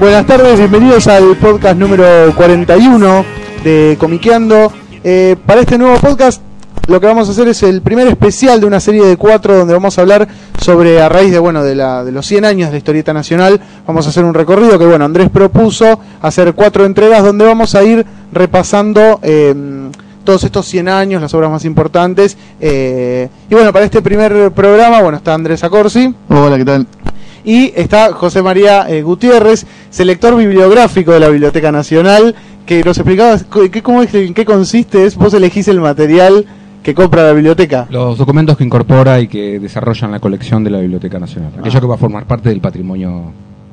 Buenas tardes, bienvenidos al podcast número 41 de Comiqueando. Eh, para este nuevo podcast lo que vamos a hacer es el primer especial de una serie de cuatro donde vamos a hablar sobre, a raíz de, bueno, de, la, de los 100 años de la historieta nacional, vamos a hacer un recorrido que bueno, Andrés propuso hacer cuatro entregas donde vamos a ir repasando eh, todos estos 100 años, las obras más importantes. eh, y bueno, para este primer programa, bueno, está Andrés Acorsi. Hola, ¿qué tal? Y está José María eh, Gutiérrez, selector bibliográfico de la Biblioteca Nacional, que nos explicaba co- qué, cómo es, en qué consiste, es, vos elegís el material que compra la biblioteca. Los documentos que incorpora y que desarrollan la colección de la Biblioteca Nacional. Aquello Ah. que va a formar parte del patrimonio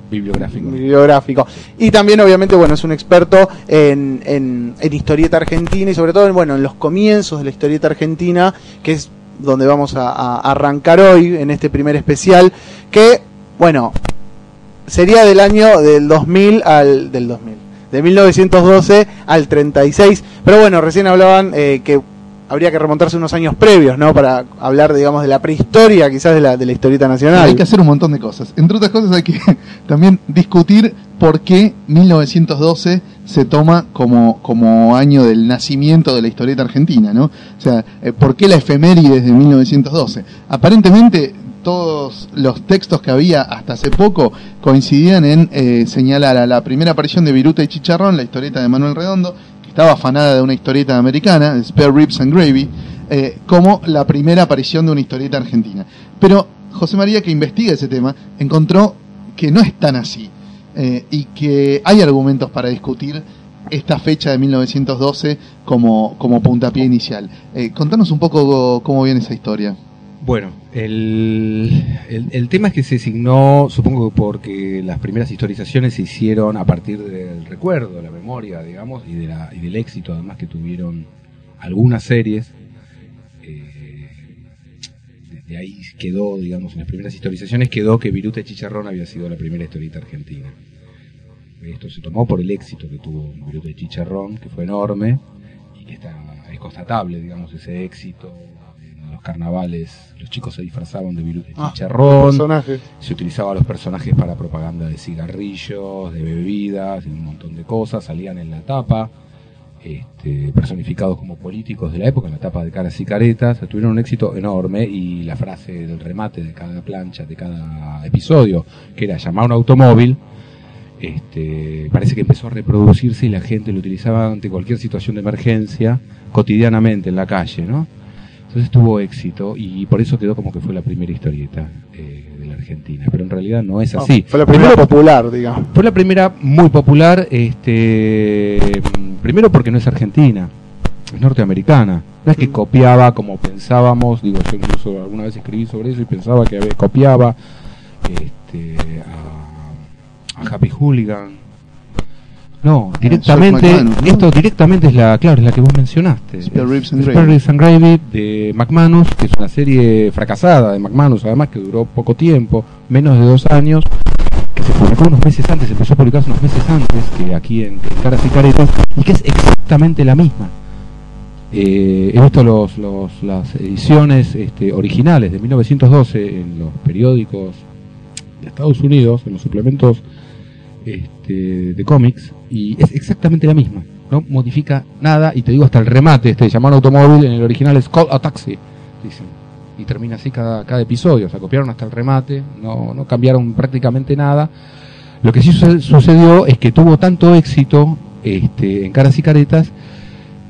bibliográfico. bibliográfico. Y también, obviamente, bueno, es un experto en, en, en historieta argentina y sobre todo, en, bueno, en los comienzos de la historieta argentina, que es donde vamos a, a arrancar hoy en este primer especial, que, bueno, sería del año del 2000 al... del 2000, de 1912 al 36. Pero bueno, recién hablaban eh, que habría que remontarse unos años previos, ¿no? Para hablar, digamos, de la prehistoria, quizás de la, de la historieta nacional. Hay que hacer un montón de cosas. Entre otras cosas hay que también discutir por qué 1912 se toma como, como año del nacimiento de la historieta argentina, ¿no? O sea, eh, ¿por qué la efemérides de 1912? Aparentemente todos los textos que había hasta hace poco coincidían en eh, señalar a la primera aparición de Viruta y Chicharrón, la historieta de Manuel Redondo, que estaba afanada de una historieta americana, Spare Ribs and Gravy, eh, como la primera aparición de una historieta argentina. Pero José María, que investiga ese tema, encontró que no es tan así eh, y que hay argumentos para discutir esta fecha de 1912 como, como puntapié inicial. Contanos un poco cómo viene esa historia. Bueno, el, el, tema es que se signó, supongo que porque las primeras historizaciones se hicieron a partir del recuerdo, la memoria, digamos, y, de la, y del éxito además que tuvieron algunas series. Eh, desde ahí quedó, digamos, en las primeras historizaciones quedó que Viruta y Chicharrón había sido la primera historieta argentina. Esto se tomó por el éxito que tuvo Viruta y Chicharrón, que fue enorme, y que está, es constatable, digamos, ese éxito. Los carnavales los chicos se disfrazaban de y Ah, Chicharrón, se utilizaban los personajes para propaganda de cigarrillos, de bebidas, de un montón de cosas, salían en la tapa, este, personificados como políticos de la época, en la tapa de caras y caretas, tuvieron un éxito enorme y la frase del remate de cada plancha, de cada episodio, que era llamar a un automóvil, este, parece que empezó a reproducirse y la gente lo utilizaba ante cualquier situación de emergencia, cotidianamente en la calle, ¿no? Entonces tuvo éxito y por eso quedó como que fue la primera historieta eh, de la Argentina, pero en realidad no es así. Fue la primera popular, digamos. Fue la primera muy popular, este, primero porque no es argentina, es norteamericana. No es que copiaba como pensábamos, digo, yo incluso alguna vez escribí sobre eso y pensaba que copiaba este, a, a Happy Hooligan. No, directamente, George McManus, ¿no? esto directamente es la, claro, es la que vos mencionaste. Spare Ribs and Gravy. Ribs and Gravy de McManus, que es una serie fracasada de McManus, además que duró poco tiempo, menos de dos años, que se publicó unos meses antes, empezó a publicarse unos meses antes que aquí en, en Caras y Caretas, y que es exactamente la misma. Eh, he visto los, los- las ediciones este, originales de 1912 en los periódicos de Estados Unidos, en los suplementos este, de cómics, y es exactamente la misma. No modifica nada, y te digo hasta el remate, este, llamar automóvil, en el original es Call a Taxi, dicen. Y termina así cada, cada episodio, o sea, copiaron hasta el remate, no, no cambiaron prácticamente nada. Lo que sí suce- sucedió es que tuvo tanto éxito este, en Caras y Caretas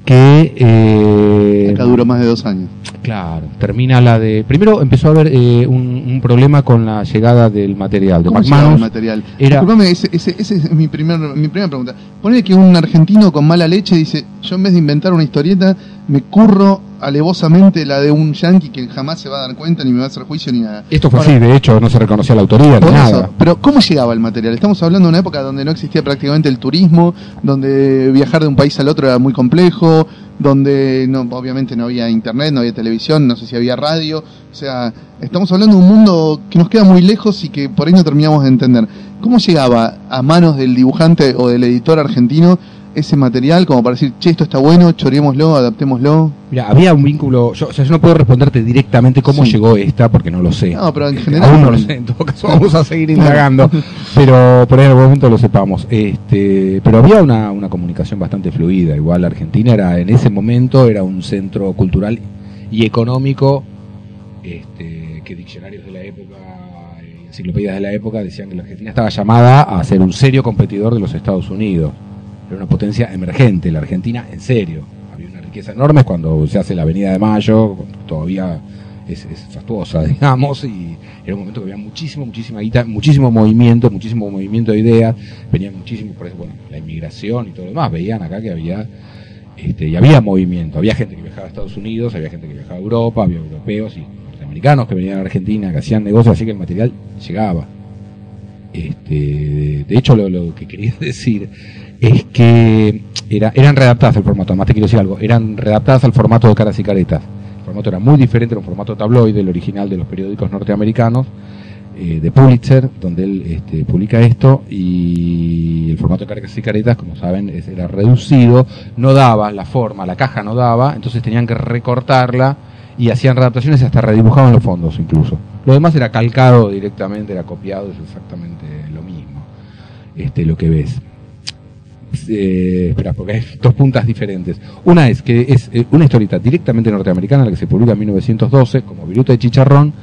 que... eh, Acá duró más de dos años. Claro, termina la de... Primero empezó a haber eh, un, un problema con la llegada del material de ¿Cómo llegaba el material? Era- Disculpame, ese, ese, ese es mi, primer, mi primera pregunta. Ponele que un argentino con mala leche dice, yo en vez de inventar una historieta, me curro alevosamente la de un yankee que jamás se va a dar cuenta ni me va a hacer juicio ni nada. Esto fue Ahora, así, de hecho, no se reconocía la autoría ni eso, nada. pero ¿cómo llegaba el material? Estamos hablando de una época donde no existía prácticamente el turismo, donde viajar de un país al otro era muy complejo, donde no, obviamente no había internet, no había televisión, no sé si había radio. O sea, estamos hablando de un mundo que nos queda muy lejos y que por ahí no terminamos de entender. ¿Cómo llegaba a manos del dibujante o del editor argentino ese material como para decir, che, esto está bueno, choreémoslo, adaptémoslo? Mira, había un vínculo. Yo, o sea, yo no puedo responderte directamente cómo Sí. llegó esta, porque no lo sé. No, pero en Este, general- Aún no lo sé, en todo caso vamos a seguir indagando, pero por ahí en algún momento lo sepamos. Este, pero había una, una comunicación bastante fluida. Igual Argentina era en ese momento era un centro cultural y económico este, que diccionarios de la época, eh, enciclopedias de la época decían que la Argentina estaba llamada a ser un serio competidor de los Estados Unidos. Era una potencia emergente, la Argentina en serio. Había una riqueza enorme cuando se hace la Avenida de Mayo, todavía es, es fastuosa, digamos, y era un momento que había muchísimo, muchísima guita, muchísimo movimiento, muchísimo movimiento de ideas, venían muchísimo, por eso, bueno, la inmigración y todo lo demás, veían acá que había, este, y había movimiento, había gente que viajaba a Estados Unidos, había gente que viajaba a Europa, había europeos y norteamericanos que venían a Argentina, que hacían negocios, así que el material llegaba. Este, de hecho, lo, lo que quería decir es que era, eran redactadas al formato, además te quiero decir algo, eran redactadas al formato de caras y caretas. El formato era muy diferente, era un formato tabloide, el original de los periódicos norteamericanos, eh, de Pulitzer, donde él este, publica esto, y el formato de caras y caretas, como saben, era reducido, no daba la forma, la caja no daba, entonces tenían que recortarla y hacían redactaciones y hasta redibujaban los fondos incluso. Lo demás era calcado directamente, era copiado, es exactamente lo mismo, este, lo que ves. Eh, espera, porque hay dos puntas diferentes. Una es que es eh, una historieta directamente norteamericana, la que se publica en 1912, como Viruta de Chicharrón,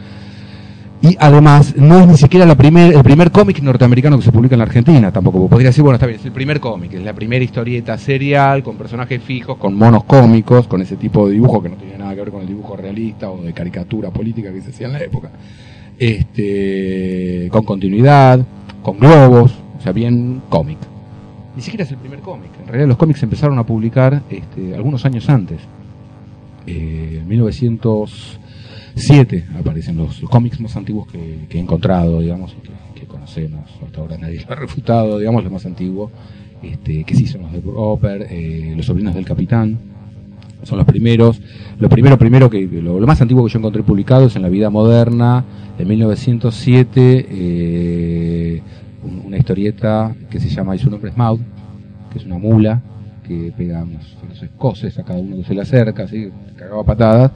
y además no es ni siquiera la primer, el primer cómic norteamericano que se publica en la Argentina, tampoco. Podría decir, bueno, está bien, es el primer cómic, es la primera historieta serial, con personajes fijos, con monos cómicos, con ese tipo de dibujo que no tiene nada que ver con el dibujo realista o de caricatura política que se hacía en la época. Este, con continuidad, con globos, o sea, bien cómic. Ni siquiera es el primer cómic. En realidad los cómics empezaron a publicar este, algunos años antes. Eh, en 1907 aparecen los, cómics más antiguos que, he encontrado, digamos, que, que conocemos. Hasta ahora nadie lo ha refutado, digamos, lo más antiguo. Este, que sí son los de Roper, eh, los sobrinos del capitán. Son los primeros. Lo primero, primero que lo, más antiguo que yo encontré publicado es en la vida moderna de 1907. eh, un- una historieta que se llama, y su nombre es Maud, que es una mula que pega unos feroces coces a cada uno que se le acerca, así, cagaba patadas.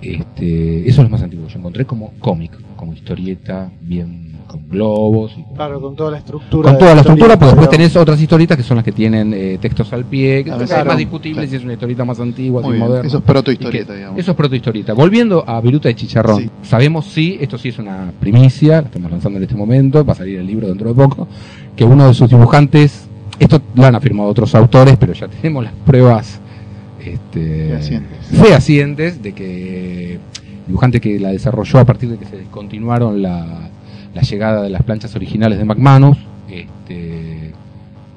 Este, eso es lo más antiguo yo encontré como cómic, como historieta, bien con globos y con, Claro, con toda la estructura. con toda la estructura, pero después tenés otras historietas que son las que tienen eh, textos al pie, que es más discutible Claro. si es una historieta más antigua, Muy si bien, moderna. eso es protohistorieta, digamos. Eso es protohistorieta. Volviendo a Viruta de Chicharrón, Sí. sabemos sí, esto sí es una primicia, la estamos lanzando en este momento, va a salir el libro dentro de poco, que uno de sus dibujantes, esto lo han afirmado otros autores, pero ya tenemos las pruebas este, Fehacientes. fehacientes de que el dibujante que la desarrolló a partir de que se descontinuaron la, la llegada de las planchas originales de McManus, este,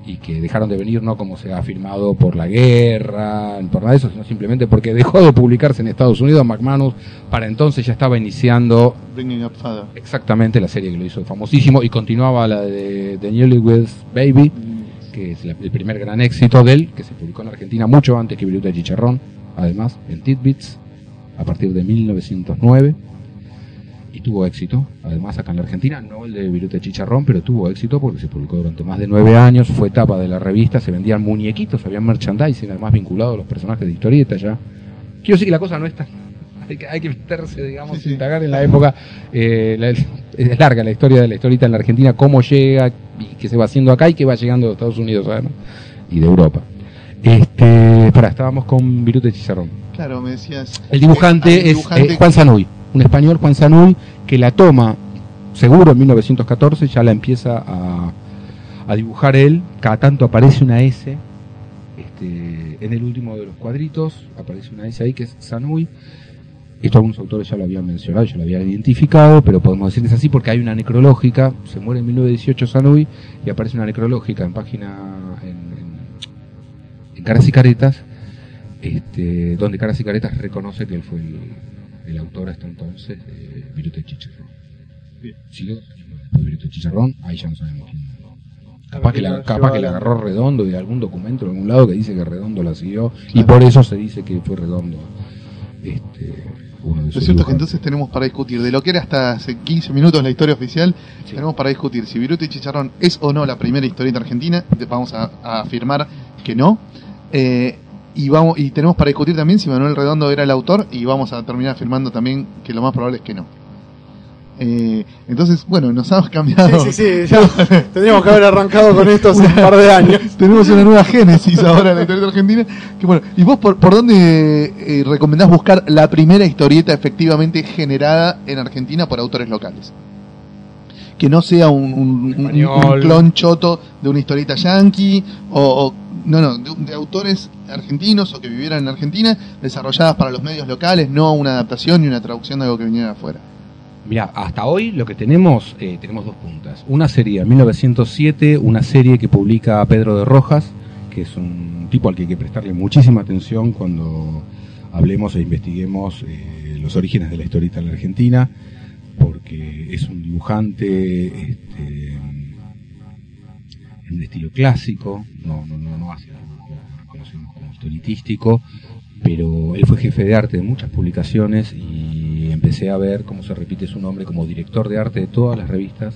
y que dejaron de venir no como se ha afirmado por la guerra, por nada de eso, sino simplemente porque dejó de publicarse en Estados Unidos. McManus para entonces ya estaba iniciando Bringing Up Father. exactamente la serie que lo hizo famosísimo y continuaba la de The Newlyweds Baby, que es la- el primer gran éxito de él, que se publicó en Argentina mucho antes que Viruta de Chicharrón, además en Tidbits, a partir de 1909. Y tuvo éxito, además acá en la Argentina, no el de Viruta Chicharrón, pero tuvo éxito porque se publicó durante más de nueve años, fue tapa de la revista, se vendían muñequitos, había merchandising, además vinculado a los personajes de historieta ya. Quiero decir que la cosa no es tan... Hay que, hay que meterse, digamos, Sí, indagar en la época. eh, la- es larga la historia de la historieta en la Argentina, cómo llega y qué se va haciendo acá y qué va llegando de Estados Unidos además, y de Europa. Este, para, estábamos con Viruta de Chicharrón. Claro, me decías. El dibujante El es eh, Juan Sanuy, un español Juan Sanuy que la toma, seguro en 1914, ya la empieza a, dibujar él, cada tanto aparece una S, este, en el último de los cuadritos aparece una S ahí que es Sanuy. Esto algunos autores ya lo habían mencionado, ya lo habían identificado, pero podemos decir que es así porque hay una necrológica, se muere en 1918 Sanuy y aparece una necrológica en página, en Caras y Caretas, este, donde Caras y Caretas reconoce que él fue el, el autor hasta entonces de Viruta y Chicharrón. Si lo después de Viruta Chicharrón, ahí ya no sabemos quién. Capaz que, la, capaz que la agarró Redondo de algún documento de algún lado que dice que Redondo la siguió y por eso se dice que fue Redondo este, uno de sus cierto es que entonces tenemos para discutir. De lo que era hasta hace 15 minutos la historia oficial, tenemos para discutir si Viruta y Chicharrón es o no la primera historieta argentina, vamos a, a afirmar que no. Eh, y vamos y tenemos para discutir también si Manuel Redondo era el autor y vamos a terminar afirmando también que lo más probable es que no. Eh, entonces, bueno, nos hemos cambiado. Sí, sí, sí, ya tendríamos que haber arrancado con esto hace un par de años. Tenemos una nueva génesis ahora en la historieta argentina. Que bueno, ¿y vos por, por dónde eh, recomendás buscar la primera historieta efectivamente generada en Argentina por autores locales? Que no sea un, un- un- Español. un clon choto de una historieta yankee o, o- no, no, de, autores argentinos o que vivieran en Argentina, desarrolladas para los medios locales, no una adaptación ni una traducción de algo que viniera afuera. Mira, hasta hoy lo que tenemos, eh, tenemos dos puntas. Una sería 1907, una serie que publica Pedro de Rojas, que es un tipo al que hay que prestarle muchísima atención cuando hablemos e investiguemos eh, los orígenes de la historieta en la Argentina, porque es un dibujante este, en un estilo clásico, no, no, no, no hace lo conocemos como historietístico, pero él fue jefe de arte de muchas publicaciones y empecé a ver cómo se repite su nombre como director de arte de todas las revistas,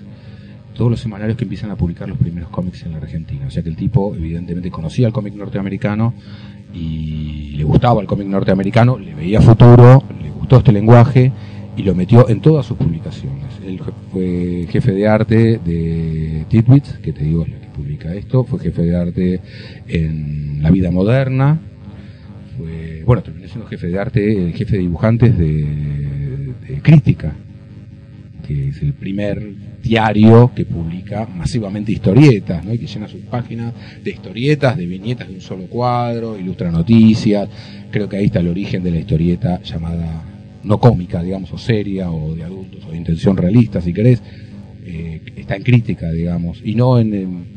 todos los semanarios que empiezan a publicar los primeros cómics en la Argentina. O sea que el tipo evidentemente conocía el cómic norteamericano y le gustaba el cómic norteamericano, le veía futuro, le gustó este lenguaje y lo metió en todas sus publicaciones. Él fue jefe de arte de Titwits, que te digo que publica esto, fue jefe de arte en La Vida Moderna, fue, bueno, terminó siendo jefe de arte, jefe de dibujantes de, Crítica, que es el primer diario que publica masivamente historietas, ¿no? y que llena sus páginas de historietas, de viñetas de un solo cuadro, ilustra noticias. Creo que ahí está el origen de la historieta llamada no cómica, digamos, o seria, o de adultos, o de intención realista, si querés. Eh, está en crítica, digamos, y no en...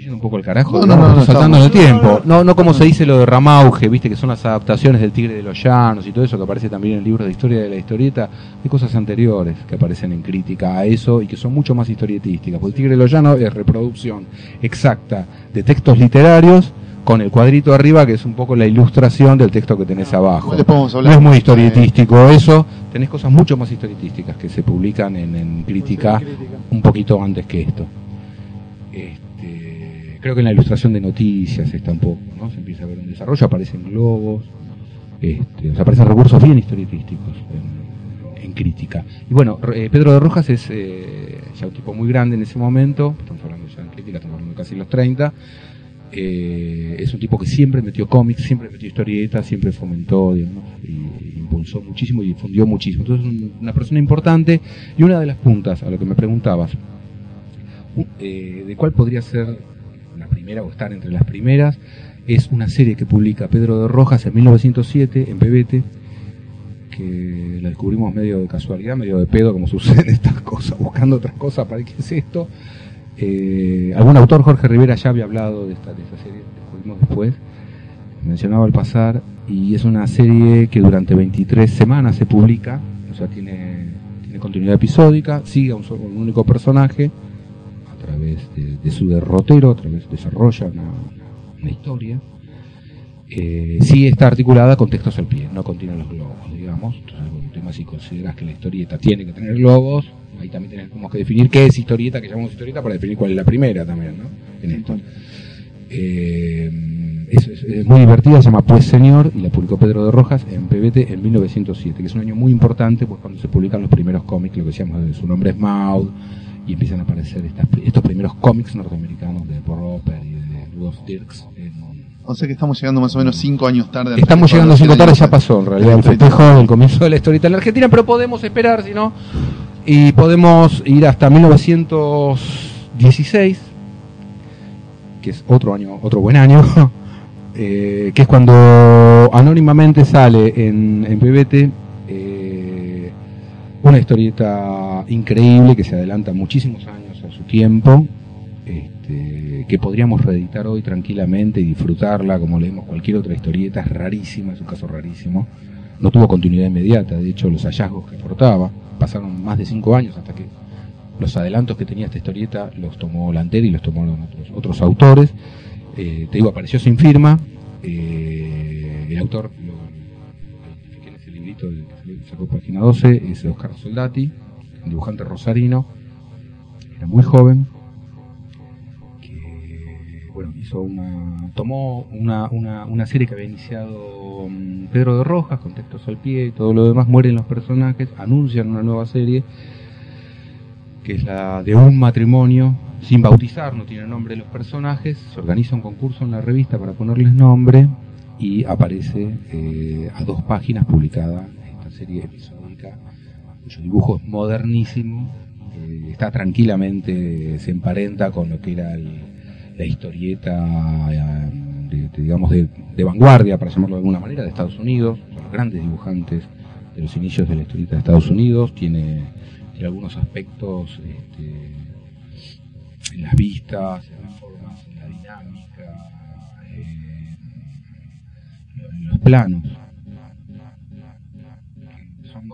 estoy yendo un poco al carajo, No, no, no, no, saltando en el estamos- tiempo. No, no como se dice lo de Ramauge, viste que son las adaptaciones del Tigre de los Llanos y todo eso que aparece también en libros de historia de la historieta, hay cosas anteriores que aparecen en crítica a eso y que son mucho más historietísticas. Porque el Tigre de los Llanos es reproducción exacta de textos literarios con el cuadrito arriba que es un poco la ilustración del texto que tenés abajo. No hablar. es muy historietístico eso, tenés cosas mucho más historietísticas que se publican en, en crítica un poquito antes que esto. Este, creo que en la ilustración de noticias está un poco, ¿no? Se empieza a ver un desarrollo, aparecen globos, este, aparecen recursos bien historietísticos en, crítica. Y bueno, eh, Pedro de Rojas es eh, ya un tipo muy grande en ese momento, estamos hablando ya en crítica, estamos hablando casi los 30. eh, es un tipo que siempre metió cómics, siempre metió historietas, siempre fomentó, digamos, y impulsó muchísimo y difundió muchísimo. Entonces, un- una persona importante y una de las puntas a lo que me preguntabas, eh, de cuál podría ser primera o estar entre las primeras, es una serie que publica Pedro de Rojas en 1907 en PBT, que la descubrimos medio de casualidad, medio de pedo, como suceden estas cosas, buscando otras cosas para qué es esto. Eh, algún autor, Jorge Rivera, ya había hablado de esta, de esta serie, descubrimos después, mencionaba al pasar, y es una serie que durante 23 semanas se publica, o sea, tiene, tiene continuidad episódica, sigue a un, solo, un único personaje, través de, de su derrotero, a través desarrolla una, una historia. Eh, sí está articulada con textos al pie, no contiene los globos, digamos. Entonces, el tema si consideras que la historieta tiene que tener globos, ahí también tenemos que definir qué es historieta, que llamamos historieta, para definir cuál es la primera también, ¿no? En esto. Eh, es, es- es muy divertida, se llama Pues Señor, y la publicó Pedro de Rojas en PBT en 1907, que es un año muy importante, pues cuando se publican los primeros cómics, lo que decíamos, de su nombre es Maud, y empiezan a aparecer estas- estos primeros cómics norteamericanos de Paul Roper y de Rudolf Dirks en, O sea que estamos llegando más o menos 5 años tarde. Estamos llegando cinco 100 tarde, ya pasó en realidad el festejo del comienzo de la historieta en la Argentina, pero podemos esperar, si no, y podemos ir hasta 1916, que es otro año, otro buen año, eh, que es cuando anónimamente sale en, en PBT eh, una historieta increíble que se adelanta muchísimos años a su tiempo, este, que podríamos reeditar hoy tranquilamente y disfrutarla como leemos cualquier otra historieta, es rarísima, es un caso rarísimo. No tuvo continuidad inmediata, de hecho los hallazgos que aportaba pasaron más de cinco años hasta que los adelantos que tenía esta historieta los tomó Lanteri y los tomaron otros, autores. Eh, te digo, apareció sin firma. eh, el autor, lo, que es el librito que sacó página 12, es Oscar Soldati, un dibujante rosarino. Era muy joven. Que, bueno, hizo una. tomó una, una, serie que había iniciado mm, Pedro de Rojas, con textos al pie y todo lo demás. Mueren los personajes, anuncian una nueva serie que es la de un matrimonio sin bautizar, no tiene nombre los personajes, se organiza un concurso en la revista para ponerles nombre y aparece eh, a dos páginas publicada esta serie episódica, cuyo dibujo es modernísimo, eh, está tranquilamente, se emparenta con lo que era la historieta, eh, de, digamos, de, vanguardia, para llamarlo de alguna manera, de Estados Unidos, los grandes dibujantes de los inicios de la historieta de Estados Unidos, tiene tiene algunos aspectos este, en las vistas, en las formas, en la dinámica, eh, en los planos.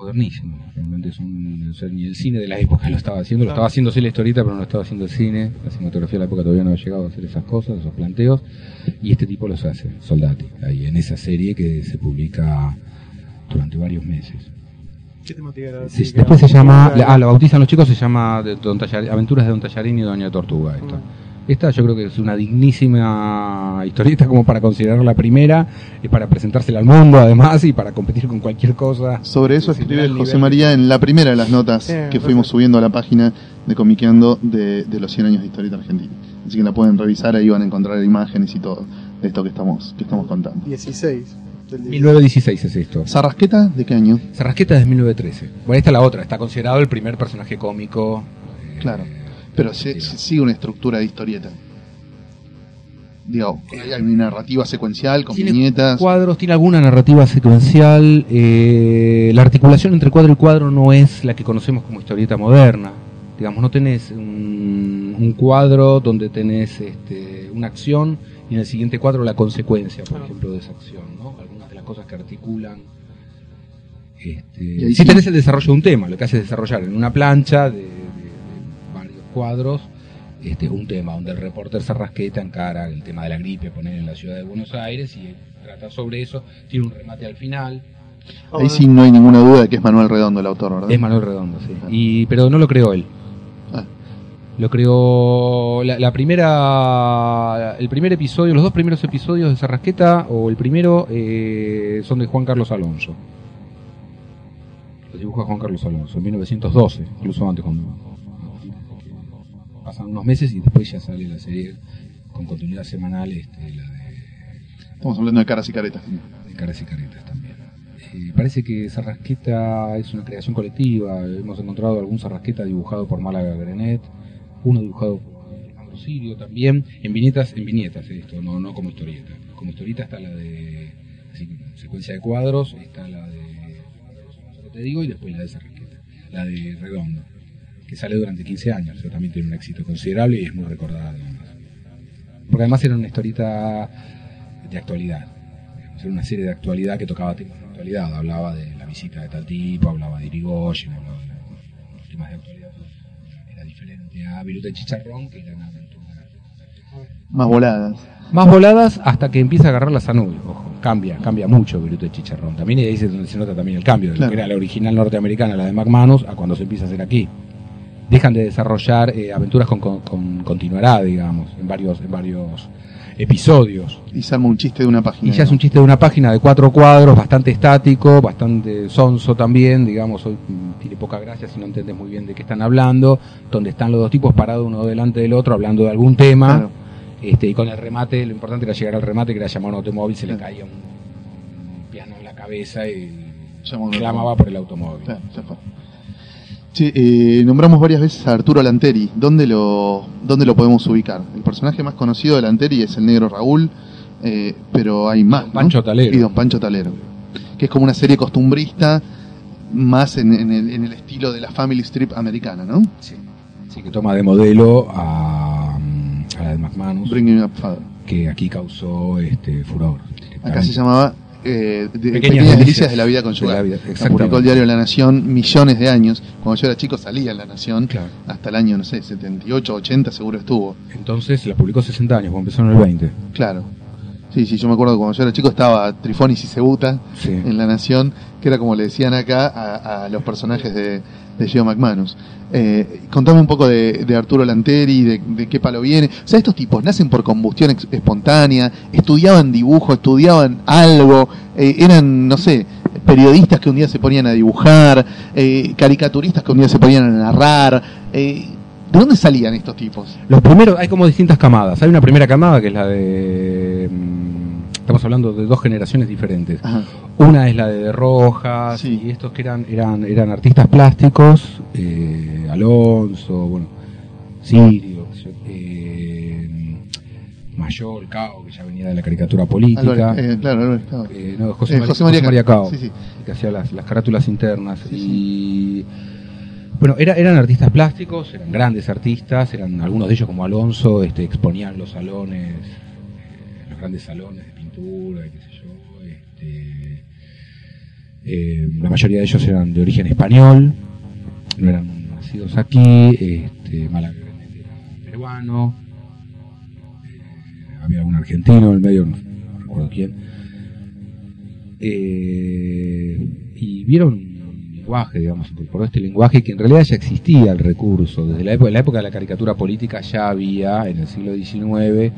Modernísimos, realmente o sea, ni el cine de la época lo estaba haciendo, lo estaba haciendo sí la historieta, pero no lo estaba haciendo el cine, la cinematografía de la época todavía no había llegado a hacer esas cosas, esos planteos, y este tipo los hace, Soldati, ahí en esa serie que se publica durante varios meses. ¿Qué temática era? Sí, después se llama, ah, lo bautizan los chicos, se llama de Don Tallarín- Aventuras de Don Tallarín y Doña Tortuga. Esta. Esta yo creo que es una dignísima historieta como para considerar la primera, y para presentársela al mundo además y para competir con cualquier cosa. Sobre eso escribe José nivel- María en la primera de las notas Sí, que fuimos subiendo a la página de Comiqueando de, de los 100 años de historieta argentina. Así que la pueden revisar, ahí van a encontrar imágenes y todo de esto que estamos, que estamos contando. 16. del 1916 es esto. ¿Sarrasqueta de qué año? Sarrasqueta es de 1913. Bueno, esta es la otra, está considerado el primer personaje cómico. eh, Claro. Pero se, se sigue una estructura de historieta. Digo, hay una narrativa secuencial con Tiene viñetas. cuadros, tiene alguna narrativa secuencial. eh, la articulación entre cuadro y cuadro no es la que conocemos como historieta moderna. Digamos, no tenés un, un cuadro donde tenés este, una acción y en el siguiente cuadro la consecuencia, por ejemplo, de esa acción. ¿no? Algunas de las cosas que articulan. Este, Y ahí si sí. tenés el desarrollo de un tema, lo que hace es desarrollar en una plancha de, cuadros este, un tema donde el reporter Sarrasqueta encara el tema de la gripe, poner en la ciudad de Buenos Aires y trata sobre eso, tiene un remate al final. Ahí sí no hay ninguna duda de que es Manuel Redondo el autor, ¿verdad? Es Manuel Redondo, sí. Y, pero no lo creó él. Ah. Lo creó la, la primera, el primer episodio, los dos primeros episodios de Sarrasqueta o el primero eh, son de Juan Carlos Alonso. Los dibuja Juan Carlos Alonso en 1912, incluso antes cuando pasan unos meses y después ya sale la serie con continuidad semanal, este, la de Estamos hablando de caras y caretas. de caras y caretas también. Eh, parece que Sarrasqueta es una creación colectiva. Hemos encontrado algún Sarrasqueta dibujado por Málaga Grenet, uno dibujado por Alejandro Sirio también, en viñetas, en viñetas esto, no, no como historieta. Como historieta está la de secuencia de cuadros, está la de te digo, y después la de Sarrasqueta, la de Redondo, que sale durante 15 años, pero también tiene un éxito considerable y es muy recordada además. Porque además era una historieta de actualidad. Era una serie de actualidad que tocaba temas de actualidad. Hablaba de la visita de tal tipo, hablaba de Irigoyen, hablaba de los temas de actualidad. Era diferente a Viruta y Chicharrón, que eran aventuras. Más voladas. Más voladas hasta que empieza a agarrar la Sanui. Ojo, cambia, cambia mucho Viruta y Chicharrón. También ahí es donde se nota también el cambio de Claro. lo que era la original norteamericana, la de McManus, a cuando se empieza a hacer aquí. Dejan de desarrollar eh, aventuras con, con- con continuará, digamos, en varios, en varios episodios. Y se arma un chiste de una página. Y ya es un chiste de una página de cuatro cuadros, bastante estático, bastante sonso también, digamos, hoy mm, tiene poca gracia si no entiendes muy bien de qué están hablando, donde están los dos tipos parados uno delante del otro hablando de algún tema, Claro. este, y con el remate, lo importante era llegar al remate, que era llamar a un automóvil, se le caía un piano en la cabeza y Llamó clamaba por el automóvil. Claro, ya fue. Che, eh, nombramos varias veces a Arturo Lanteri. ¿Dónde lo, ¿Dónde lo podemos ubicar? El personaje más conocido de Lanteri es el negro Raúl, eh, pero hay más. Don ¿no? Pancho Talero. Y Don Pancho Talero. Que es como una serie costumbrista, más en, en el, en el estilo de la Family Strip americana, ¿no? Sí, sí, que toma de modelo a, mm, a la de McManus, Bring Me Up Father. que aquí causó este furor. Acá se llamaba eh, de- Pequeñas Pequeñas, Delicias de la Vida Conyugal. de la vida, publicó el diario La Nación millones de años. Cuando yo era chico salía en La Nación. Claro. Hasta el año, no sé, 78, 80 seguro estuvo. Entonces la publicó 60 años, cuando empezó en el 20. Claro. Sí, sí, yo me acuerdo que cuando yo era chico estaba Trifonis y Cebuta Sí. en La Nación, que era como le decían acá a, a los personajes de, de Geo McManus. Eh, contame un poco de, de Arturo Lanteri, de, de qué palo viene. O sea, estos tipos nacen por combustión ex- espontánea, estudiaban dibujo, estudiaban algo, eh, eran, no sé, periodistas que un día se ponían a dibujar, eh, caricaturistas que un día se ponían a narrar. eh, ¿De dónde salían estos tipos? Los primeros, hay como distintas camadas. Hay una primera camada que es la de. Estamos hablando de dos generaciones diferentes. Ajá. Una es la de, de Rojas Sí. y estos que eran eran eran artistas plásticos, eh, Alonso, bueno, Sirio, eh, Mayor, Cao, que ya venía de la caricatura política. Álvarez, eh, claro, Álvarez Cao. Eh, no, José, María, José María José María Cao. Cao, Sí, sí. que hacía las, las carátulas internas. y bueno, era- eran artistas plásticos, eran grandes artistas, eran algunos de ellos como Alonso, este, exponían los salones, los grandes salones Este, eh, la mayoría de ellos eran de origen español, no eran nacidos aquí, este, era peruano, eh, había un argentino en el medio, no, no recuerdo quién. Eh, y vieron un lenguaje, digamos, incorporó este lenguaje que en realidad ya existía el recurso. Desde la época, la época de la caricatura política ya había, en el siglo XIX,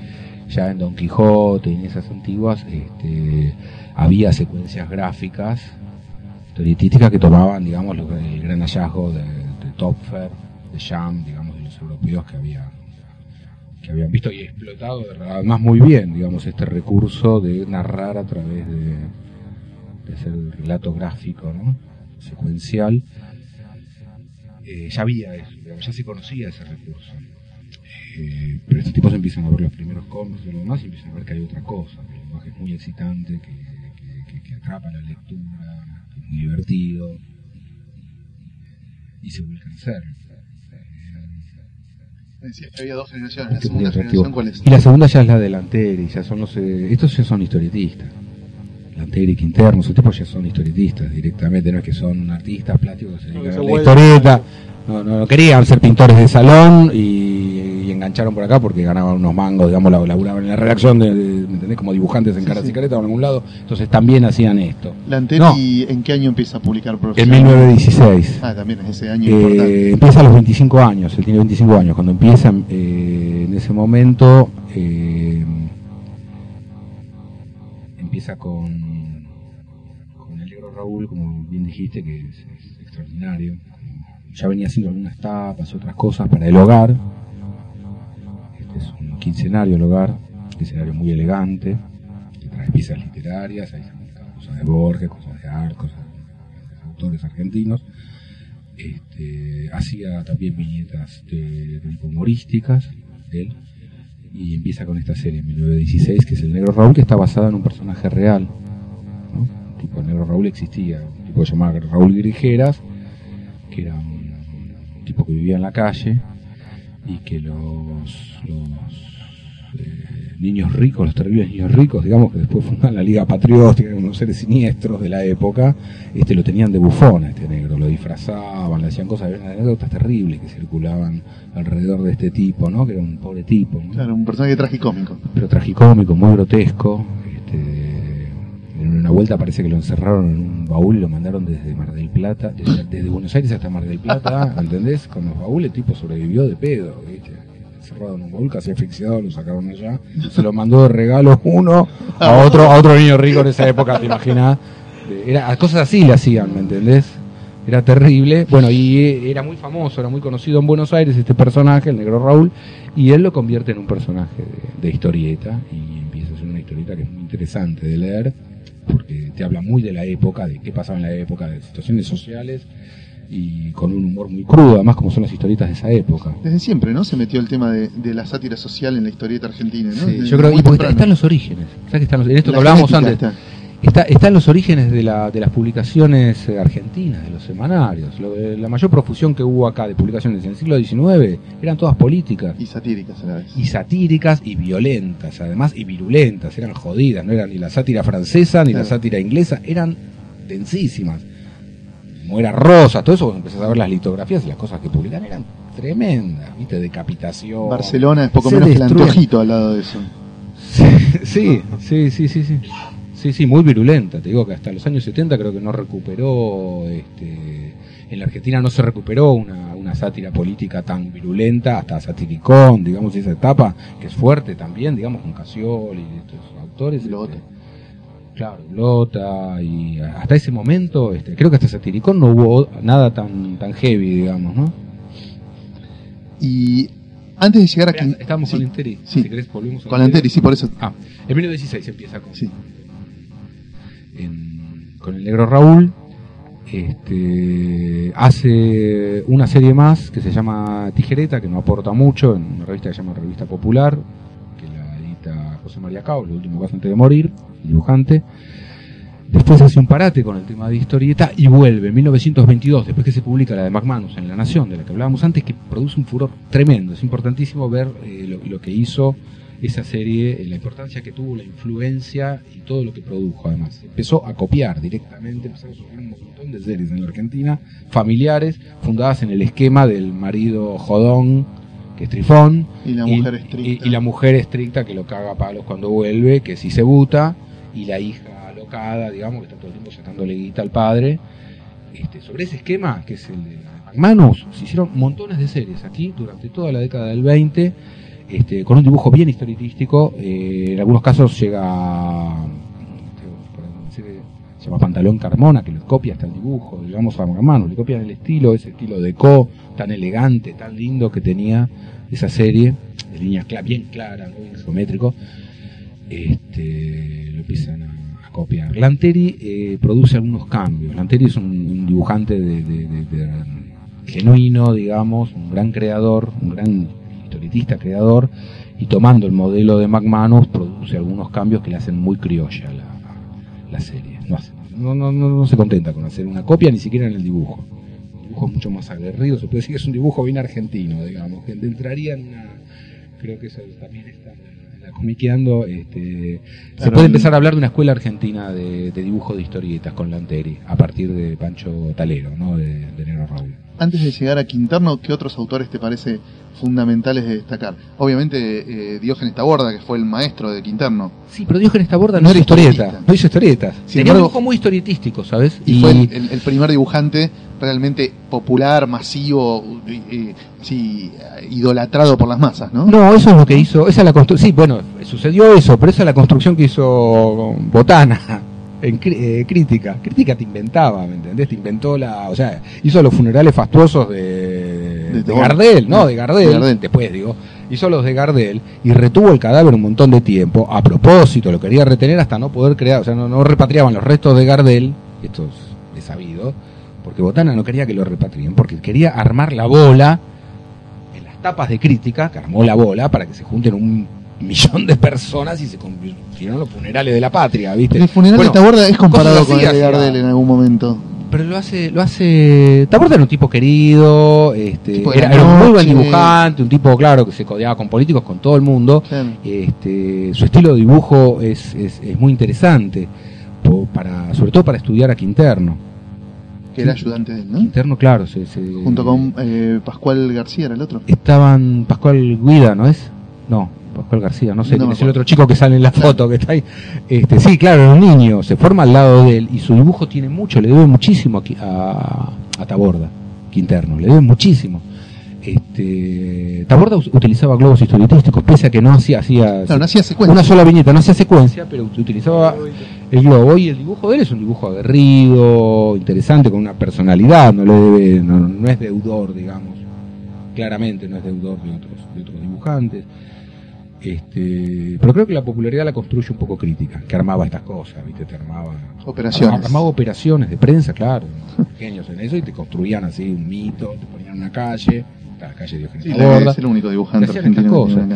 ya en Don Quijote y en esas antiguas, este, había secuencias gráficas, historietísticas que tomaban, digamos, lo- el gran hallazgo de, Topfer, de Jam, digamos, de los europeos que habían que habían visto y explotado además muy bien, digamos, este recurso de narrar a través de, de hacer el relato gráfico, ¿no? secuencial. Eh, ya había eso, ya se conocía ese recurso. Eh, pero estos tipos empiezan a ver los primeros cómics y lo demás y empiezan a ver que hay otra cosa, que el lenguaje es muy excitante, que, que- que- que atrapa la lectura, que es muy divertido y se vuelve a crecer. Decía que había dos generaciones. La Que es muy segunda atractivo. generación, ¿cuál es? Y la segunda ya es la delantera, y ya son los, eh, estos ya son historietistas. Lantera y Quinterno, esos tipos ya son historietistas directamente, no es que son artistas plásticos que se dedican a la historieta. No, no, no querían ser pintores de salón y, y engancharon por acá porque ganaban unos mangos, digamos, la- laburaban en la redacción, de, ¿me entendés? Como dibujantes en Sí, caras sí. y caretas o en algún lado. Entonces también hacían esto. Lanteri, ¿en qué año empieza a publicar En profesionalmente? 1916. Ah, también es ese año Eh, importante. empieza a los 25 años, él tiene 25 años. Cuando empieza eh, en ese momento, eh, empieza con, con el negro Raúl, como bien dijiste, que es, es extraordinario. Ya venía haciendo algunas tapas, otras cosas para el hogar. Quincenario el hogar, un quincenario muy elegante, que trae piezas literarias, hay cosas de Borges, cosas de Art, cosas de autores argentinos este, hacía también viñetas de, de humorísticas, él, y empieza con esta serie en 1916, que es El Negro Raúl, que está basada en un personaje real. Un tipo, el Negro Raúl existía, un tipo llamado Raúl Grijeras, que era un tipo que vivía en la calle y que los, los eh, niños ricos, los terribles niños ricos, digamos que después fundan la Liga Patriótica, unos seres siniestros de la época, este lo tenían de bufón a este negro, lo disfrazaban, le hacían cosas, había anécdotas terribles que circulaban alrededor de este tipo, ¿no? Que era un pobre tipo, ¿no? Claro, un personaje tragicómico. pero tragicómico, muy grotesco. Una vuelta parece que lo encerraron en un baúl y lo mandaron desde Mar del Plata, desde, desde Buenos Aires hasta Mar del Plata, ¿entendés? Con los baúles el tipo sobrevivió de pedo, ¿viste? Encerrado en un baúl, casi asfixiado, lo sacaron allá, se lo mandó de regalo uno a otro, a otro niño rico en esa época, te imaginas. Era, cosas así le hacían, ¿me entendés? Era terrible. Bueno, y eh, era muy famoso, era muy conocido en Buenos Aires este personaje, el negro Raúl, y él lo convierte en un personaje de, de historieta y empieza a ser una historieta que es muy interesante de leer porque te habla muy de la época, de qué pasaba en la época, de situaciones sociales y con un humor muy crudo, además como son las historietas de esa época. Desde siempre, ¿no? Se metió el tema de, de la sátira social en la historieta argentina, ¿no? Sí, Desde yo creo, muy y porque temprano. están los orígenes, ¿sabes que están los- en esto La que hablábamos antes. está. Está, están los orígenes de, la, de las publicaciones eh, argentinas, de los semanarios. Lo la mayor profusión que hubo acá de publicaciones en el siglo XIX eran todas políticas. Y satíricas a la vez. y satíricas y violentas, además, y virulentas, eran jodidas, no eran ni la sátira francesa ni la sátira inglesa, eran densísimas. Como era rosa, todo eso, cuando empezás a ver las litografías y las cosas que publican eran tremendas, ¿viste? Decapitación. Barcelona es poco menos que el anteojito al lado de eso. Sí, sí, sí, sí, sí. Sí, sí, muy virulenta. Te digo que hasta los años 70 creo que no recuperó, este, en la Argentina no se recuperó una, una sátira política tan virulenta, hasta Satiricón, digamos, esa etapa, que es fuerte también, digamos, con Casioli y estos autores. Lota. este, claro, Lota, y hasta ese momento, este, creo que hasta Satiricón no hubo nada tan, tan heavy, digamos, ¿no? Y antes de llegar Mirá, aquí. Estamos sí, con Lanteri, sí. si querés volvemos a Con Lanteri, sí, por eso. Ah, en 1916 empieza con, Sí. Con el negro Raúl. Este, hace una serie más que se llama Tijereta, que no aporta mucho, en una revista que se llama Revista Popular, que la edita José María Cao, el último caso antes de morir, dibujante. Después hace un parate con el tema de historieta y vuelve en 1922, después que se publica la de McManus en La Nación, de la que hablábamos antes, que produce un furor tremendo. Es importantísimo ver eh, lo que hizo esa serie, la importancia que tuvo, la influencia y todo lo que produjo además. Empezó a copiar directamente, empezaron a surgir un montón de series en la Argentina, familiares, fundadas en el esquema del marido jodón, que es trifón, Y la mujer estricta. y, y la mujer estricta que lo caga a palos cuando vuelve, que si se buta, y la hija alocada, digamos, que está todo el tiempo sacándole guita al padre. Este, sobre ese esquema, que es el de McManus, se hicieron montones de series aquí durante toda la década del 20, este, con un dibujo bien historietístico. eh, en algunos casos llega. llama Pantalón Carmona, que le copia hasta el dibujo, digamos, a McManus, le copian el estilo, ese estilo de Co, tan elegante, tan lindo que tenía esa serie, de línea cla- bien clara, ¿no? bien geométrico, este, lo empiezan a, copiar. Lanteri eh, produce algunos cambios. Lanteri es un, dibujante de- genuino, digamos, un gran creador, un gran historietista creador, y tomando el modelo de McManus produce algunos cambios que le hacen muy criolla la, la serie. No, hace- no, no, no, no se contenta con hacer una copia ni siquiera en el dibujo. El dibujo es mucho más aguerrido, se puede decir que es un dibujo bien argentino, digamos, que entraría en una... Creo que eso también está en la comiqueando. Este, se Claro, puede el- empezar a hablar de una escuela argentina de, de dibujo de historietas con Lanteri, a partir de Pancho Talero, ¿no? de, de Negro Raúl. Antes de llegar a Quinterno, ¿qué otros autores te parece fundamentales de destacar? Obviamente eh, Diógenes Taborda, que fue el maestro de Quinterno, Sí, pero Diógenes Taborda No no, era historieta, no hizo historietas. Sin Tenía embargo- un dibujo muy historietístico, ¿sabes? y, fue el, el- el primer dibujante realmente popular, masivo, eh, idolatrado por las masas, ¿no? No, eso es lo que hizo, esa es la construcción, sí, bueno, sucedió eso, pero esa es la construcción que hizo Botana en eh, crítica. Crítica te inventaba, ¿me entendés? Te inventó la, o sea, hizo los funerales fastuosos de, De de. Gardel, no, de Gardel, De Gardel. después digo, hizo los de Gardel y retuvo el cadáver un montón de tiempo, a propósito, lo quería retener hasta no poder crear, o sea, no, no repatriaban los restos de Gardel, esto es, sabido, porque Botana no quería que lo repatrien, porque quería armar la bola en las tapas de crítica, que armó la bola para que se junten un millón de personas y se convirtieron los funerales de la patria, ¿viste? El funeral Bueno, de Taborda es comparado con el de. Gardel en algún momento. Pero lo hace, lo hace. Taborda era un tipo querido, este, era, un muy buen dibujante, un tipo, claro, que se codeaba con políticos, con todo el mundo. Claro. Este, su estilo de dibujo es, es, es muy interesante, po- para, sobre todo para estudiar a Quinterno. Que era ayudante de él, ¿no? Quinterno, claro, se, se- Junto con eh, Pascual García, era el otro. estaban Pascual Guida, ¿no es? No, Pascual García, no sé, No quién es el otro chico que sale en la foto que está ahí. Este, sí, claro, era un niño, se forma al lado de él y su dibujo tiene mucho, le debe muchísimo a, Qui- a, a Taborda, Quinterno, le debe muchísimo. Este, Taborda utilizaba globos historietísticos, pese a que no hacía, hacía no hacía secuencia. una sola viñeta, no hacía secuencia, pero ut- utilizaba el globo y el dibujo de él es un dibujo aguerrido, interesante, con una personalidad, no le debe, no, no es deudor, digamos, claramente no es deudor de otros, de otros dibujantes. Este, pero creo que la popularidad la construye un poco crítica, que armaba estas cosas, ¿viste? Te armaba Operaciones. Armaba operaciones de prensa, claro, genios en eso, y te construían así un mito, te ponían una calle, la calle Diógenes Sí, Taborda. es el único dibujante estas argentino. cosas.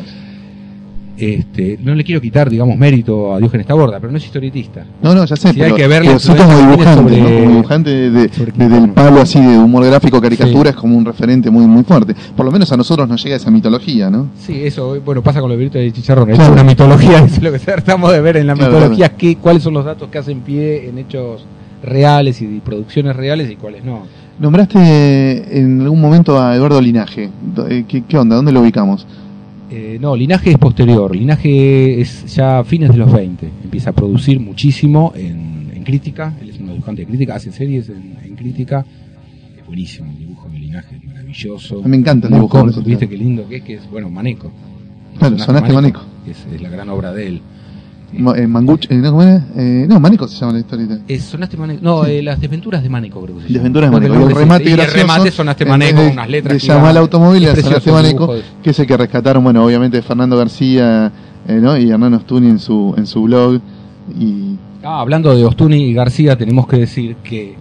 Este, no le quiero quitar, digamos, mérito a Diógenes Taborda, pero no es historietista. No, no, ya sé. Sí, hay que ver la pero sí como dibujante, sobre- ¿no? Como dibujante de, de- del palo así de humor gráfico, caricatura, es como un referente muy muy fuerte. Por lo menos a nosotros nos llega esa mitología, ¿no? Sí, eso, bueno, pasa con los libritos de Chicharrón. Es Claro. una mitología, es lo que tratamos de ver en la Claro, mitología, qué- cuáles son los datos que hacen pie en hechos reales y producciones reales y cuáles no. Nombraste en algún momento a Eduardo Linaje. Eh, ¿Qué, qué onda? ¿Dónde lo ubicamos? Eh, no, Linaje es posterior. Linaje es ya a fines de los 20. Empieza a producir muchísimo en, en crítica. Él es un dibujante de crítica, hace series en, en crítica. Es buenísimo el dibujo de Linaje, es maravilloso. Me encanta el dibujo, ¿Viste qué lindo que es? Que es, bueno, Maneco. Claro, Sonaste Maneco. es la gran obra de él. Ma- eh, Manguch, eh, ¿no, ¿cómo era? Eh, no, Maneco se llama la historieta. Es Sonaste Maneco. No, eh, las desventuras de Maneco, creo que se. Desventuras de Maneco. Y el remate. Y el remate Sonaste Maneco, de- unas letras. Llamar iban- al automóvil a Sonaste Maneco, que es el que rescataron, bueno, obviamente Fernando García eh, ¿no? y Hernán Ostuni en su, en su blog. Y Ah, hablando de Ostuni y García, tenemos que decir que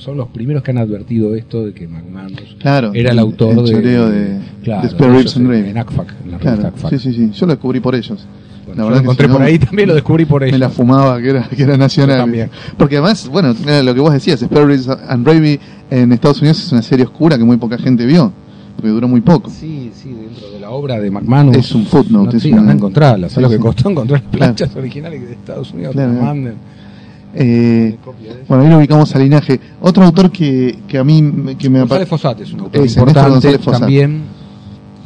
son los primeros que han advertido esto de que McManus claro, era el autor el de, de, claro, de Spare Ribs and en, en ACFAC, en la Claro, ACFAC. sí, sí, sí. Yo lo descubrí por ellos. Bueno, La yo lo que encontré si no, por ahí, también lo descubrí por ellos. Me la fumaba, que era, que era nacional. Porque además, bueno, lo que vos decías, Spare Ribs and Gravy en Estados Unidos es una serie oscura que muy poca gente vio, porque duró muy poco. Sí, sí, dentro de la obra de McManus. Es un footnote, No, es sí, una- anda a encontrarla. Sí, ¿Sabes lo que costó encontrar las Claro. planchas originales de Estados Unidos? Claro, que la claro. manden. Eh, bueno, ahí lo ubicamos a Linaje. Otro autor que, que a mí me- que me González Fossat es un autor importante Fossat. también.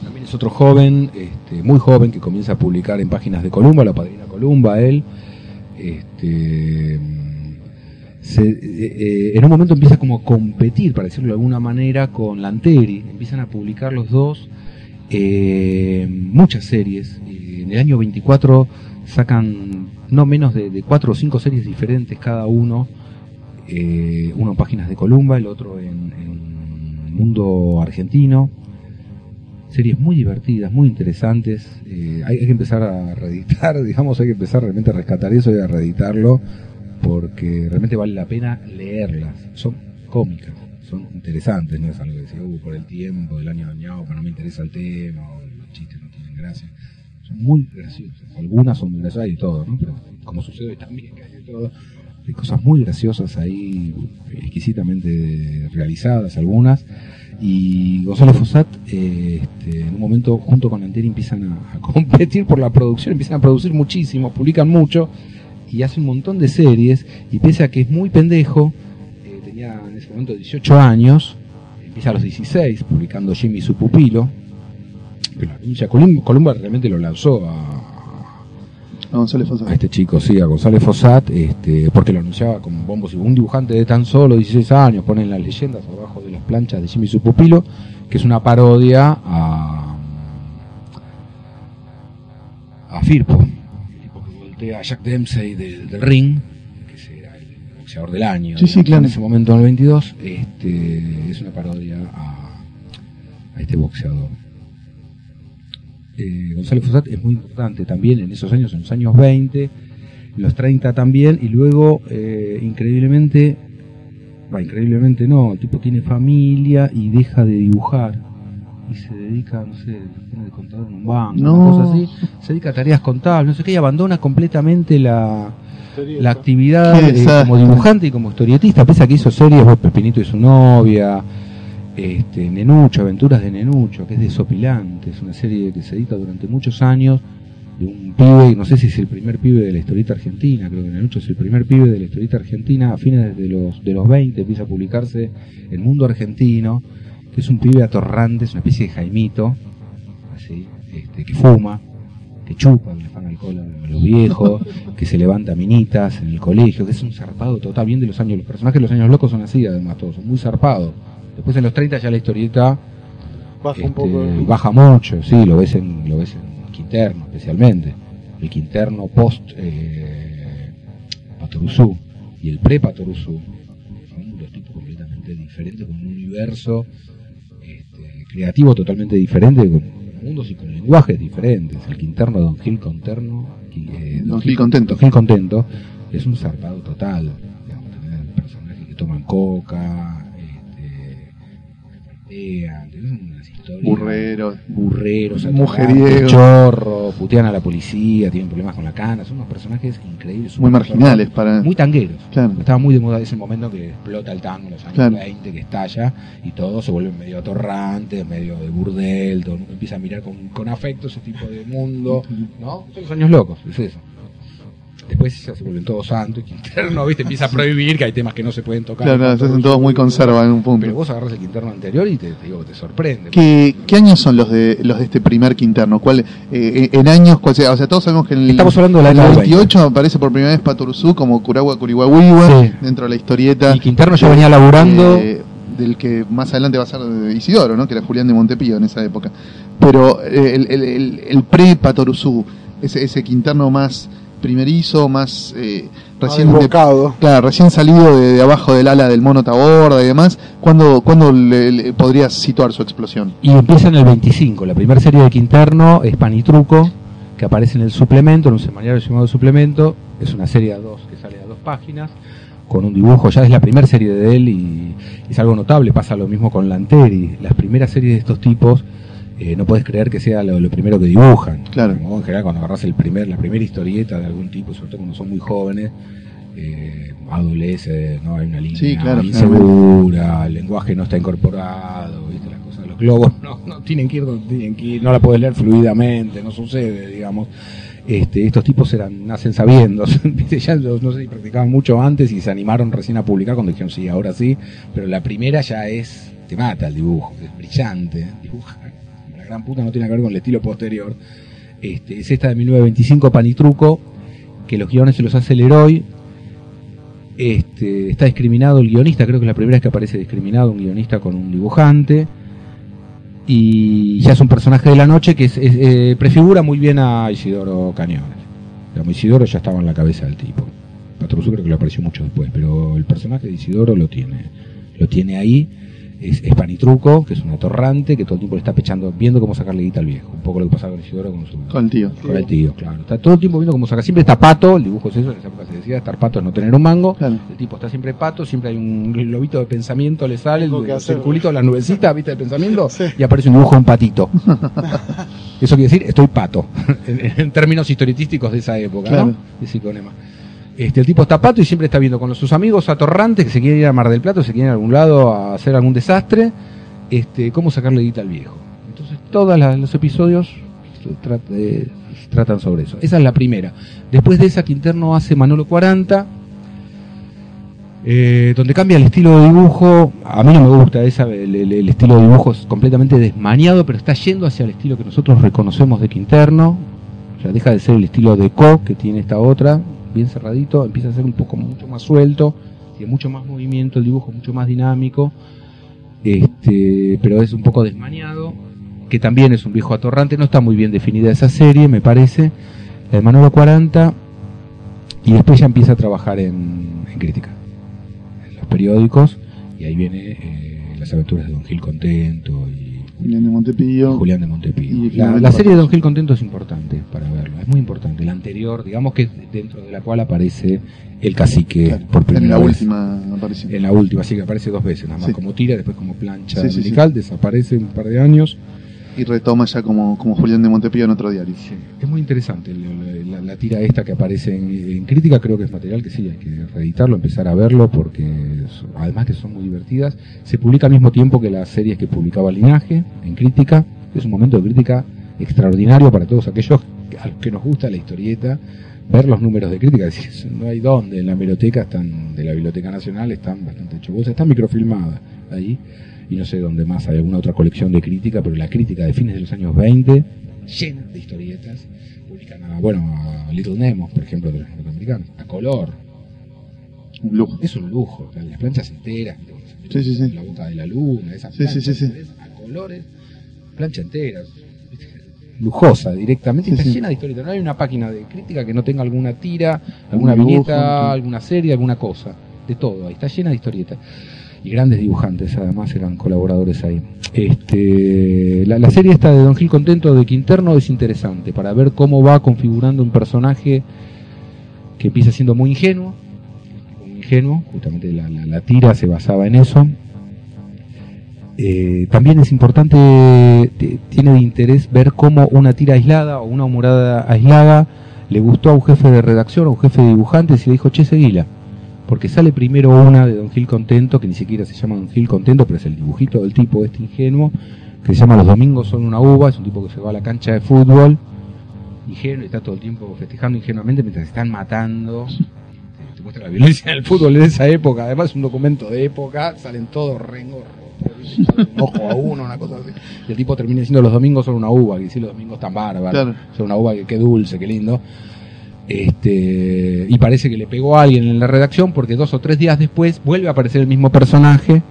También es otro joven, este, muy joven, que comienza a publicar en páginas de Columba, la padrina Columba, él. Este, se- eh, eh, en un momento empieza como a competir, para decirlo de alguna manera, con Lanteri. Empiezan a publicar los dos eh, muchas series. En el año 24 sacan no menos de, de cuatro o cinco series diferentes cada uno. Eh, uno en páginas de Columba, el otro en, Mundo Argentino. Series muy divertidas, muy interesantes. Eh, hay, que empezar a reeditar, digamos, hay que empezar realmente a rescatar eso y a reeditarlo porque realmente vale la pena leerlas. Son cómicas, son interesantes, no es algo que decir, "Uh, por el tiempo del año dañado, pero no me interesa el tema, los chistes no tienen gracia. Muy graciosas. Algunas son hay de todo, ¿no? Pero como sucede también, que hay de todo. Cosas muy graciosas ahí, exquisitamente realizadas algunas. Y Gonzalo Fossat, eh, este, en un momento, junto con Anteri, empiezan a, a competir por la producción, empiezan a producir muchísimo, publican mucho y hace un montón de series. Y pese a que es muy pendejo, eh, tenía en ese momento 18 años, empieza a los 16, publicando Jimmy y su pupilo. Colum- Columba realmente lo lanzó a, a González Fossat. a este chico, sí, a González Fossat, este, porque lo anunciaba como bombos y un dibujante de tan solo 16 años, ponen las leyendas abajo de las planchas de Jimmy y su pupilo, que es una parodia a a Firpo, el tipo que voltea a Jack Dempsey del, del ring, que será el boxeador del año, Sí, sí, claro. en ese momento en el 22, este, es una parodia a, a este boxeador. Eh, González Fossat es muy importante también en esos años, en los años 20, los 30 también, y luego, eh, increíblemente, va, increíblemente no, el tipo tiene familia y deja de dibujar y se dedica, no sé, tiene de contador en un banco, No. una cosa así, se dedica a tareas contables, no sé qué, y abandona completamente la, la actividad eh, como dibujante y como historietista, pese a que hizo series, vos, Pepinito y su novia, este, Nenucho, Aventuras de Nenucho, que es desopilante, es una serie que se edita durante muchos años de un pibe, no sé si es el primer pibe de la historieta argentina, creo que Nenucho es el primer pibe de la historieta argentina, a fines de los, de los 20 empieza a publicarse El Mundo Argentino, que es un pibe atorrante, es una especie de Jaimito, así, este, que fuma, que chupa, que le paga alcohol a los viejos, que se levanta minitas en el colegio, que es un zarpado total, bien de los años, los personajes de los años locos son así además todos, son muy zarpados. Después en los 30 ya la historieta Baja un este, poco. ¿eh? baja mucho, sí, lo ves en, lo ves en Quinterno especialmente. El Quinterno post eh, Patoruzú y el pre Patoruzú son dos tipos completamente diferentes, con un universo este, creativo totalmente diferente, con mundos y con lenguajes diferentes. El Quinterno Don Gil Conterno, eh, Don Gil Contento. Don Gil Contento es un zarpado total. Digamos, personajes que toman coca, unas burreros, Mujeriego. atorrantes, chorro, putean a la policía, tienen problemas con la cana, son unos personajes increíbles. Muy marginales para. muy tangueros. Claro. Estaba muy de moda ese momento que explota el tango en los años Claro. 20, que estalla y todo se vuelve medio atorrante, medio de burdel, todo el mundo empieza a mirar con, con afecto ese tipo de mundo, ¿no? Son los años locos, es eso. Después se vuelven todos santos y Quinterno, ¿viste? Empieza a prohibir que hay temas que no se pueden tocar. Claro, claro, se hacen todos muy conserva en un punto. Pero vos agarras el Quinterno anterior y te, te digo que te sorprende. ¿Qué, qué años son los de los de este primer Quinterno? ¿Cuál, eh, en años, cuál sea? O sea, todos sabemos que en el, Estamos hablando de la en el década 28 aparece por primera vez Patoruzú como Curagua Curihuahuiwa Sí. dentro de la historieta. Y Quinterno ya venía laburando. eh, del que más adelante va a ser Isidoro, ¿no? Que era Julián de Montepío en esa época. Pero eh, el, el, el, el pre-Patoruzú, ese, ese Quinterno más primerizo, más eh, recién de-. Claro, recién salido de, de abajo del ala del mono Taborda y demás, ¿cuándo, cuándo le, le podrías situar su explosión? Y empieza en el 25. La primera serie de Quinterno es Pan y Truco, que aparece en el suplemento, en un semanario llamado Suplemento. Es una serie a dos que sale a dos páginas, con un dibujo. Ya es la primera serie de él y es algo notable. Pasa lo mismo con Lanteri. Las primeras series de estos tipos. Eh, no puedes creer que sea lo, lo primero que dibujan. Claro. Como en general, cuando agarras el primer, la primera historieta de algún tipo, sobre todo cuando son muy jóvenes, eh, adolece, ¿no? Hay una línea Sí, claro, insegura, el lenguaje no está incorporado, ¿viste? Las cosas, los globos no, no tienen que ir donde tienen que ir, no la puedes leer fluidamente, no sucede, digamos. Este, estos tipos eran, nacen sabiendo, ya no, no sé si practicaban mucho antes y se animaron recién a publicar cuando dijeron sí, ahora sí, pero la primera ya es, te mata el dibujo, es brillante, dibuja, gran no tiene que ver con el estilo posterior. Este, es esta de 1925, Panitruco, que los guiones se los hace el héroe, este, está discriminado el guionista, creo que es la primera vez que aparece discriminado un guionista con un dibujante. Y ya es un personaje de la noche que eh, prefigura muy bien a Isidoro Cañones. Isidoro ya estaba en la cabeza del tipo. Patrusú creo que lo apareció mucho después, pero el personaje de Isidoro lo tiene, lo tiene ahí. Es, es Panitruco, que es un atorrante, que todo el tiempo le está pechando, viendo cómo sacarle guita al viejo. Un poco lo que pasaba con Isidoro con su, Con el tío. con el tío, claro. Está todo el tiempo viendo cómo saca. Siempre está pato, el dibujo es eso, en esa época se decía, estar pato es no tener un mango. Claro. El tipo está siempre pato, siempre hay un globito de pensamiento, le sale, el, el circulito, la nubecita, viste, de pensamiento, Sí. y aparece un dibujo en patito. eso quiere decir, estoy pato, en, en términos historietísticos de esa época, Claro. ¿no? De psiconema. Este, el tipo está pato y siempre está viendo con sus amigos atorrantes que se quieren ir a Mar del Plata, o se quieren ir a algún lado a hacer algún desastre, este, cómo sacarle guita al viejo. Entonces, todos los episodios tra- tratan sobre eso. Esa es la primera. Después de esa, Quinterno hace Manolo 40, eh, donde cambia el estilo de dibujo. A mí no me gusta esa, el, el- el estilo de dibujo es completamente desmañado, pero está yendo hacia el estilo que nosotros reconocemos de Quinterno. O sea, deja de ser el estilo de Co que tiene esta otra, bien cerradito, empieza a ser un poco mucho más suelto, tiene mucho más movimiento, el dibujo mucho más dinámico, este, pero es un poco desmañado, que también es un viejo atorrante, no está muy bien definida esa serie, me parece, la de Manolo 40, y después ya empieza a trabajar en, en crítica, en los periódicos, y ahí viene eh, las aventuras de Don Gil Contento y Julián de Montepío. Julián de Montepío. La, serie de Don. Gil Contento es importante para verlo, es muy importante. La anterior, digamos que es dentro de la cual aparece el cacique Claro, por primera en la vez. última aparición. En la última, sí que aparece dos veces, nada más Sí. como tira, después como plancha Sí, dominical, desaparece un par de años. Y retoma ya como, como Julián de Montepío en otro diario. Es muy interesante la, tira esta que aparece en, en crítica, creo que es material que sí, hay que reeditarlo, empezar a verlo, porque además que son muy divertidas. Se publica al mismo tiempo que las series que publicaba Linaje en crítica, es un momento de crítica extraordinario para todos aquellos que- a los que nos gusta la historieta, ver los números de crítica, decir, no hay dónde, en la biblioteca están, de la Biblioteca Nacional están bastante chocosas, están microfilmadas ahí, y no sé dónde más hay alguna otra colección de crítica, pero la crítica de fines de los años 20, llena de historietas, publican a, bueno, a Little Nemo, por ejemplo, de los norteamericanos, a color, Un lujo. es un lujo, las planchas enteras, Sí, sí, sí. la boca de la luna, esas planchas a colores, plancha entera, lujosa directamente, está llena de historietas, no hay una página de crítica que no tenga alguna tira, alguna viñeta, alguna serie, alguna cosa, de todo, ahí está llena de historietas. Y grandes dibujantes, además eran colaboradores ahí. Este, la, la serie esta de Don Gil Contento de Quinterno es interesante para ver cómo va configurando un personaje que empieza siendo muy ingenuo, muy ingenuo, justamente la, la- tira se basaba en eso, Eh, también es importante, te- tiene de interés ver cómo una tira aislada o una humorada aislada le gustó a un jefe de redacción, a un jefe de dibujantes y le dijo, che, seguila. Porque sale primero una de Don Gil Contento, que ni siquiera se llama Don Gil Contento, pero es el dibujito del tipo este ingenuo, que se llama Los Domingos son una uva, es un tipo que se va a la cancha de fútbol, ingenuo, y está todo el tiempo festejando ingenuamente mientras se están matando. Te muestra la violencia del fútbol de esa época, además es un documento de época, salen todos rengorros, ojo a uno, una cosa así. Y el tipo termina diciendo los domingos son una uva, que decir los domingos tan bárbaros, Claro. son una uva que qué dulce, qué lindo. Este, y parece que le pegó a alguien en la redacción porque dos o tres días después vuelve a aparecer el mismo personaje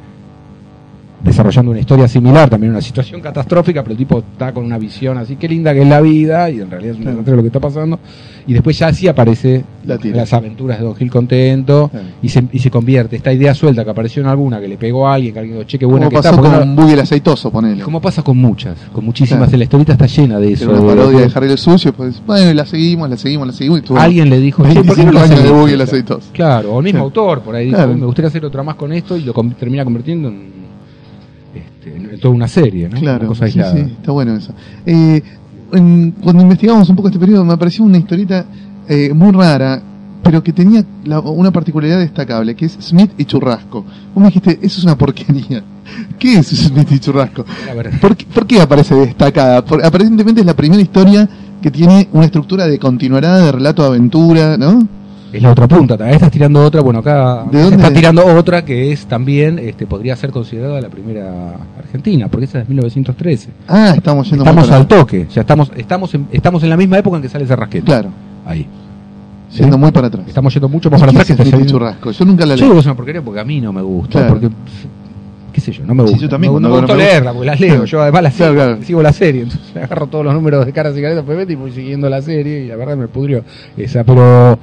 desarrollando una historia similar, también una situación catastrófica, pero el tipo está con una visión así, qué linda que es la vida, y en realidad es un desastre lo que está pasando, y después ya sí aparece La las aventuras de Don Gil Contento, y, se, y se convierte, esta idea suelta que apareció en alguna, que le pegó a alguien, que alguien dijo, che, qué buena Como que está, pasó porque con Buggy el aceitoso, ponele. como pasa con muchas, con muchísimas, Claro. la historieta está llena de eso. Era una parodia de Harry el Sucio, pues bueno, la seguimos, la seguimos, la seguimos. Y estuvo Alguien le dijo, che, ¿por qué 25 no lo hacen de? Buggy el aceitoso. Claro, o el mismo autor por ahí dijo, Claro. me gustaría hacer otra más con esto y lo com- termina convirtiendo en, este, toda una serie, ¿no? Una Claro, cosa sí, está bueno eso. Eh, en- cuando investigamos un poco este periodo me pareció una historieta eh, muy rara, pero que tenía la- una particularidad destacable, que es Smith y Churrasco. Vos me dijiste, eso es una porquería. ¿Qué es Smith y Churrasco? ¿Por qué, por qué aparece destacada? Porque aparentemente es la primera historia que tiene una estructura de continuará, de relato de aventura, ¿no? Es la otra punta, también estás tirando otra, bueno, acá ¿De dónde? está tirando otra que es también, este, podría ser considerada la primera argentina, porque esa es de 1913. Ah, estamos yendo Estamos al toque, ya estamos, estamos en, estamos en la misma época en que sale ese rasquete. Claro, Ahí. yendo ¿Sí? muy para atrás. Estamos yendo mucho ¿Y más para atrás es que y saliendo- Churrasco? Yo nunca la Yo leí. digo que es una porquería porque a mí no me gusta, Claro. porque qué sé yo, no me Sí, gusta. yo también, no, no me gusta no me leerla, porque las leo. Yo además la sigo, Claro, sigo la serie, entonces agarro todos los números de cara cigareta Pepete y voy siguiendo la serie y la verdad me pudrió esa, pero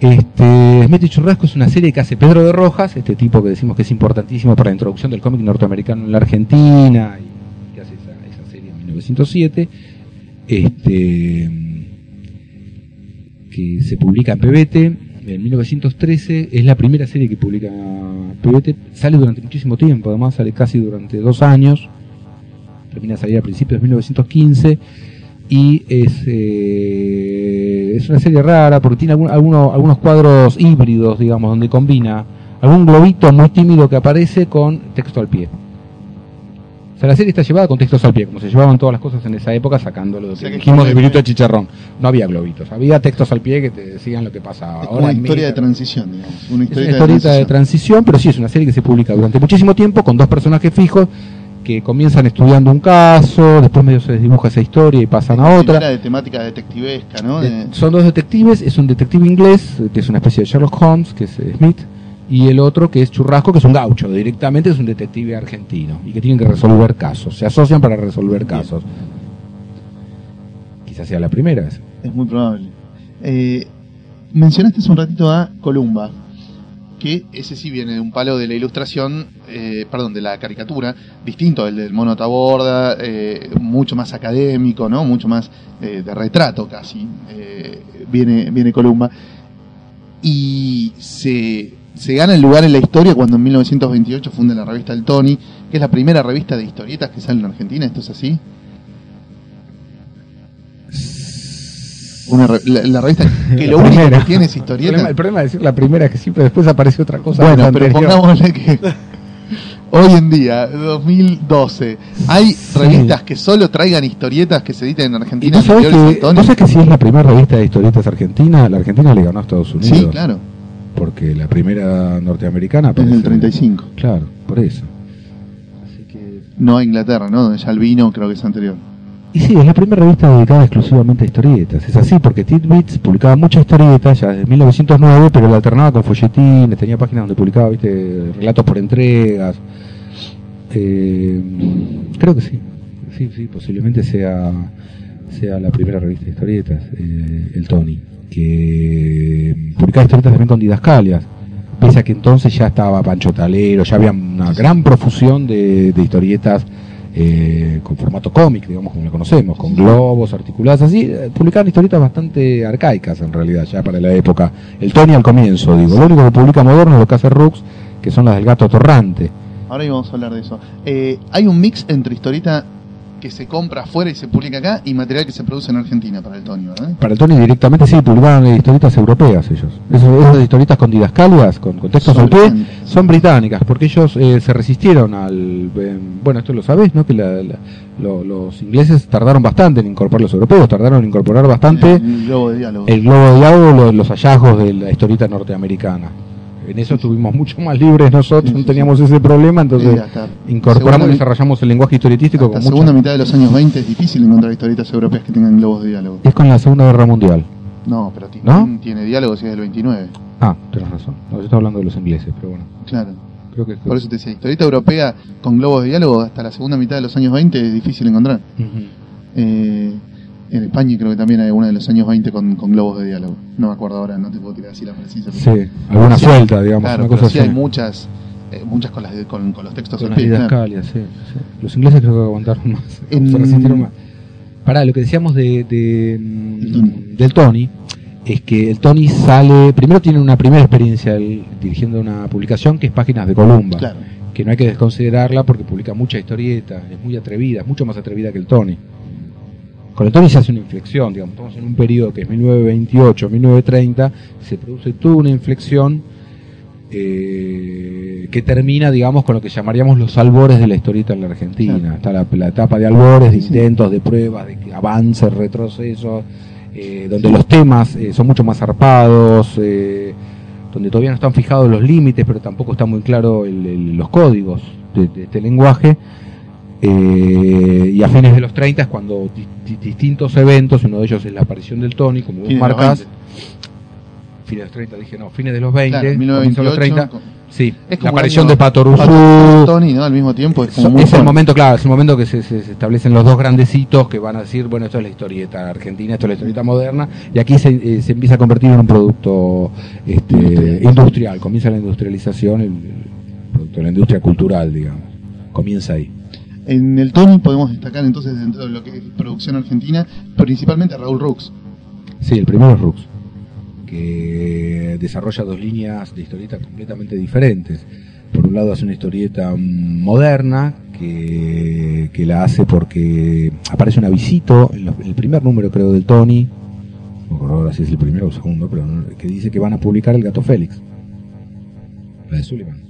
este Smith y Churrasco es una serie que hace Pedro de Rojas, este tipo que decimos que es importantísimo para la introducción del cómic norteamericano en la Argentina y que hace esa, serie en 1907. Este que se publica en Pebete en 1913, es la primera serie que publica Pebete, sale durante muchísimo tiempo, además sale casi durante dos años, termina de salir a principios de 1915 y es, eh, es una serie rara porque tiene algún- alguno- algunos cuadros híbridos, digamos, donde combina algún globito muy tímido que aparece con texto al pie. O sea, la serie está llevada con textos al pie, como se llevaban todas las cosas en esa época, sacándolo de O sea que dijimos Virito de Chicharrón. No había globitos, había textos al pie que te decían lo que pasaba. Es como Ahora una historia de transición, digamos. Una es una historieta historieta de transición. transición, pero sí es una serie que se publica durante muchísimo tiempo con dos personajes fijos que comienzan estudiando un caso, después medio se desdibuja esa historia y pasan a otra. de temática detectivesca, ¿no? Eh, De- Son dos detectives, es un detective inglés, que es una especie de Sherlock Holmes, que es eh, Smith, y el otro que es Churrasco, que es un gaucho, directamente es un detective argentino, y que tienen que resolver casos, se asocian para resolver casos. Quizás sea la primera esa. Es muy probable. Eh, mencionaste hace un ratito a Columba, que ese sí viene de un palo de la ilustración, eh, perdón, de la caricatura, distinto al del mono Taborda, eh, mucho más académico, ¿no? Mucho más eh, de retrato casi, eh, viene, viene Columba. Y se, se gana el lugar en la historia cuando en 1928 funda la revista El Tony, que es la primera revista de historietas que sale en Argentina, ¿esto es así? Una re- la, la revista que lo único que tiene es El historieta. problema, el problema de decir la primera es que siempre después aparece otra cosa. Bueno, pero anterior. pongámosle que hoy en día, 2012, hay Sí. revistas que solo traigan historietas que se editen en ¿Y Argentina. tú sabes, que, si es la primera revista de historietas argentina, la Argentina le ganó a Estados Unidos? Sí, claro, Porque la primera norteamericana en aparece- el 35. Claro, por eso. Así que... No a Inglaterra, ¿no? Donde ya el vino creo que es anterior. Y sí, es la primera revista dedicada exclusivamente a historietas. Es así, porque Tidbits publicaba muchas historietas ya desde 1909, pero la alternaba con folletines, tenía páginas donde publicaba, viste, relatos por entregas. Eh, creo que sí. Sí, sí, posiblemente sea, sea la primera revista de historietas, eh, el Tony, que publicaba historietas también con didascalias. Pese a que entonces ya estaba Pancho Talero, ya había una gran profusión de, de historietas eh, con formato cómic, digamos como lo conocemos, con globos articulados así, eh, publicaban historietas bastante arcaicas en realidad, ya para la época. El Tony al comienzo, digo, lo único que publica moderno es lo que hace Rux, que son las del gato torrante. ahora íbamos a hablar de eso. Eh, hay un mix entre historieta que se compra afuera y se publica acá y material que se produce en Argentina para el Tony, ¿verdad? Para el Tony directamente sí, publicaban historietas europeas ellos. Esos- esas historietas con didascalias, con, con textos británicas. son británicas, porque ellos eh, se resistieron al... eh, bueno, esto lo sabés, ¿no? Que la- la- lo- los ingleses tardaron bastante en incorporar, los europeos tardaron en incorporar bastante El globo de diálogo. el globo de diálogo, lo- los hallazgos de la historieta norteamericana. En eso estuvimos mucho más libres nosotros, Sí, no sí. teníamos ese problema, entonces incorporamos segunda- y desarrollamos el lenguaje historietístico Hasta con segunda mucha... mitad de los años 20 es difícil encontrar historietas europeas que tengan globos de diálogo. Es con la Segunda Guerra Mundial. No, pero ¿No? tiene diálogo si es del 29. Ah, tienes razón. No, yo estaba hablando de los ingleses, pero bueno. Claro. Creo que... Por eso te decía, historieta europea con globos de diálogo hasta la segunda mitad de los años 20 es difícil encontrar. Eh, en España creo que también hay alguna de los años 20 con, con globos de diálogo. No me acuerdo ahora, no te puedo tirar así la precisa. Sí, alguna Sí, suelta, digamos, Claro, una pero cosa sí así. hay muchas, eh, muchas con, las de- con, con los textos Con las didascalias, sí, sí. Los ingleses creo que aguantaron más. En- Se resistieron más. Pará, lo que decíamos de, de, mm, El Tony. del Tony es que el Tony sale. Primero tiene una primera experiencia él dirigiendo una publicación que es Páginas de Columba. Claro. Que no hay que desconsiderarla porque publica mucha historieta, es muy atrevida, es mucho más atrevida que el Tony. Con el Tony se hace una inflexión, digamos, estamos en un periodo que es 1928-1930, se produce toda una inflexión eh, que termina, digamos, con lo que llamaríamos los albores de la historieta en la Argentina. Claro. Está la, la etapa de albores, de Sí. intentos, de pruebas, de avances, retrocesos, eh, donde los temas eh, son mucho más zarpados, donde todavía no están fijados los límites, pero tampoco está muy claro el- el- los códigos de, de este lenguaje. Eh, y a fines de los 30 es cuando di- di- distintos eventos, uno de ellos es la aparición del Tony, como vos 20. fines de los 30, dije no, fines de los 20, Claro, comienzo de los 1928, 30, con- sí, Es la aparición año- de Patoruzú, Patoruzú, Tony, ¿no? Al mismo tiempo es como es el momento, claro, es el momento que se, se- se establecen los dos grandecitos que van a decir, bueno, esto es la historieta argentina, esto es la historieta moderna, y aquí se, eh, se empieza a convertir en un producto este, Industrial. industrial. comienza la industrialización, el, el producto de la industria cultural, digamos, comienza ahí. En el Tony podemos destacar entonces dentro de lo que es producción argentina, principalmente Raúl Rux. Sí, el primero es Rux, que desarrolla dos líneas de historieta completamente diferentes. Por un lado hace una historieta moderna, que, que la hace porque aparece un avisito, en, el primer número creo del Tony, no ahora si es el primero o segundo, pero que dice que van a publicar El Gato Félix, la de Sullivan.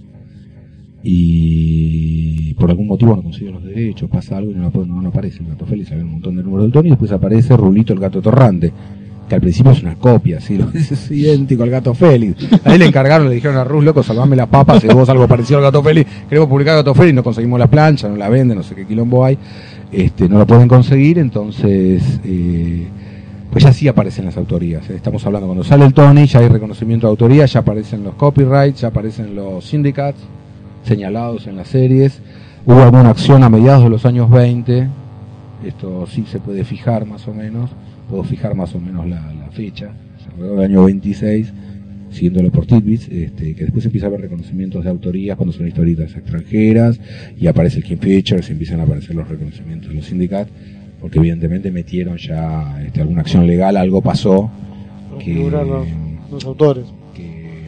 Y por algún motivo no consiguen los derechos, pasa algo y no, la no, aparece el Gato Félix, había un montón de números del Tony, y después aparece Rulito el Gato Torrante que al principio es una copia, ¿sí? es idéntico al gato Félix. A él le encargaron, le dijeron a Rus, loco, salvame las papas, si vos algo parecido al gato Félix, queremos publicar gato Félix, no conseguimos la plancha, no la venden, no sé qué quilombo hay, este, no lo pueden conseguir, entonces, eh, pues ya sí aparecen las autorías. ¿eh? Estamos hablando, cuando sale el Tony, ya hay reconocimiento de autoría, ya aparecen los copyrights, ya aparecen los syndicates señalados en las series. Hubo alguna acción a mediados de los años 20, esto sí se puede fijar más o menos, puedo fijar más o menos la, la fecha, alrededor del año 26, siguiéndolo por Tidbits, este, que después empieza a haber reconocimientos de autoría cuando son historietas extranjeras y aparece el King Features y empiezan a aparecer los reconocimientos de los sindicatos, porque evidentemente metieron ya este, alguna acción legal, algo pasó que, los autores.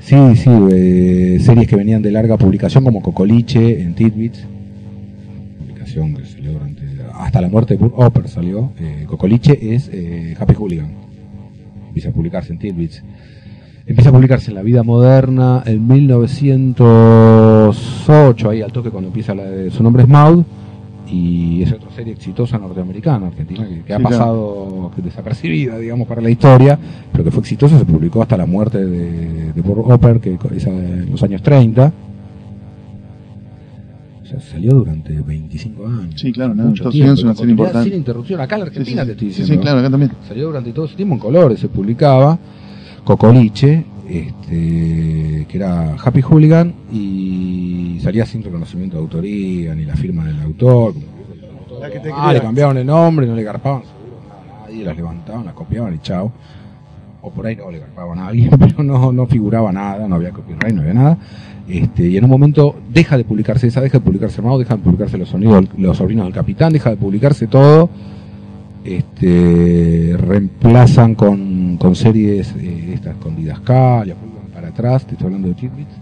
Sí, sí, eh, series que venían de larga publicación como Cocoliche en Tidbits, publicación que salió durante hasta la muerte de Burt Hopper salió. Eh, Cocoliche es eh, Happy Hooligan. Empieza a publicarse en Tidbits. Empieza a publicarse en La Vida Moderna en 1908, ahí al toque cuando empieza la su nombre es Maud. Y es otra serie exitosa norteamericana, argentina, que, que ha Sí, claro. pasado desapercibida, digamos, para la historia, pero que fue exitosa, se publicó hasta la muerte de, de Burt Hopper, que es en los años 30. O sea, salió durante 25 años. Sí, claro. Mucho Estados Unidos es una serie importante. Sin interrupción. Acá en la sí, Argentina sí. te estoy diciendo. sí, claro, acá también. Salió durante todo ese tiempo en colores, se publicaba. Cocoliche, este, que era Happy Hooligan, y salía sin reconocimiento de autoría, ni la firma del autor. como La que te Ah, le crea. cambiaban el nombre, no le garpaban a nadie, las levantaban, las copiaban y chao. O por ahí no le garpaban a alguien, pero no, no figuraba nada, no había copyright, no había nada. Este, y en un momento deja de publicarse esa, deja de publicarse Mao, deja de publicarse los sonidos, los sobrinos del capitán, deja de publicarse todo. Este, reemplazan con, con series eh, estas con vuelven para atrás, te estoy hablando de Tidbits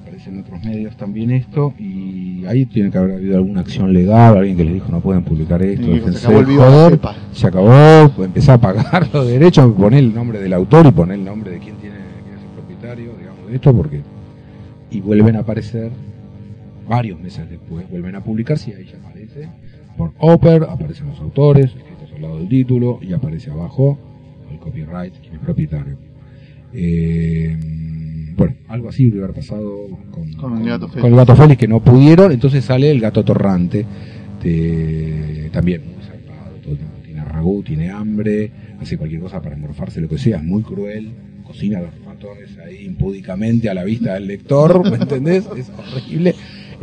aparece en otros medios también esto y ahí tiene que haber habido alguna acción legal, alguien que les dijo no pueden publicar esto, dijo, se acabó el de vivo de joder". cepa. se acabó, empezó a pagar los derechos, poner el nombre del autor y poner el nombre de quién tiene, quién es el propietario, digamos, de esto, porque y vuelven a aparecer varios meses después, vuelven a publicarse y ahí ya aparece por Oper, aparecen los autores, escritos al lado del título y aparece abajo el copyright, quién es propietario. Eh, bueno, algo así debe haber pasado con, Con el gato con Félix. el gato Félix que no pudieron, entonces sale el gato torrante, de- también muy zarpado, todo tiene ragú, tiene hambre, hace cualquier cosa para morfarse, lo que sea, es muy cruel, cocina los ratones ahí impúdicamente a la vista del lector, ¿me entendés? Es horrible.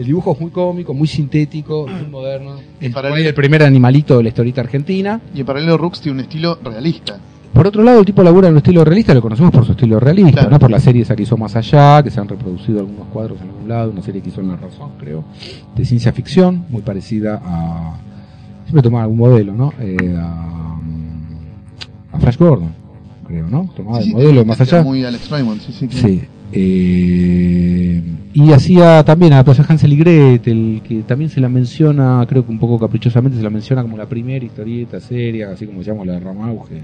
El dibujo es muy cómico, muy sintético, muy moderno. Y Es para por el- primer animalito de la historieta argentina. Y en paralelo Rux tiene un estilo realista. Por otro lado, el tipo labura en un estilo realista, lo conocemos por su estilo realista, Claro. ¿no? Por la serie esa que hizo Más Allá, que se han reproducido algunos cuadros en algún lado, una serie que hizo en La Razón, creo, de ciencia ficción, muy parecida a... Siempre tomaba algún modelo, ¿no? Eh, a, a Flash Gordon, creo, ¿no? Tomaba Sí, el sí, modelo de Más Allá. Muy Alex Raymond, sí, sí. claro. Sí. Eh, y hacía también a Plaza Hansel y Gretel, que también se la menciona, creo que un poco caprichosamente, se la menciona como la primera historieta seria, así como llamamos la de Ramauge.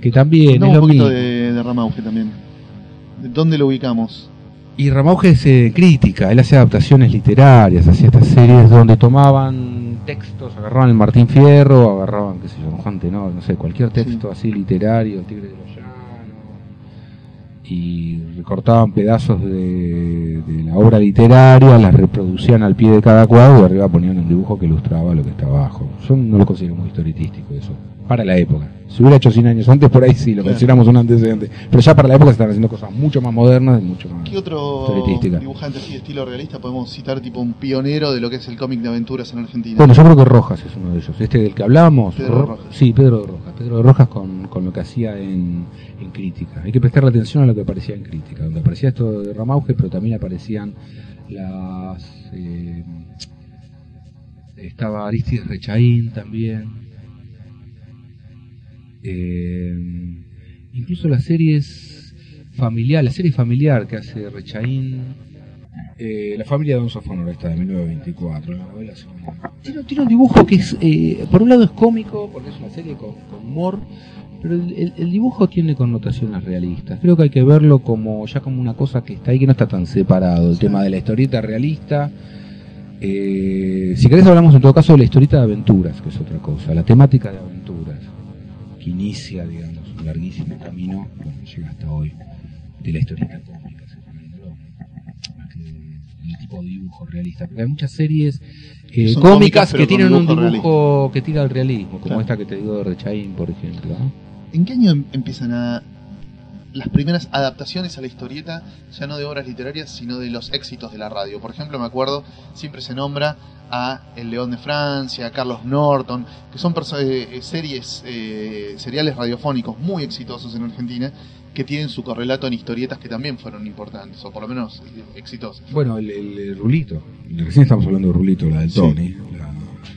Que también No, es un lo poquito mismo. de, de Ramauge también. ¿De ¿Dónde lo ubicamos? Y Ramauge es eh, crítica, él hace adaptaciones literarias, hacía estas series donde tomaban textos, agarraban el Martín Fierro, agarraban, qué sé yo, Juan Tenor, no sé, cualquier texto así literario, el Tigre de los Llanos, y recortaban pedazos de, la obra literaria, las reproducían al pie de cada cuadro y arriba ponían un dibujo que ilustraba lo que está abajo. Yo no lo considero muy historietístico eso, para la época. Si hubiera hecho 100 años antes, por ahí sí, lo Claro. consideramos un antecedente. Pero ya para la época se están haciendo cosas mucho más modernas y mucho más... ¿Qué otro dibujante así de estilo realista podemos citar tipo un pionero de lo que es el cómic de aventuras en Argentina? Bueno, yo creo que Rojas es uno de ellos. Este del que hablábamos. Pedro Ro- Rojas. Sí, Pedro de Rojas. Pedro de Rojas con, con lo que hacía en, en crítica. Hay que prestarle atención a lo que aparecía en crítica. Donde aparecía esto de Ramauge, pero también aparecían las. eh, estaba Aristides Rechaín también. Eh, incluso las series familiar, la serie familiar que hace Rechaín. Eh, la familia de Don Sofonor, esta de 1924, la novela son- tiene, un dibujo que es, eh, por un lado es cómico, porque es una serie con, humor, pero el dibujo tiene connotaciones realistas. Creo que hay que verlo como ya como una cosa que está ahí, que no está tan separado. El tema de la historieta realista. Eh, si querés hablamos en todo caso de la historieta de aventuras, que es otra cosa, la temática de aventuras, que inicia, digamos, un larguísimo camino, bueno, llega hasta hoy, de la historieta cómica, separándolo más que el tipo de dibujo realista. Porque hay muchas series eh, cómicas que tienen un dibujo que tira al realismo, como Claro. esta que te digo de Rechaín, por ejemplo. ¿no? ¿En qué año em- empiezan a las primeras adaptaciones a la historieta, ya no de obras literarias, sino de los éxitos de la radio? Por ejemplo, me acuerdo, siempre se nombra a El León de Francia, a Carlos Norton, que son eh, eh, series, eh, seriales radiofónicos muy exitosos en Argentina, que tienen su correlato en historietas que también fueron importantes, o por lo menos eh, exitosos. Bueno, el, el- el Rulito. Recién estamos hablando de Rulito, la del Sí. Tony. La,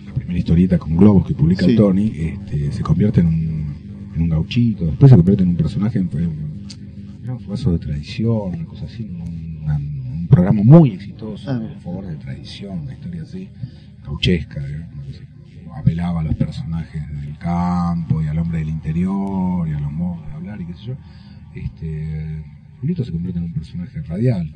la primera historieta con globos que publica Sí. el Tony. Este, se convierte en un, en un gauchito. Después se convierte en un personaje, en, en un de tradición, una cosa así. Un, una- un programa muy exitoso. Ah, a favor de tradición, una historia así. Que apelaba a los personajes del campo y al hombre del interior y a los modos de hablar y qué sé yo. Este, Rulito se convierte en un personaje radial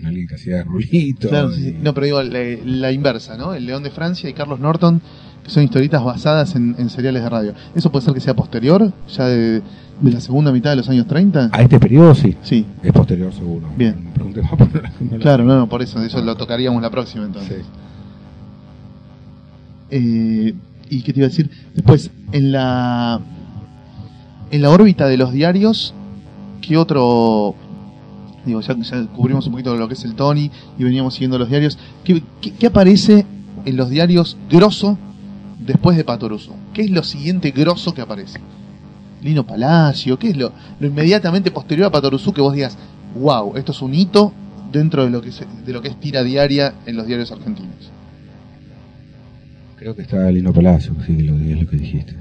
con alguien que hacía de Rulito. Claro, sí, sí. No, pero digo la, la inversa, ¿no? El León de Francia y Carlos Norton, que son historietas basadas en, en seriales de radio. ¿Eso puede ser que sea posterior, ya de, de la segunda mitad de los años 30? A este periodo sí, Sí, es posterior seguro. Bien. Más por la- no la- claro, no, no, por eso, eso lo tocaríamos la próxima entonces. Sí. Eh, ¿Y qué te iba a decir? Después, en la en la órbita de los diarios, ¿qué otro digo, ya, cubrimos un poquito lo que es el Tony y veníamos siguiendo los diarios. ¿Qué, qué- aparece en los diarios grosso después de Patoruso? ¿Qué es lo siguiente grosso que aparece? Lino Palacio, ¿qué es lo, lo inmediatamente posterior a Patoruzú que vos digas, wow, esto es un hito dentro de lo que, de lo que es tira diaria en los diarios argentinos? Creo que está Lino Palacio, sí, lo, es lo que dijiste.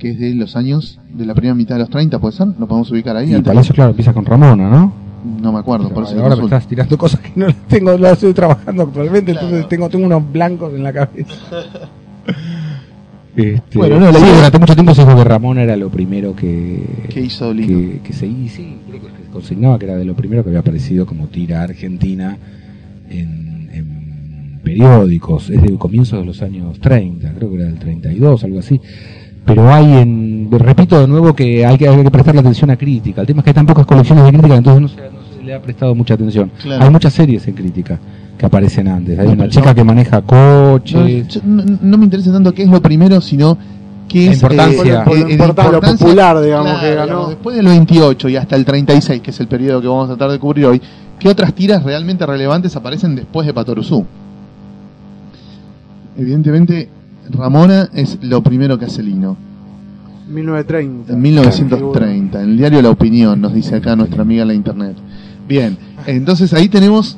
Que es de los años de la primera mitad de los 30, ¿puede ser? ¿Lo podemos ubicar ahí? Y antes? Palacio, claro, empieza con Ramona, ¿no? No me acuerdo, por eso ahora me estás tirando cosas que no las tengo, las estoy trabajando actualmente, Claro. entonces tengo, tengo unos blancos en la cabeza. Este, Bueno, no, la sí, idea- durante mucho tiempo se dijo que Ramón era lo primero que, ¿Qué hizo Lino? que, que se y sí, creo que se consignaba que era de lo primero que había aparecido como tira argentina en, en periódicos, es de comienzos de los años 30, creo que era del 32, algo así. Pero hay en, repito de nuevo que hay que, hay que prestarle atención a crítica. El tema es que hay tan pocas colecciones de crítica, entonces no se, no se le ha prestado mucha atención. Claro. Hay muchas series en crítica que aparecen antes. Hay No, una chica que maneja coches. no, no me interesa tanto qué es lo primero, sino qué es importancia. Por eh, importante, lo importancia- popular, digamos, Claro, que ganó. después del 28 y hasta el 36, que es el periodo que vamos a tratar de cubrir hoy, ¿qué otras tiras realmente relevantes aparecen después de Patoruzú? Evidentemente, Ramona es lo primero que hace Lino. 1930. En 1930, en el diario La Opinión, nos dice acá nuestra amiga en la internet. Bien, entonces ahí tenemos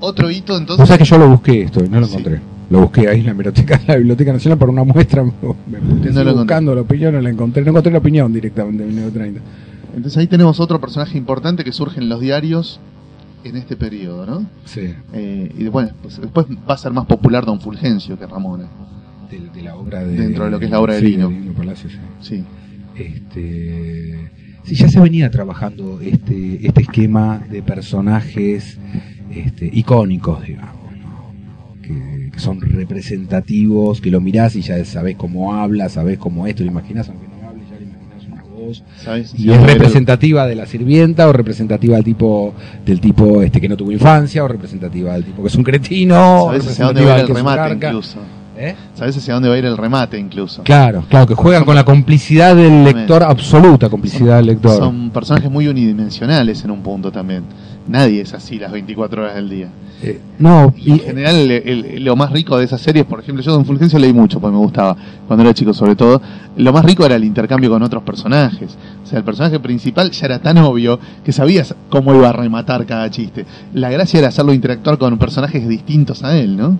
otro hito, entonces... sabés que yo lo busqué esto y no lo Sí. encontré. Lo busqué ahí en la biblioteca, la biblioteca nacional para una muestra. Me, me puse No lo buscando la opinión, no la encontré. No encontré la opinión directamente de 1930. Entonces ahí tenemos otro personaje importante que surge en los diarios en este periodo, ¿no? Sí, Eh, y bueno, pues después va a ser más popular Don Fulgencio que Ramona. De, de la obra de. Dentro de lo que es la obra de sí, Lino. Palacio, sí. Este, sí, ya se venía trabajando este, este esquema de personajes este, icónicos, digamos, ¿no? que, que son representativos, que lo mirás y ya sabés cómo habla, sabés cómo esto, lo imaginás, aunque no hable, ya le imaginás una voz. ¿Sabes? Y es representativa de la sirvienta o representativa del tipo del tipo este que no tuvo infancia o representativa del tipo que es un cretino o ¿Sabes hacia dónde representativa va del que el es un remate incluso? ¿Eh? ¿Sabes hacia dónde va a ir el remate incluso? Claro, claro, que juegan con la complicidad del lector, absoluta complicidad del lector. Son personajes muy unidimensionales en un punto también. Nadie es así las 24 horas del día. Eh, no, Y en general el- el- lo más rico de esas series, por ejemplo, yo Don Fulgencio leí mucho, porque me gustaba, cuando era chico sobre todo, lo más rico era el intercambio con otros personajes. O sea, el personaje principal ya era tan obvio que sabías cómo iba a rematar cada chiste. La gracia era hacerlo interactuar con personajes distintos a él, ¿no?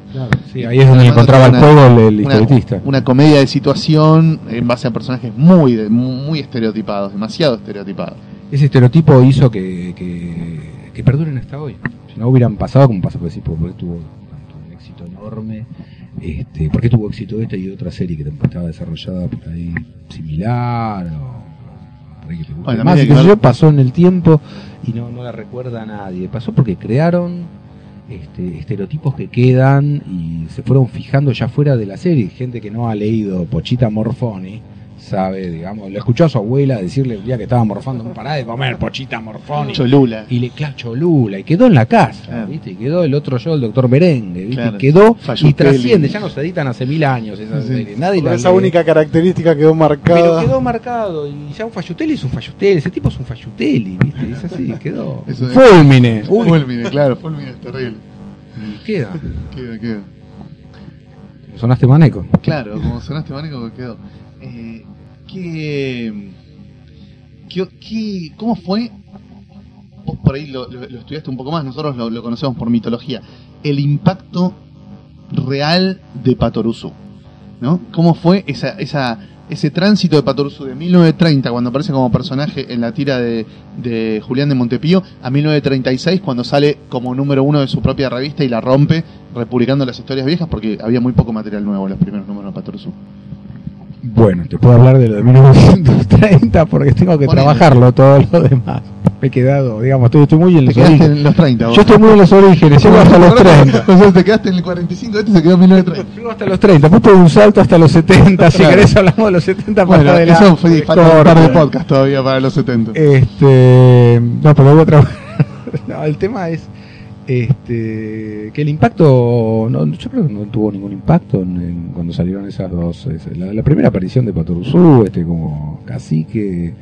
sí, ahí es donde encontraba el una- juego el, el Una, historietista. una comedia de situación en base a personajes muy, de- muy estereotipados, demasiado estereotipados. Ese estereotipo hizo que, que, que perduren hasta hoy. Si no hubieran pasado, como pasó, por decir, porque tuvo tanto un éxito enorme, este, porque tuvo éxito esta y otra serie que estaba desarrollada por ahí similar, o por ahí que te Bueno, más, que yo, pasó en el tiempo y no, no la recuerda a nadie. Pasó porque crearon este, estereotipos que quedan y se fueron fijando ya fuera de la serie. Gente que no ha leído Pochita Morfoni sabe, digamos, lo escuchó a su abuela decirle el día que estaba morfando, no pará de comer Pochita Morfoni. Cholula. Y le claro, Cholula, y quedó en la casa, Claro. ¿viste? Y quedó el otro yo, el doctor Merengue, ¿viste? Claro. Y quedó y trasciende, ya no se editan hace mil años esas Sí. series. Nadie esa lee. única característica quedó Pero marcada. quedó marcado, y ya un Fayutelli es un Fayutelli, ese tipo es un Fayutelli, ¿viste? Es así, quedó. Es- Fulmine, uy, Fulmine, claro, Fulmine es terrible. y queda. Queda, queda. Sonaste maneco. Claro, como sonaste que quedó. Eh, ¿qué, qué, qué- cómo fue? Vos por ahí lo, estudiaste un poco más, nosotros lo, lo conocemos por mitología. El impacto real de Patoruzú. ¿no? ¿Cómo fue esa, esa, ese tránsito de Patoruzú de 1930, cuando aparece como personaje en la tira de, de Julián de Montepío, a 1936, cuando sale como número uno de su propia revista y la rompe, republicando las historias viejas, porque había muy poco material nuevo en los primeros números de Patoruzú. Bueno, te puedo hablar de lo de 1930 porque tengo que trabajarlo todo lo demás. Me he quedado, digamos, estoy, estoy muy en Te los quedaste orígenes. en los 30, vos. Yo estoy muy en los orígenes, llego hasta los 30. O sea, te quedaste en el 45, este se quedó en 1930. Llego hasta los 30, después un salto hasta los 70. Si Claro. querés hablamos de los 70 Bueno, para adelante. eso fue falta un par de podcast todavía para los 70. Este, no, pero voy a trabajar. No, el tema es este que el impacto, no, yo creo que no tuvo ningún impacto en, en cuando salieron esas dos. La, la primera aparición de Patoruzú, este como cacique,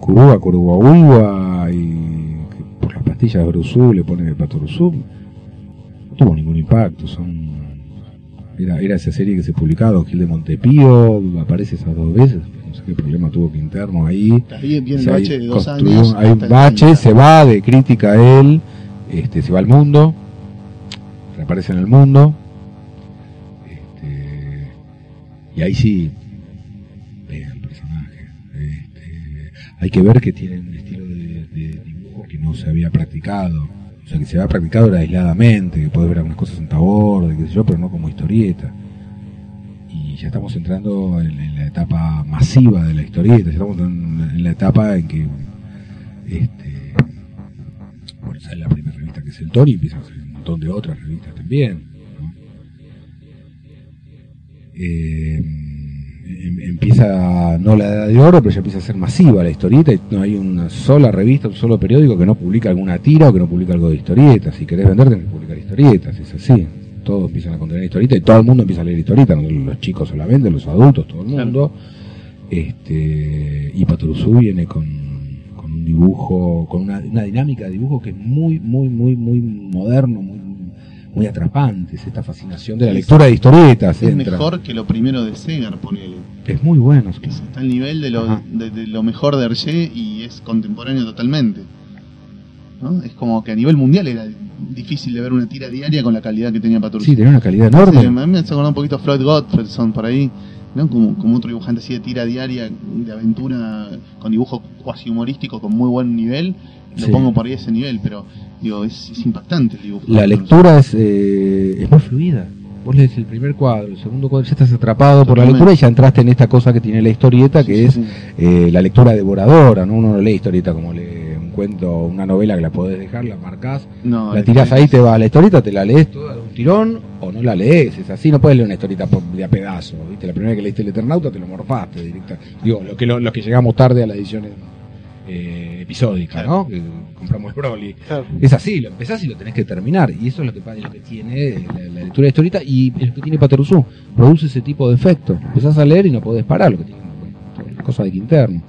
Curúa, Curuguahuiwa y que por las pastillas de Bruzú le pone Patoruzú, no tuvo ningún impacto. Son era, era esa serie que se publicaba, Gil de Montepío, aparece esas dos veces, no sé qué problema tuvo que interno ahí. El Se bache de dos años. Hay un bache, 30. se va de crítica a él, este, se va al mundo, reaparece en el mundo. Este, y ahí sí, vean el personaje. Este, hay que ver que tiene un estilo de, dibujo que no se había practicado. O sea, que se había practicado aisladamente, que podés ver algunas cosas en tabor, qué sé yo, pero no como historieta. Y ya estamos entrando en, la etapa masiva de la historieta, ya estamos en, en la etapa en que sale la primera revista que es el Tony, a salir un montón de otras revistas también. ¿no? Eh, em- empieza no la edad de oro, pero ya empieza a ser masiva la historieta y no hay una sola revista, un solo periódico que no publica alguna tira o que no publica algo de historietas. Si querés vender, tenés que publicar historietas, es así. Todos empiezan a contener historietas y todo el mundo empieza a leer historietas, no los chicos solamente, los adultos, todo el mundo. Este, y Patoruzú viene con un dibujo, con una, una dinámica de dibujo que es muy, muy, muy, muy moderno, muy, muy atrapante. Es esta fascinación de la Es- lectura de historietas. Es entra. mejor que lo primero de Segar, ponele. Es muy bueno. es Está al nivel de lo, de, de lo mejor de Hergé y es contemporáneo totalmente. ¿no? Es como que a nivel mundial era difícil de ver una tira diaria con la calidad que tenía Patoruzú. Sí, tenía una calidad Sí, enorme. mí me acordar un poquito Floyd Gottfredson por ahí, ¿no? Como, como otro dibujante así de tira diaria, de aventura, con dibujo cuasi humorístico, con muy buen nivel. Lo Sí. pongo por ahí a ese nivel, pero digo, es, es impactante el dibujo. La lectura es, eh, es muy fluida. Vos lees el primer cuadro, el segundo cuadro, ya estás atrapado por la lectura y ya entraste en esta cosa que tiene la historieta, que sí, es sí. eh, la lectura devoradora. ¿no? Uno no lee historieta como lee cuento, una novela que la podés dejar, la marcás, No, la tirás ahí, te vas a la historieta, te la lees toda de un tirón o no la lees. Es así, no puedes leer una historieta de a pedazo. ¿viste? La primera vez que leíste el Eternauta te lo morfaste directa. Digo, lo que, lo, los que llegamos tarde a la edición eh, episódica, ¿no? Que compramos el Broly. Es así, lo empezás y lo tenés que terminar. Y eso es lo que, lo que tiene la, la lectura de historieta y lo que tiene Patoruzú. Produce ese tipo de efecto. Empezás a leer y no podés parar, lo que tiene cosa de Quinterno.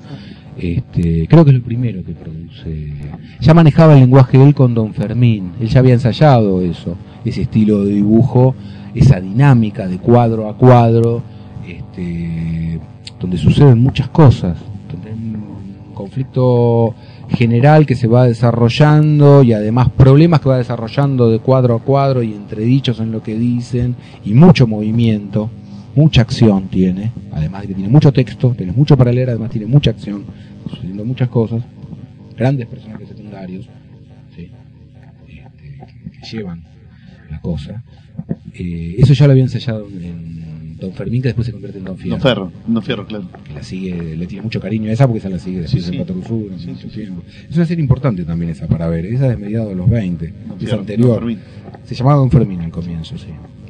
Este, creo que es lo primero que produce. Ya manejaba el lenguaje él con Don Fermín. Él ya había ensayado eso, ese estilo de dibujo, esa dinámica de cuadro a cuadro, este, donde suceden muchas cosas. Donde hay un conflicto general que se va desarrollando y además problemas que va desarrollando de cuadro a cuadro y entredichos en lo que dicen y mucho movimiento, mucha acción tiene, además de que tiene mucho texto, tiene mucho para leer, además tiene mucha acción, sucediendo muchas cosas, grandes personajes secundarios sí, este, que, llevan la cosa. Eh, eso ya lo había ensayado en Don Fermín, que después se convierte en Don Fierro Don Ferro, Don Fierro, claro. que la sigue, le tiene mucho cariño a esa porque esa la sigue después Sí, sí. en Patoruzú durante Sí. Es una serie importante también esa para ver, esa de mediados de los 20, Don es Fierro, anterior. Se llamaba Don Fermín al comienzo, sí.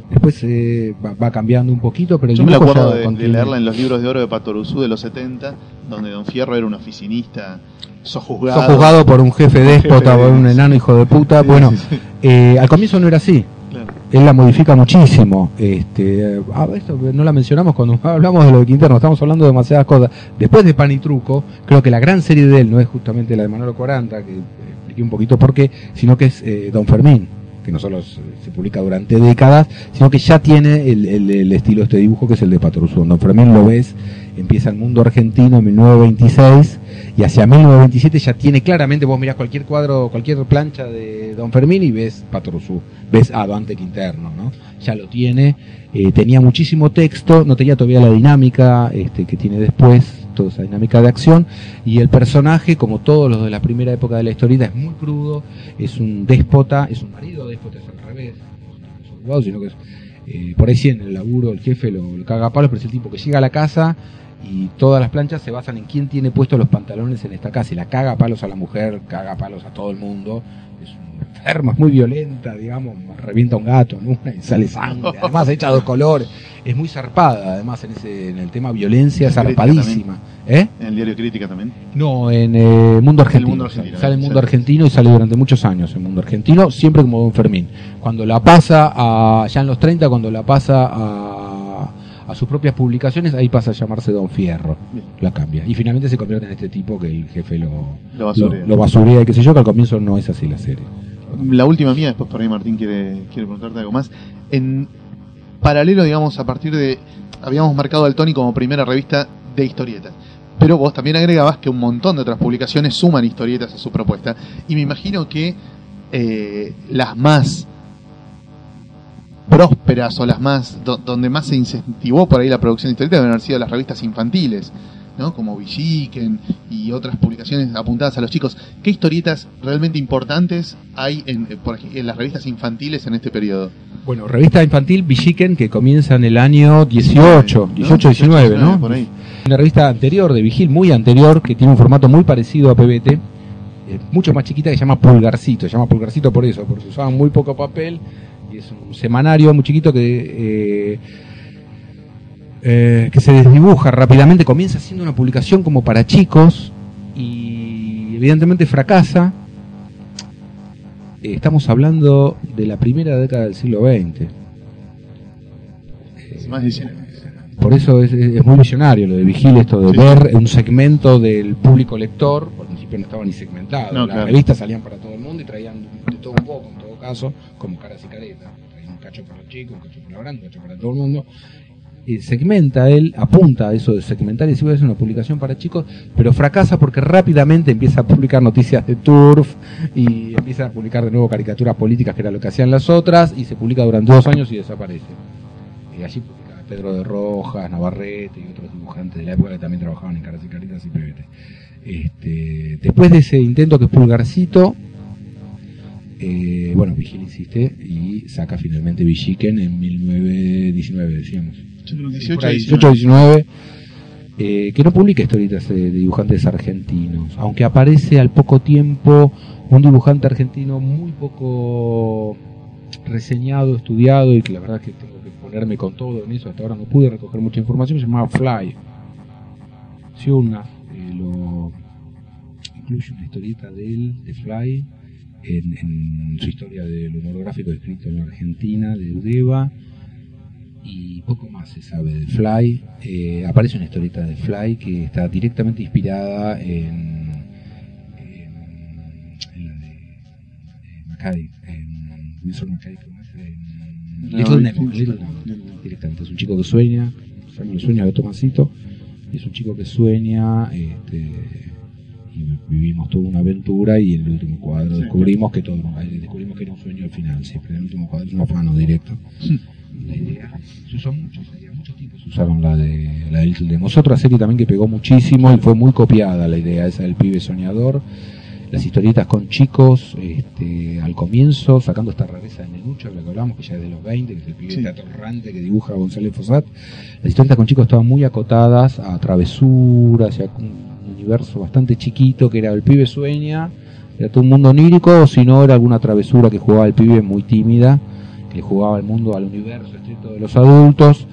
Después eh, va, va cambiando un poquito, pero el Yo me acuerdo de, leerla en los libros de oro de Patoruzú de los 70, donde Don Fierro era un oficinista sojuzgado. Fue juzgado por un jefe déspota, Jefe por un enano hijo de puta. Sí, bueno, sí, sí. eh, al comienzo no era así. Claro. Él la modifica muchísimo. Este, ah, esto no la mencionamos cuando hablamos de lo de Quinterno, estamos hablando de demasiadas cosas. Después de Pan y Truco, creo que la gran serie de él no es justamente la de Manolo 40, que expliqué un poquito por qué, sino que es eh, Don Fermín, que no solo se, publica durante décadas, sino que ya tiene el, estilo de este dibujo que es el de Patoruzú. Don Fermín lo ves, empieza el mundo argentino en 1926 y hacia 1927 ya tiene claramente, vos mirás cualquier cuadro, cualquier plancha de Don Fermín y ves Patoruzú, ves a Dante Quinterno, ¿no? Ya lo tiene, eh, tenía muchísimo texto, no tenía todavía la dinámica este, que tiene después, toda esa dinámica de acción, y el personaje, como todos los de la primera época de la historieta, es muy crudo, es un déspota, es un marido déspota, es al revés, no es sino que es, eh, por ahí sí en el laburo el jefe lo, caga a palos, pero es el tipo que llega a la casa y todas las planchas se basan en quién tiene puestos los pantalones en esta casa y la caga a palos a la mujer, caga a palos a todo el mundo. Es una enferma, es muy violenta, digamos, revienta un gato en una y sale sangre, además echa dos colores. Es muy zarpada, además, en ese en el tema violencia, zarpadísima. ¿Eh? En el diario Crítica también. No, en eh, Mundo Argentino. Mundo Argentino, sale en. Mundo Argentino y sale durante muchos años en Mundo Argentino, siempre como Don Fermín. Cuando la pasa a, ya en los 30, cuando la pasa a, a sus propias publicaciones, ahí pasa a llamarse Don Fierro. Bien. La cambia. Y finalmente se convierte en este tipo que el jefe lo, Lo basurea. lo, lo basurea y qué sé yo, que al comienzo no es así la serie. La última mía, después por ahí Martín quiere, quiere preguntarte algo más. En paralelo, digamos, a partir de. Habíamos marcado al Tony como primera revista de historietas. Pero vos también agregabas que un montón de otras publicaciones suman historietas a su propuesta. Y me imagino que eh, las más prósperas o las más do- donde más se incentivó por ahí la producción de historietas deben haber sido las revistas infantiles. ¿No? como Villiquen y otras publicaciones apuntadas a los chicos, ¿qué historietas realmente importantes hay en, eh, por ej- en las revistas infantiles en este periodo? Bueno, revista infantil Villiquen que comienza en el año 18, ¿no? 18, 19, ¿no? Por ahí. Una revista anterior de Vigil, muy anterior, que tiene un formato muy parecido a PBT, eh, mucho más chiquita que se llama Pulgarcito. Se llama Pulgarcito por eso, porque usaban muy poco papel y es un semanario muy chiquito que, eh, eh, que se desdibuja rápidamente. Comienza siendo una publicación como para chicos y evidentemente fracasa. Eh, estamos hablando de la primera década del siglo XX. Hace más de 100 años. Por eso es, es muy visionario lo de Vigil, esto de Sí. ver un segmento del público lector, al principio no estaba ni segmentado, No, las claro. revistas salían para todo el mundo y traían de todo un poco, en todo caso, como caras y caretas, traían un cacho para los chicos, un cacho para los grandes, un cacho para todo el mundo. Y segmenta él, apunta a eso de segmentar y decir voy a hacer una publicación para chicos, pero fracasa porque rápidamente empieza a publicar noticias de turf y empieza a publicar de nuevo caricaturas políticas que era lo que hacían las otras y se publica durante dos años y desaparece. Y allí publicaba Pedro de Rojas, Navarrete y otros dibujantes de la época que también trabajaban en Caras y Caritas y PBT. Este, después de ese intento que es Pulgarcito, eh, bueno, Vigil insiste y saca finalmente Villiquen en 1919, decíamos. Yo creo que Por 18 ahí, 19. 18 19, eh, que no publica historietas de dibujantes argentinos, aunque aparece al poco tiempo un dibujante argentino muy poco reseñado, estudiado y que la verdad es que tengo que ponerme con todo en eso, hasta ahora no pude recoger mucha información, se llamaba Fly. Ciuna eh, lo incluye una historieta de él, de Fly, en, en su historia del humor gráfico escrito en la Argentina, de Udeva y poco más se sabe de Fly. Eh, aparece una historieta de Fly que está directamente inspirada en, en, en la de, de en Winsor Mackay. En No, Little Nemo, Little. Nemo, directamente. Es un chico que sueña, sueña, sueña de Tomasito, y es un chico que sueña, este, y vivimos toda una aventura y en el último cuadro Sí. descubrimos que todo descubrimos que era un sueño al final, siempre en el último cuadro es un afano directo. La idea, se usó mucho, muchos tipos usaron la de la de Little Demos. Otra serie también que pegó muchísimo y fue muy copiada la idea esa del pibe soñador. Las historietas con chicos, este, al comienzo, sacando esta rareza de Nenucho, de la que hablamos, que ya es de los 20, que es el pibe Sí. atorrante que dibuja González Fossat. Las historietas con chicos estaban muy acotadas a travesuras, y a un universo bastante chiquito, que era el pibe sueña, era todo un mundo onírico, o si no, era alguna travesura que jugaba el pibe muy tímida, que jugaba al mundo, al universo estricto de los adultos.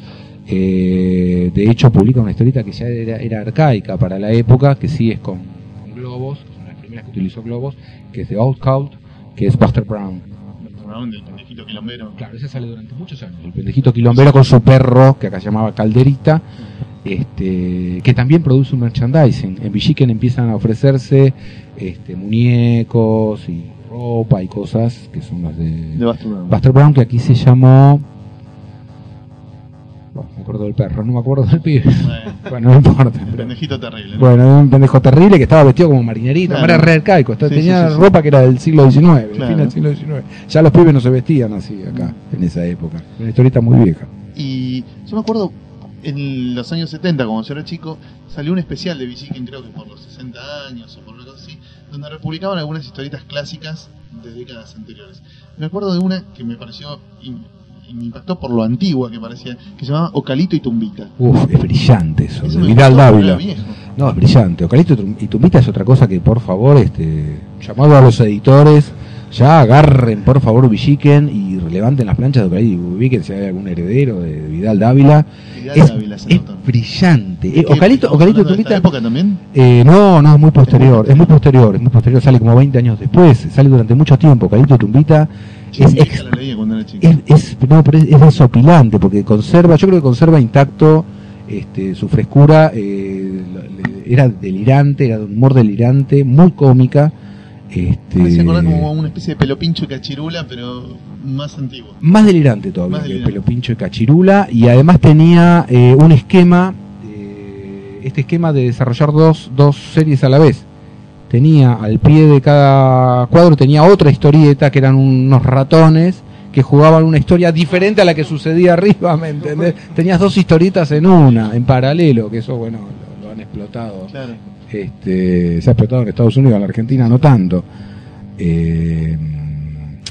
Eh, de hecho, publica una historieta que ya era, era arcaica para la época, que sí es con, con globos, que son las primeras que utilizó globos, que es de Outcast, que es Buster Brown. del pendejito quilombero. Claro, ese sale durante muchos años. El pendejito quilombero con su perro, que acá se llamaba Calderita, este, que también produce un merchandising. En Villiquen empiezan a ofrecerse este, muñecos y ropa y cosas que son las de De Buster Brown. Buster Brown, que aquí se llamó. Bueno, me acuerdo del perro, no me acuerdo del pibe. Bueno, Bueno, no importa. pero- pendejito terrible. ¿no? bueno, era un pendejo terrible que estaba vestido como marinerito, Claro. era re arcaico, estaba- Sí, tenía sí, sí, sí. ropa que era del siglo XIX, Claro. fin del siglo XIX. Ya los pibes no se vestían así acá, en esa época. Una historieta muy vieja. Y yo me acuerdo en los años 70, cuando yo era chico, salió un especial de Villiquen, creo que por los 60 años o por algo así, donde republicaban algunas historietas clásicas de décadas anteriores. Me acuerdo de una que me pareció y, y me impactó por lo antigua que parecía, que se llamaba Ocalito y Tumbita. Uf, es brillante eso, Eso Vidal Dávila. No, es brillante. Ocalito y Tum- y Tumbita es otra cosa que, por favor, este, llamado a los editores, ya agarren, por favor, Villiquen y levanten las planchas de Ocalito y ubiquen si hay algún heredero de Vidal Dávila. Es, es brillante. Eh, ¿Qué, Ocalito, Ocalito de esta Tumbita... época también? Eh, no, no, es muy posterior, es muy posterior, es muy posterior, sale como 20 años después, sale durante mucho tiempo. Calito y Tumbita es, ex- es, es- no, pero es, es desopilante porque conserva, yo creo que conserva intacto este, su frescura, eh, era delirante, era de un humor delirante, muy cómica. Este, hacía acordar como una especie de pelo pincho y cachirula, pero más antiguo. más delirante todavía Más que el delirante. pelo pincho y cachirula y además tenía eh, un esquema eh, este esquema de desarrollar dos, dos series a la vez tenía al pie de cada cuadro tenía otra historieta que eran unos ratones que jugaban una historia diferente a la que sucedía arriba, ¿me entendés? Tenías dos historietas en una, en paralelo, que eso, bueno, lo, lo han explotado. Claro. Este, se ha explotado en Estados Unidos, en la Argentina no tanto. Eh,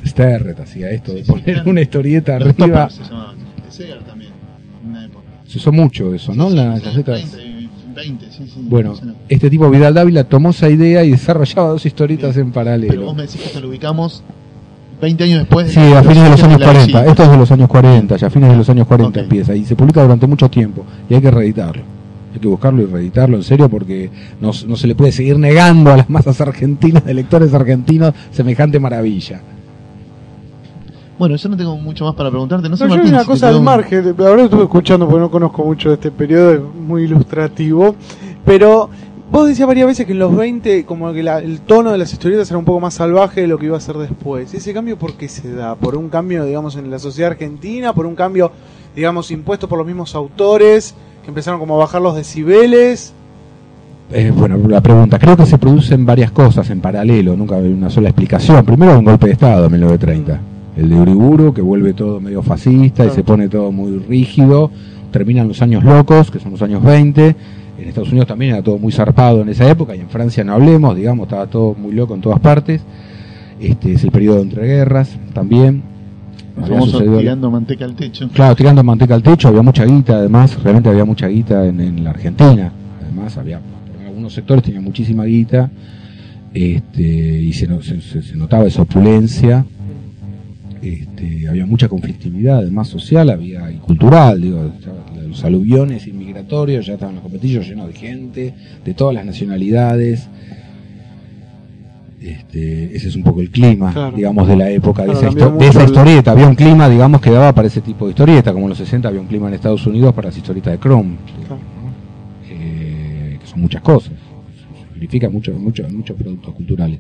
Sterret hacía esto de Sí, poner una historieta Los arriba. se Segar también, en una época. Se usó mucho eso, ¿no? Sí, Las gacetas. 20, 20, sí, sí. Bueno, no. este tipo Vidal Dávila tomó esa idea y desarrollaba dos historietas Bien. en Pero paralelo. vos me decís que esto lo ubicamos 20 años después. de Sí, a fines de los años la 40. visita. Esto es de los años 40, ya a fines de los años 40 Ok. empieza. Y se publica durante mucho tiempo. Y hay que reeditarlo. Hay que buscarlo y reeditarlo en serio porque no, no se le puede seguir negando a las masas argentinas, de lectores argentinos, semejante maravilla. Bueno, yo no tengo mucho más para preguntarte. No sé, No, yo Martín, una si te cosa al un- margen, ahora estuve escuchando porque no conozco mucho de este periodo, es muy ilustrativo, pero vos decías varias veces que en los 20 como que la- el tono de las historietas era un poco más salvaje de lo que iba a ser después. ¿Ese cambio por qué se da? ¿Por un cambio, digamos, en la sociedad argentina? ¿Por un cambio, digamos, impuesto por los mismos autores empezaron como a bajar los decibeles? Eh, bueno, la pregunta, creo que se producen varias cosas en paralelo, nunca hay una sola explicación. Primero un golpe de Estado en 1930, el de Uriburu, que vuelve todo medio fascista y se pone todo muy rígido. Terminan los años locos, que son los años 20. En Estados Unidos también era todo muy zarpado en esa época, y en Francia no hablemos, digamos, estaba todo muy loco en todas partes. Este es el periodo de entreguerras también. Famoso tirando manteca al techo. Claro, tirando manteca al techo, había mucha guita, además, realmente había mucha guita en, en la Argentina. Además, había, en algunos sectores tenía muchísima guita, este, y se, no- se- se- se notaba esa opulencia. Este, había mucha conflictividad, además social, había y cultural, digo, los aluviones inmigratorios, ya estaban los copetillos llenos de gente, de todas las nacionalidades. Este, ese es un poco el clima, Claro. digamos, de la época, de, esa, de esa historieta. Había un clima, digamos, que daba para ese tipo de historieta, como en los 60 había un clima en Estados Unidos para las historietas de Chrome, Claro. ¿no? Eh, que son muchas cosas, significa muchos muchos muchos productos culturales.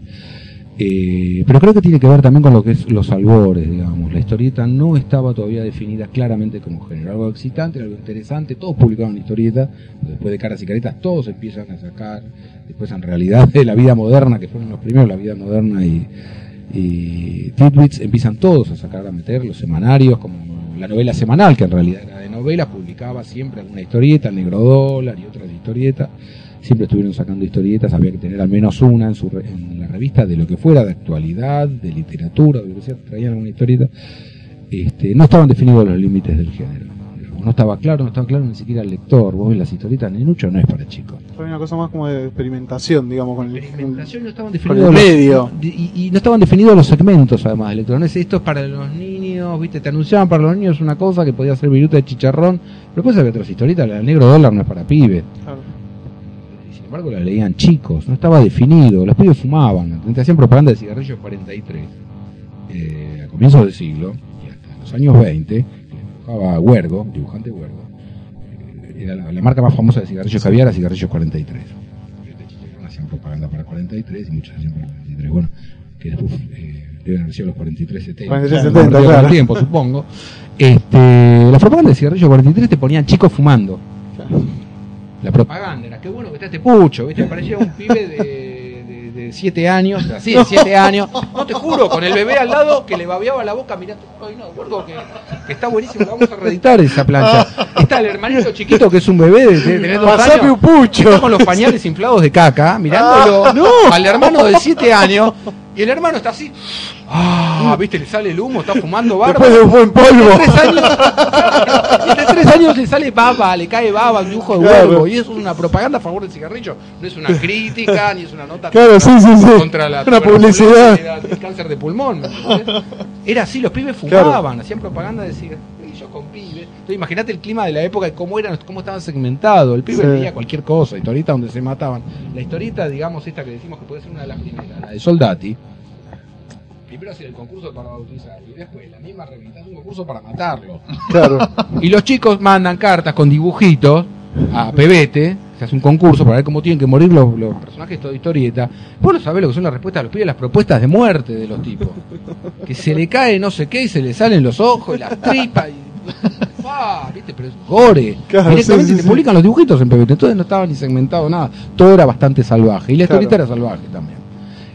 Eh, pero creo que tiene que ver también con lo que es los albores, digamos. La historieta no estaba todavía definida claramente como género. Algo excitante, algo interesante. Todos publicaban historietas. Después de Caras y Caretas, todos empiezan a sacar. Después, en realidad, de la vida moderna, que fueron los primeros, la vida moderna y, y empiezan todos a sacar, a meter los semanarios, como la novela semanal, que en realidad era de novela, publicaba siempre alguna historieta, el Negro Dólar y otras historietas siempre estuvieron sacando historietas, había que tener al menos una en, su re- en la revista de lo que fuera, de actualidad, de literatura, de lo que sea, traían alguna historieta. Este, no estaban definidos los límites del género. No estaba claro, no estaba claro ni siquiera el lector. Vos ves las historietas, Nenucho no es para chicos. Fue una cosa más como de experimentación, digamos, con el... Experimentación no estaban Con definidos el los- medio. y, y no estaban definidos los segmentos además del lector. No es esto es para los niños, viste, te anunciaban para los niños una cosa que podía ser viruta de chicharrón, pero después había otras historietas, la del negro dólar no es para pibes. Claro. Embargo la leían chicos, no estaba definido, los pibes fumaban, te hacían propaganda de cigarrillos 43 eh, a comienzos del siglo y hasta los años 20, que dibujaba Huergo, dibujante Huergo, eh, era la, la marca más famosa de cigarrillos que había era cigarrillos 43. Este chicharrón hacían propaganda para 43 y muchos hacían para 43, bueno, que después eh, deben haber sido los 43 70. 43, Claro, 70, con el claro. tiempo, supongo. Este, la propaganda de cigarrillos 43 te ponían chicos fumando. La propaganda era, qué bueno que está este pucho, ¿viste? Parecía un pibe de, de, de siete años, así de siete años. No te juro, con el bebé al lado que le babeaba la boca mirando. Ay, no, gordo, que, que está buenísimo, la vamos a reeditar esa plancha. Está el hermanito chiquito que es un bebé de, de dos años. un pucho. Está con los pañales inflados de caca, mirándolo al hermano de siete años. Y el hermano está así. Ah, viste, le sale el humo, está fumando barba. Después de un buen polvo. De tres años, y de tres años le sale baba, le cae baba, un dibujo de Claro. huevo. Y eso es una propaganda a favor del cigarrillo. No es una crítica, ni es una nota Claro, contra, sí, sí, sí. contra la Una publicidad. El cáncer de pulmón. Era así, los pibes fumaban, hacían propaganda de cigarrillos con pibes. Entonces, imagínate el clima de la época y cómo eran, cómo estaban segmentados. El pibe Sí. leía cualquier cosa, historieta donde se mataban. La historieta, digamos, esta que decimos que puede ser una de las primeras, la de Soldati. Primero hacer el concurso para bautizarlo y después la misma revista hace un concurso para matarlo. Claro. Y los chicos mandan cartas con dibujitos a Pebete, se hace un concurso para ver cómo tienen que morir los, los personajes de toda historieta. Vos no sabés lo que son las respuestas de los pibes, las propuestas de muerte de los tipos. Que se le cae no sé qué y se le salen los ojos y las tripas y. ¡Ah! ¿Viste? Pero es gore. Claro, Directamente sí, sí, te sí. publican los dibujitos en Pebete, entonces no estaba ni segmentado nada. Todo era bastante salvaje. Y la Claro. historieta era salvaje también.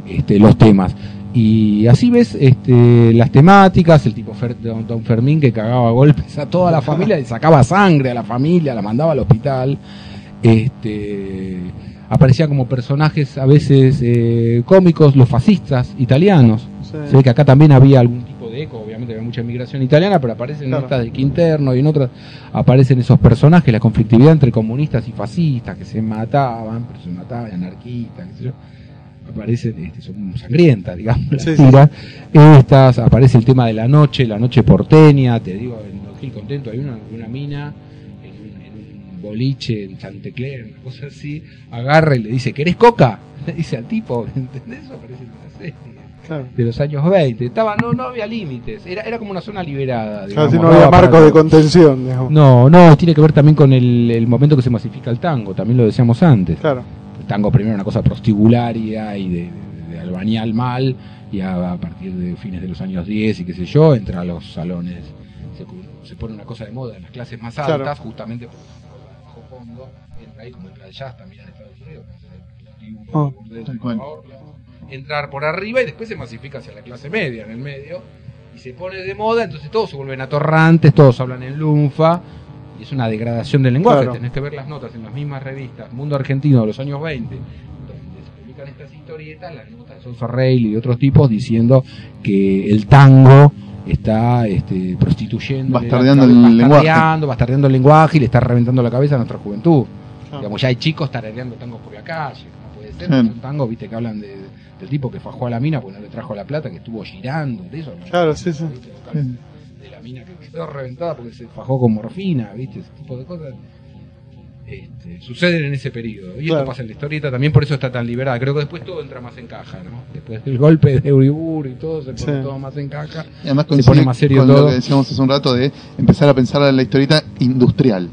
Este, los temas. Y así ves este, las temáticas, el tipo Fer- don, don Fermín que cagaba golpes a toda la familia, le sacaba sangre a la familia, la mandaba al hospital. este, aparecían como personajes a veces eh, cómicos los fascistas italianos. Se ve que acá también había algún tipo obviamente había mucha inmigración italiana, pero aparecen Claro. en estas de Quinterno y en otras aparecen esos personajes, la conflictividad entre comunistas y fascistas que se mataban, pero se mataban, anarquistas, qué sé yo. Aparecen, este, son sangrientas, digamos, las Sí, sí. tiras. Estas, aparece el tema de la noche, la noche porteña, te digo, en Gil Contento hay una, una mina boliche en Chantecler, una cosa así, agarra y le dice, ¿querés coca? Le dice al tipo, ¿entendés? Eso aparece en la serie Claro. de los años 20. Estaba, no, no había límites, era, era como una zona liberada. Claro, digamos, si no había marcos de contención, digamos. No, no, tiene que ver también con el, el momento que se masifica el tango, también lo decíamos antes. Claro. El tango primero una cosa prostibularia y de, de, de albañal mal, y a, a partir de fines de los años 10 y qué sé yo, entra a los salones, se, pone una cosa de moda en las clases más Claro. altas, justamente bajo fondo, entra ahí como entra el jazz también en Estados Unidos, el- Ah, el- tal cual. Entrar por arriba y después se masifica hacia la clase media en el medio y se pone de moda, entonces todos se vuelven atorrantes, todos hablan en lunfa y es una degradación del lenguaje. Claro. Tenés que ver las notas en las mismas revistas, Mundo Argentino de los años 20, donde se publican estas historietas, las notas de Sonso y de otros tipos diciendo que el tango está este, prostituyendo, Bastardeando el lenguaje. bastardeando el lenguaje y le está reventando la cabeza a nuestra juventud. Claro. Digamos, ya hay chicos tarareando tangos por la calle, no puede ser, Claro. son tangos, viste, que hablan de, del tipo que fajó a la mina porque no le trajo la plata, que estuvo girando, de eso. Claro, sí, sí. De la mina que quedó reventada porque se fajó con morfina, viste, ese tipo de cosas. Este, suceden en ese periodo. Y Claro. esto pasa en la historieta también, por eso está tan liberada. Creo que después todo entra más en caja, ¿no? Después del golpe de Uribur y todo, se pone Sí. todo más en caja. Y además Se pone más serio con todo. lo que decíamos hace un rato de empezar a pensar en la historieta industrial.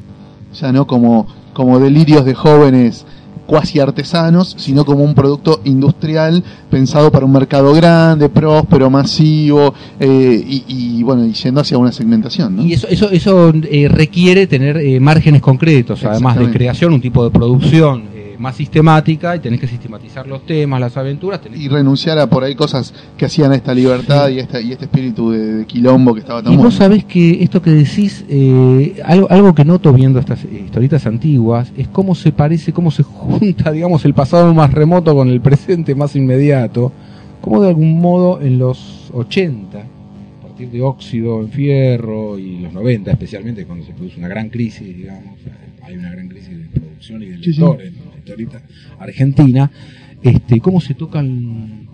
O sea, no como, como delirios de jóvenes cuasi artesanos, sino como un producto industrial pensado para un mercado grande, próspero, masivo, eh, y, y, bueno, y yendo hacia una segmentación. ¿no? Y eso, eso, eso eh, requiere tener eh, márgenes concretos, además de creación, un tipo de producción eh, más sistemática y tenés que sistematizar los temas, las aventuras. Tenés Y renunciar a por ahí cosas que hacían a esta libertad y, esta, y este espíritu de, de quilombo que estaba tan Y bueno. vos sabés que esto que decís, eh, algo, algo que noto viendo estas eh, historietas antiguas, es cómo se parece, cómo se junta, digamos, el pasado más remoto con el presente más inmediato, como de algún modo en los 80, a partir de óxido en fierro y los 90 especialmente, cuando se produce una gran crisis, digamos, hay una gran crisis de producción y de Sí, sí. lectores historieta argentina, este, cómo se tocan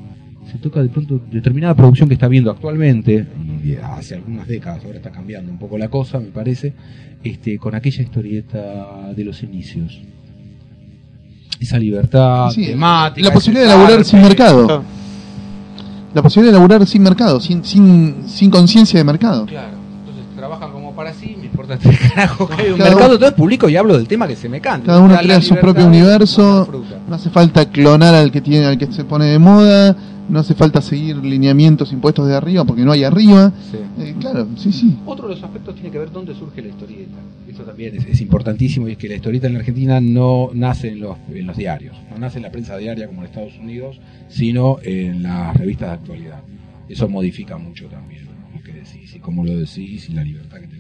se toca de pronto determinada producción que está viendo actualmente, y hace algunas décadas, ahora está cambiando un poco la cosa, me parece, este, con aquella historieta de los inicios. Esa libertad Sí, temática. la posibilidad de laburar sin mercado. Claro. La posibilidad de laburar sin mercado, sin, sin, sin conciencia de mercado. Claro, entonces trabajan como para sí, que hay un Cada mercado, uno- entonces publico y hablo del tema que se me canta. Cada uno crea su propio universo. No hace falta clonar al que tiene, al que se pone de moda. No hace falta seguir lineamientos impuestos de arriba porque no hay arriba. Sí. Eh, claro, sí, sí. Otro de los aspectos tiene que ver dónde surge la historieta. Esto también es, es importantísimo y es que la historieta en la Argentina no nace en los, en los diarios, no nace en la prensa diaria como en Estados Unidos, sino en las revistas de actualidad. Eso modifica mucho también lo que decís y cómo lo decís y la libertad que tenés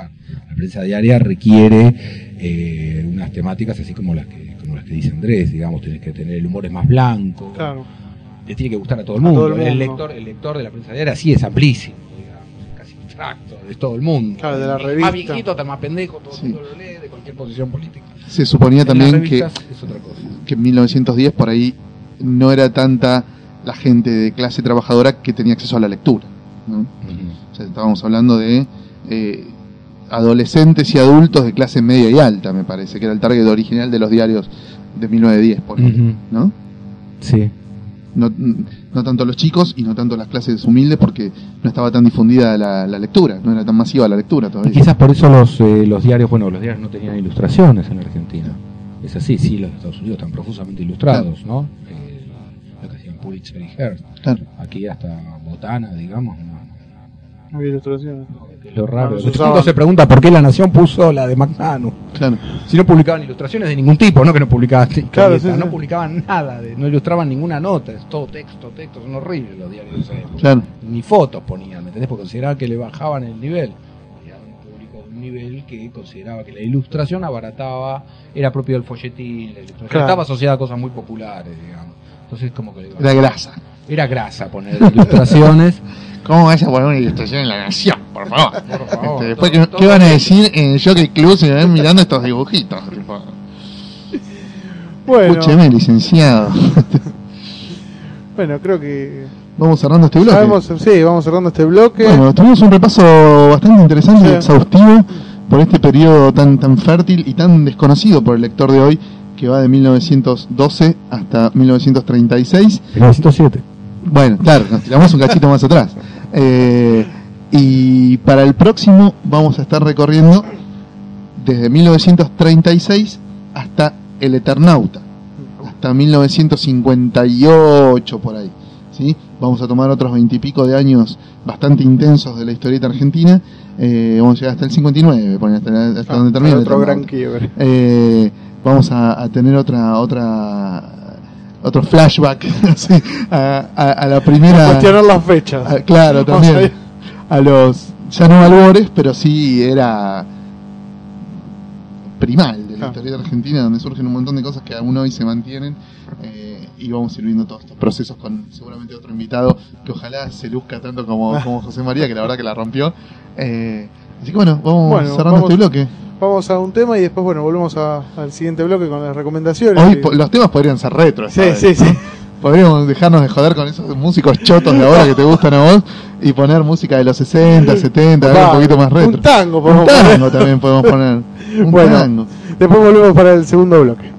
trabajar. La prensa diaria requiere eh, unas temáticas así como las que como las que dice Andrés, digamos, tenés que tener el humor es más blanco, Claro. le tiene que gustar a todo el mundo. todo el lector, el lector de la prensa diaria sí es amplísimo, digamos, casi abstracto, de todo el mundo. Claro, de la El Más revista. viejito hasta más pendejo, todo el Sí. mundo lo lee, de cualquier posición política. Se suponía En también que, revistas es otra cosa. que en 1910 por ahí no era tanta la gente de clase trabajadora que tenía acceso a la lectura. ¿no? O sea, estábamos hablando de eh, adolescentes y adultos de clase media y alta, me parece, que era el target original de los diarios de 1910, por ejemplo, Ujú. ¿no? Sí. No, no tanto los chicos y no tanto las clases humildes porque no estaba tan difundida la, la lectura, no era tan masiva la lectura Y todavía. quizás por eso los, eh, los diarios, bueno, los diarios no tenían ilustraciones en Argentina. Es así, sí, los de Estados Unidos están profusamente ilustrados, ¿no? Eh, lo que hacían Pulitzer y Hearst. Claro. Aquí hasta Botana, digamos, No había ilustraciones. lo raro. No, se pregunta por qué la Nación puso la de Magnano. Claro. Si no publicaban ilustraciones de ningún tipo, no que no publicaban Claro, sí, no sí. publicaban nada, de- no ilustraban ninguna nota, es todo texto, texto, son horribles los diarios de esa época. Claro. Ni fotos ponían, ¿me entendés? Porque consideraban que le bajaban el nivel. Era un público de un nivel que consideraba que la ilustración abarataba, era propio del folletín, la ilustración Claro. estaba asociada a cosas muy populares, digamos. Entonces como que La grasa. era grasa poner ilustraciones. ¿Cómo vas a poner una ilustración en la nación, por favor? Por favor. Este, después, Todo- ¿qué, todo- qué van a decir en el Jockey Club si me ven mirando estos dibujitos? Bueno, Escúcheme, licenciado. bueno, creo que Vamos cerrando este bloque. sabemos, sí, vamos cerrando este bloque. Bueno, tuvimos un repaso bastante interesante Sí. y exhaustivo por este periodo tan, tan fértil y tan desconocido por el lector de hoy, que va de 1912 hasta 1936. 1907. Bueno, claro, nos tiramos un cachito más atrás. Eh, y para el próximo vamos a estar recorriendo desde 1936 hasta El Eternauta, hasta 1958 por ahí. ¿sí? Vamos a tomar otros veintipico de años bastante intensos de la historieta argentina. Eh, vamos a llegar hasta el 59, poner hasta, hasta Ah, donde termina. El otro gran quiebre. Eh, vamos a, a tener otra otra otro flashback sí, a, a- a la primera Cuestionar las fechas. a- claro Vamos también a los ya no albores pero sí era primal de la Ah. historia argentina donde surgen un montón de cosas que aún hoy se mantienen eh, y vamos a ir viendo todos estos procesos con seguramente otro invitado que ojalá se luzca tanto como, como José María que la verdad que la rompió Eh, así que bueno vamos Bueno, cerrando vamos- este bloque Vamos a un tema y después, bueno, volvemos a- al siguiente bloque con las recomendaciones. Hoy Y- los temas podrían ser retro. Sí, vez, sí, ¿no? sí. Podríamos dejarnos de joder con esos músicos chotos de ahora que te gustan a vos y poner música de los 60, 70, algo un poquito más retro. Un tango, Un tango poner. también podemos poner. Un Bueno. tango. Después volvemos para el segundo bloque.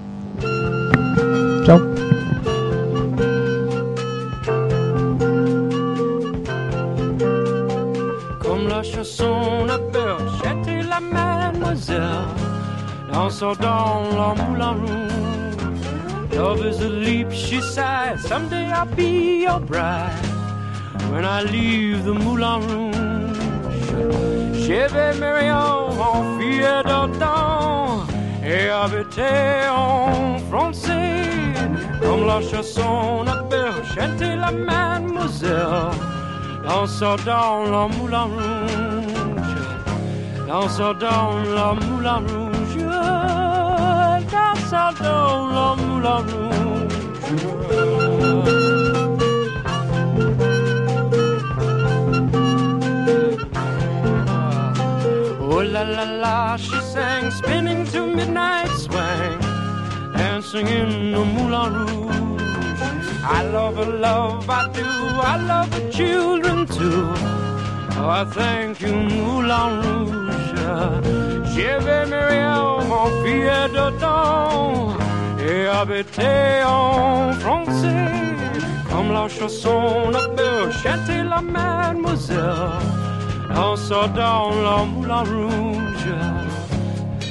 Dansant dans la moulin rouge Love is a leap, she sighs Someday I'll be your bride. When I leave the moulin rouge Je vais marier en fille d'antan Et habiter en français. Comme la chanson appelle chanter la mademoiselle Dansant dans la moulin rouge Dansant dans la moulin rouge Rouge Oh la la la, she sang, spinning to midnight swing, dancing in the Moulin Rouge. I love her, love, I do, I love the children too. Oh, I thank you, Moulin Rouge. J'aimerais mon billet dedans et habiter en français. Comme la chanson la peut chanter la mademoiselle en sortant la moulin rouge,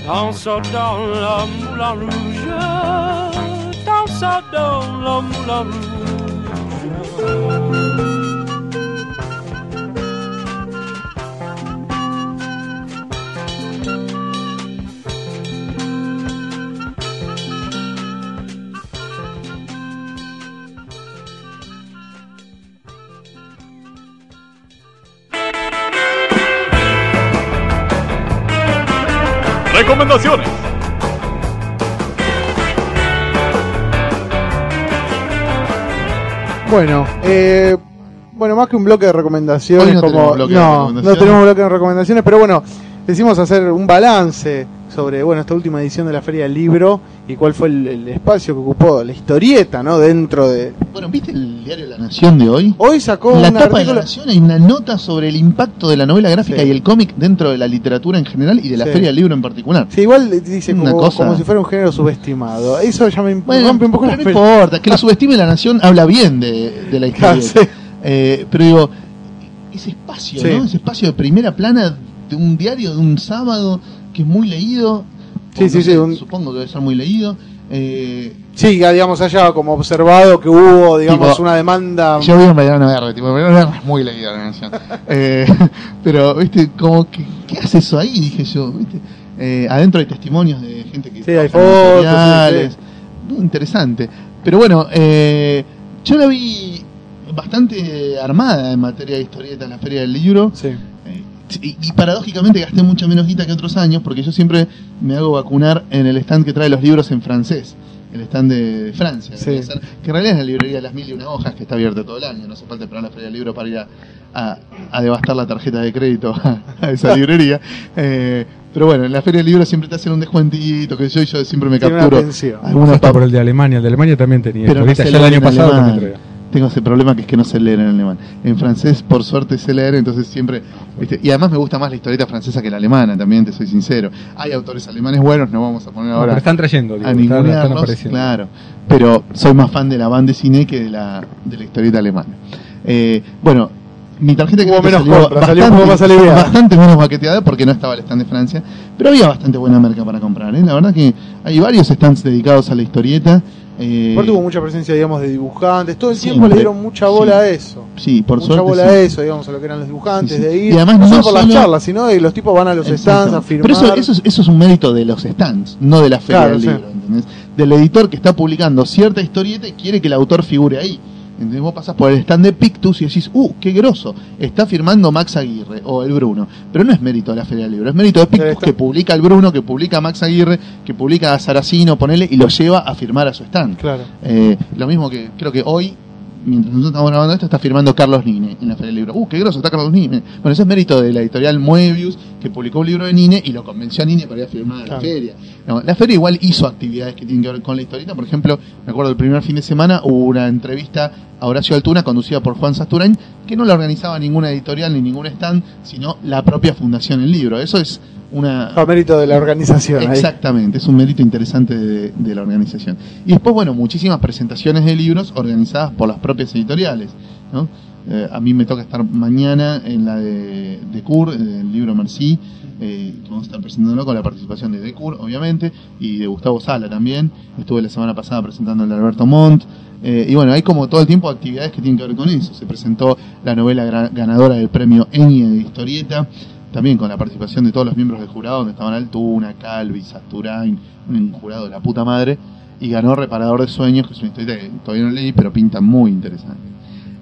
en sortant la moulin rouge, en sortant la moulin rouge. Recomendaciones. Bueno, eh, bueno, más que un bloque de recomendaciones, no como tenemos bloque de no, recomendaciones. no tenemos bloque de recomendaciones, pero bueno, decimos hacer un balance sobre bueno esta última edición de la Feria del Libro y cuál fue el, el espacio que ocupó la historieta, ¿no? Dentro de Bueno, ¿viste el diario La Nación de hoy? hoy sacó la tapa de La. Nación hay una nota sobre el impacto de la novela gráfica Sí. y el cómic dentro de la literatura en general y de la Sí. Feria del Libro en particular. Sí, igual dice Una como, cosa- como si fuera un género subestimado. Eso ya me Bueno, rompe un poco pero la no importa, que lo subestime La Nación habla bien de, de la Ah, historia. sí. Eh, pero digo, ese espacio. ¿no? Ese espacio de primera plana de un diario de un sábado que es muy leído. Sí, sí, no sí, sé, un- Supongo que debe ser muy leído. Eh, Sí, ya, digamos allá como observado que hubo, digamos, Tipo, una demanda. yo vi en Belgrano Verde, tipo, Verde es muy leído La Nación. Eh, pero, viste, como que, ¿qué hace eso ahí? Dije yo, viste. Eh, adentro hay testimonios de gente que Sí, hay fotos, sí, Muy interesante. Pero bueno, eh, yo la vi bastante armada en materia de historieta en la Feria del Libro. Sí. Y, y paradójicamente gasté mucha menos guita que otros años porque yo siempre me hago vacunar en el stand que trae los libros en francés. El stand de, de Francia, Sí. que en realidad es la librería de las mil y una hojas que está abierta todo el año. No hace falta esperar la feria del libro para ir a, a- a devastar la tarjeta de crédito a, a esa librería. Eh, pero bueno, en la feria del libro siempre te hacen un descuentito, que yo, y yo siempre me capturo alguna por el de Alemania. El de Alemania también tenía. Pero no ya el año pasado también traía. Tengo ese problema que es que no sé leer en alemán. En francés, por suerte, sé leer, entonces siempre. ¿viste? Y además me gusta más la historieta francesa que la alemana, también te soy sincero. Hay autores alemanes buenos, no vamos a poner No, ahora pero están trayendo, digo, a están, están apareciendo. claro. Pero soy más fan de la banda de cine que de la, de la historieta alemana. Eh, bueno, mi tarjeta crédito menos salió compras, salió un poco más aliviada. bastante menos baqueteada porque no estaba el stand de Francia, pero había bastante buena merca para comprar. ¿eh? La verdad que hay varios stands dedicados a la historieta. Eh, Aparte hubo mucha presencia, digamos, de dibujantes. Todo el tiempo le dieron mucha bola Sí. a eso. sí, por mucha suerte. bola sí. a eso, digamos, a lo que eran los dibujantes, Sí, de ir. Y además no, no solo por las charlas, sino que los tipos van a los stands a firmar. Pero eso, eso, es, eso es un mérito de los stands, no de la feria Claro, del libro, ¿entendés? Del editor que está publicando cierta historieta y quiere que el autor figure ahí. Entonces vos pasás por el stand de Pictus y decís, uh, qué grosso, está firmando Max Aguirre o el Bruno. Pero no es mérito de la Feria del Libro, es mérito de Pictus que publica el Bruno, que publica Max Aguirre, que publica a Saracino, ponele, y lo lleva a firmar a su stand. Claro. Eh, lo mismo que creo que hoy, mientras nosotros estamos grabando esto, está firmando Carlos Nine en la Feria del Libro. ¡Uh, qué groso está Carlos Nine! Bueno, eso es mérito de la editorial Moebius, que publicó un libro de Nine y lo convenció a Nine para ir a firmar a la feria. No, la feria igual hizo actividades que tienen que ver con la historieta. Por ejemplo, me acuerdo el primer fin de semana hubo una entrevista a Horacio Altuna conducida por Juan Sasturain, que no la organizaba ninguna editorial ni ningún stand, sino la propia Fundación El Libro. Eso es una... A mérito de la organización. ahí. Exactamente, es un mérito interesante de, de la organización. Y después, bueno, muchísimas presentaciones de libros organizadas por las propias editoriales. ¿no? Eh, a mí me toca estar mañana en la de, de CUR, el libro Merci, eh, que vamos a estar presentándolo con la participación de Decur, obviamente, y de Gustavo Sala también. Estuve la semana pasada presentando el de Alberto Montt. Eh, y bueno, hay como todo el tiempo actividades que tienen que ver con eso. Se presentó la novela ganadora del premio Eni de historieta, también con la participación de todos los miembros del jurado, donde estaban Altuna, Calvi, Sasturain, un jurado de la puta madre, y ganó Reparador de Sueños, que es una historieta que todavía no leí, pero pinta muy interesante.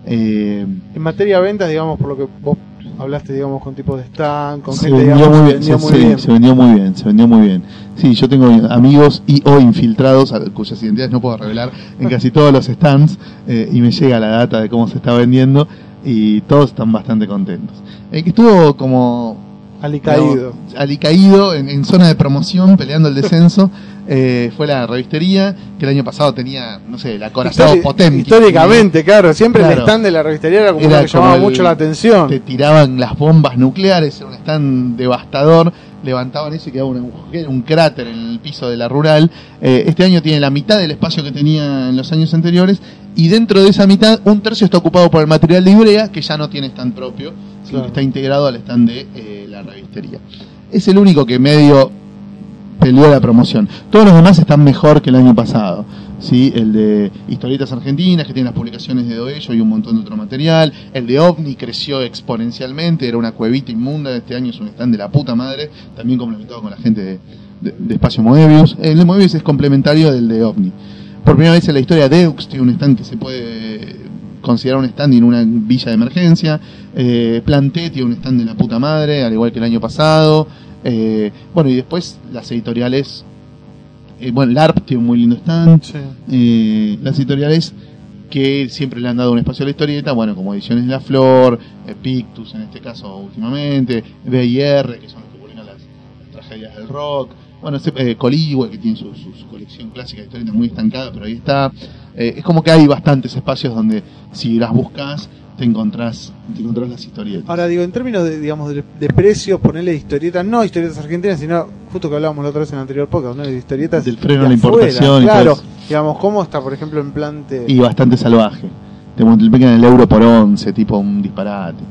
Eh, En materia de ventas, digamos, por lo que vos hablaste, digamos, con tipos de stand, con se gente, vendió digamos, muy bien, vendió se, muy sí, bien. se vendió muy bien, se vendió muy bien. Sí, yo tengo amigos y o infiltrados a- cuyas identidades no puedo revelar en casi todos los stands eh, y me llega la data de cómo se está vendiendo y todos están bastante contentos. El que estuvo como Alicaído. digamos, alicaído en, en zona de promoción peleando el descenso eh, fue la revistería que el año pasado tenía, no sé, la corazón Histori- potente. Históricamente, claro, siempre el stand de la revistería era como Era que como llamaba el- mucho la atención. te tiraban las bombas nucleares, era un stand devastador, levantaban eso y quedaba un cráter en el piso de la rural. Eh, este año tiene la mitad del espacio que tenía en los años anteriores y dentro de esa mitad un tercio está ocupado por el material de Ibrea, que ya no tiene stand propio, sino Claro. que está integrado al stand de eh, Es el único que medio peleó la promoción. Todos los demás están mejor que el año pasado. ¿sí? El de Historietas Argentinas, que tiene las publicaciones de Doello y un montón de otro material. El de OVNI creció exponencialmente, era una cuevita inmunda. Este año es un stand de la puta madre, también complementado con la gente de, de- de Espacio Moebius. El de Moebius es complementario del de OVNI. Por primera vez en la historia, Deux tiene un stand que se puede considerar un stand en una villa de emergencia. Eh, Planté tiene un stand de la puta madre, al igual que el año pasado. Eh, bueno, y después las editoriales. eh, bueno, LARP tiene un muy lindo stand. Sí. Eh, las editoriales que siempre le han dado un espacio a la historieta, bueno, como Ediciones de la Flor, Pictus en este caso últimamente, BIR, que son los que publican las, las tragedias del rock, bueno, ese, eh, Coligüe, que tiene su, su- su colección clásica de historietas muy estancada, pero ahí está. Eh, es como que hay bastantes espacios donde si las buscas te encontrás, te encontrás las historietas. Ahora digo, en términos de, digamos, de, de precios, ponerle historietas, no historietas argentinas, sino justo que hablábamos la otra vez en el anterior podcast, ¿no? De historietas Del freno de a la afuera, importación y Claro, todo digamos, ¿cómo está, por ejemplo, en plante? y bastante salvaje. Te multiplican el euro por 11, tipo un disparate.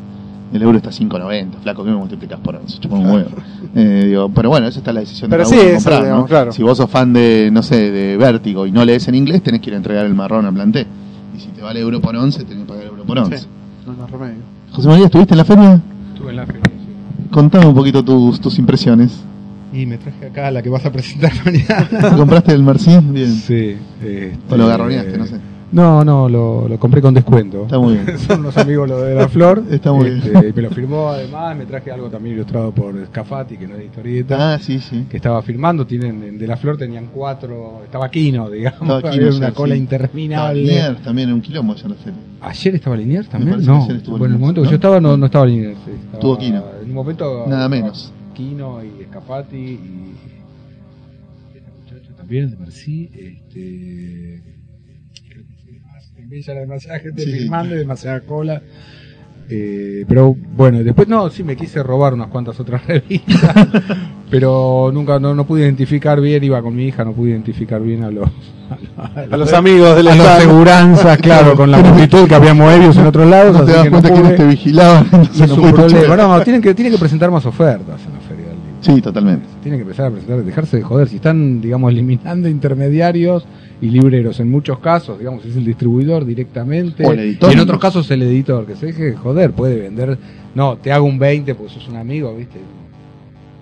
El euro está a 5.90, flaco, que me multiplicas por 11? Chupa un huevo. Eh, digo, pero bueno, esa está la decisión Pero de sí, de comprar, digamos, ¿no? claro. Si vos sos fan de, no sé, de Vértigo y no lees en inglés, tenés que ir a entregar el marrón al planté. Y si te vale euro por 11, tenés que pagar euro por 11. Sí, no hay más remedio. José María, ¿estuviste en la feria? Estuve en la feria, sí. Contame un poquito tus, tus impresiones. Y me traje acá la que vas a presentar mañana. ¿Te ¿Compraste el Merci? Bien. Sí. este, O lo garroneaste, no sé. No, no, lo, lo compré con descuento. Está muy bien. Son los amigos los de la Flor. Está muy Este, bien. y me lo firmó además, me traje algo también ilustrado por Scafati, que no es de historieta. Ah, sí, sí. que estaba firmando, tienen en de la Flor tenían cuatro, estaba Quino, digamos, Estaba Quino, una sí, cola sí. interminable. Linier también un quilombo esa la serie. ¿Ayer estaba Linier también? No, ayer estuvo bueno, en el momento que yo estaba no, no estaba Linier. sí, estaba- Estuvo Quino. En un momento Nada menos. Quino y Scafati y este muchacho también de Merci, este era demasiada gente Sí. firmando y demasiada cola. Eh, pero bueno, después no, sí me quise robar unas cuantas otras revistas, pero nunca no, no pude identificar bien, iba con mi hija, no pude identificar bien a los A los amigos del a los seguranzas, claro, con la multitud que había moebios en otros lados, No te das que no cuenta quiénes pude. te vigilaban. Entonces no un problema. No, tienen que, tienen que presentar más ofertas en la Feria del Libro. Sí, totalmente. Tienen que empezar a presentar, dejarse de joder. Si están, digamos, eliminando intermediarios y libreros en muchos casos, digamos, es el distribuidor directamente. O el editor, y en otros casos el editor, que se deje de joder, puede vender. No, te hago un 20 porque sos un amigo, ¿viste?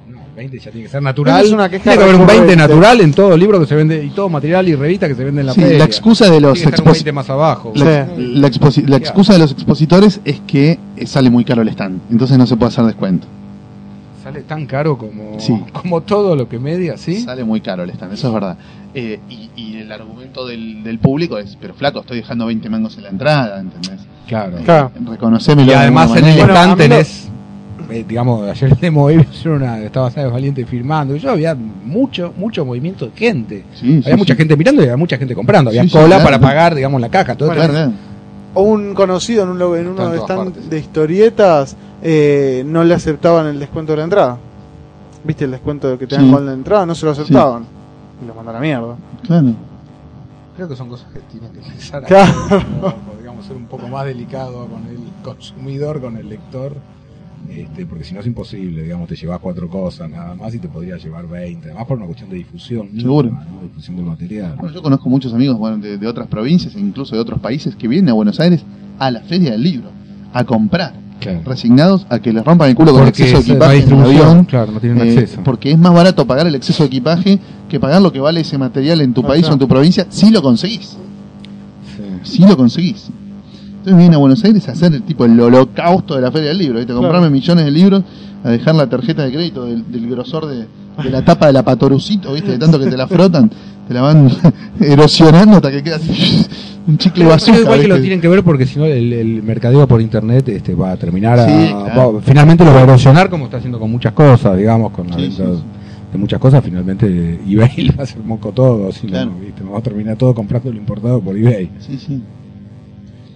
No, 20 ya tiene que ser natural. Es una queja tiene que haber un 20 recurrente. natural en todo libro que se vende y todo material y revista que se vende en la Sí, la excusa de los tiene que estar un expos- 20 más abajo. La, Sí. la la excusa de los expositores es que eh, sale muy caro el stand, entonces no se puede hacer descuento. Tan caro como, Sí. como todo lo que media, ¿sí? Sale muy caro el stand, eso es verdad. Eh, y, y el argumento del, del público es, pero flaco, estoy dejando 20 mangos en la entrada, ¿entendés? Claro. Claro. Reconocémelo. Y de además en el stand tenés, eh, digamos, ayer de Moebius era una, estaba Sáenz Valiente firmando, y yo había mucho, mucho movimiento de gente. Sí, sí, había mucha sí. gente mirando y había mucha gente comprando. Había Sí, sí, cola claro. para pagar, digamos, la caja. Todo Claro, esto. claro. O un conocido en, un, lo- en uno de stand partes. de historietas eh, no le aceptaban el descuento de la entrada. ¿Viste el descuento que te dan Sí. con la entrada? No se lo aceptaban. Y lo mandan a la mierda. Claro. Creo que son cosas que tienen que a Claro. como, digamos, ser un poco más delicado con el consumidor, con el lector. Este, porque si no es imposible, digamos, te llevas cuatro cosas nada más y te podría llevar 20, además por una cuestión de difusión, Seguro. ¿no? difusión del material. Bueno, yo conozco muchos amigos bueno, de, de otras provincias e incluso de otros países que vienen a Buenos Aires a la feria del libro, a comprar, Claro. resignados a que les rompan el culo con Porque exceso de equipaje en el avión. claro, no tienen eh, acceso. Porque es más barato pagar el exceso de equipaje que pagar lo que vale ese material en tu Ah, país claro. o en tu provincia si lo conseguís. Sí. Si lo conseguís. Entonces vienen a Buenos Aires a hacer el tipo el holocausto de la feria del libro, ¿viste? comprarme Claro. millones de libros, a dejar la tarjeta de crédito del, del grosor de, de la tapa de la patorucito, ¿viste? de tanto que te la frotan, te la van erosionando hasta que queda así, un chicle bazooka. igual que lo tienen que ver porque si no el, el mercadeo por internet este va a terminar a, Sí, claro. va- finalmente lo va a erosionar como está haciendo con muchas cosas digamos con la Sí, venta sí, de muchas cosas finalmente eBay va a hacer moco todo no, Claro. ¿viste? vamos a terminar todo comprando lo importado por eBay Sí, sí.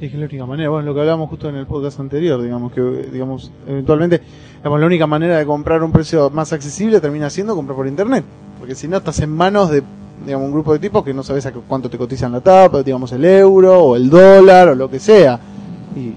Es que la única manera, bueno, lo que hablábamos justo en el podcast anterior, digamos que, digamos, eventualmente, digamos, la única manera de comprar un precio más accesible termina siendo comprar por internet, porque si no estás en manos de, digamos, un grupo de tipos que no sabes a cu- cuánto te cotizan la tapa, digamos, el euro o el dólar o lo que sea, y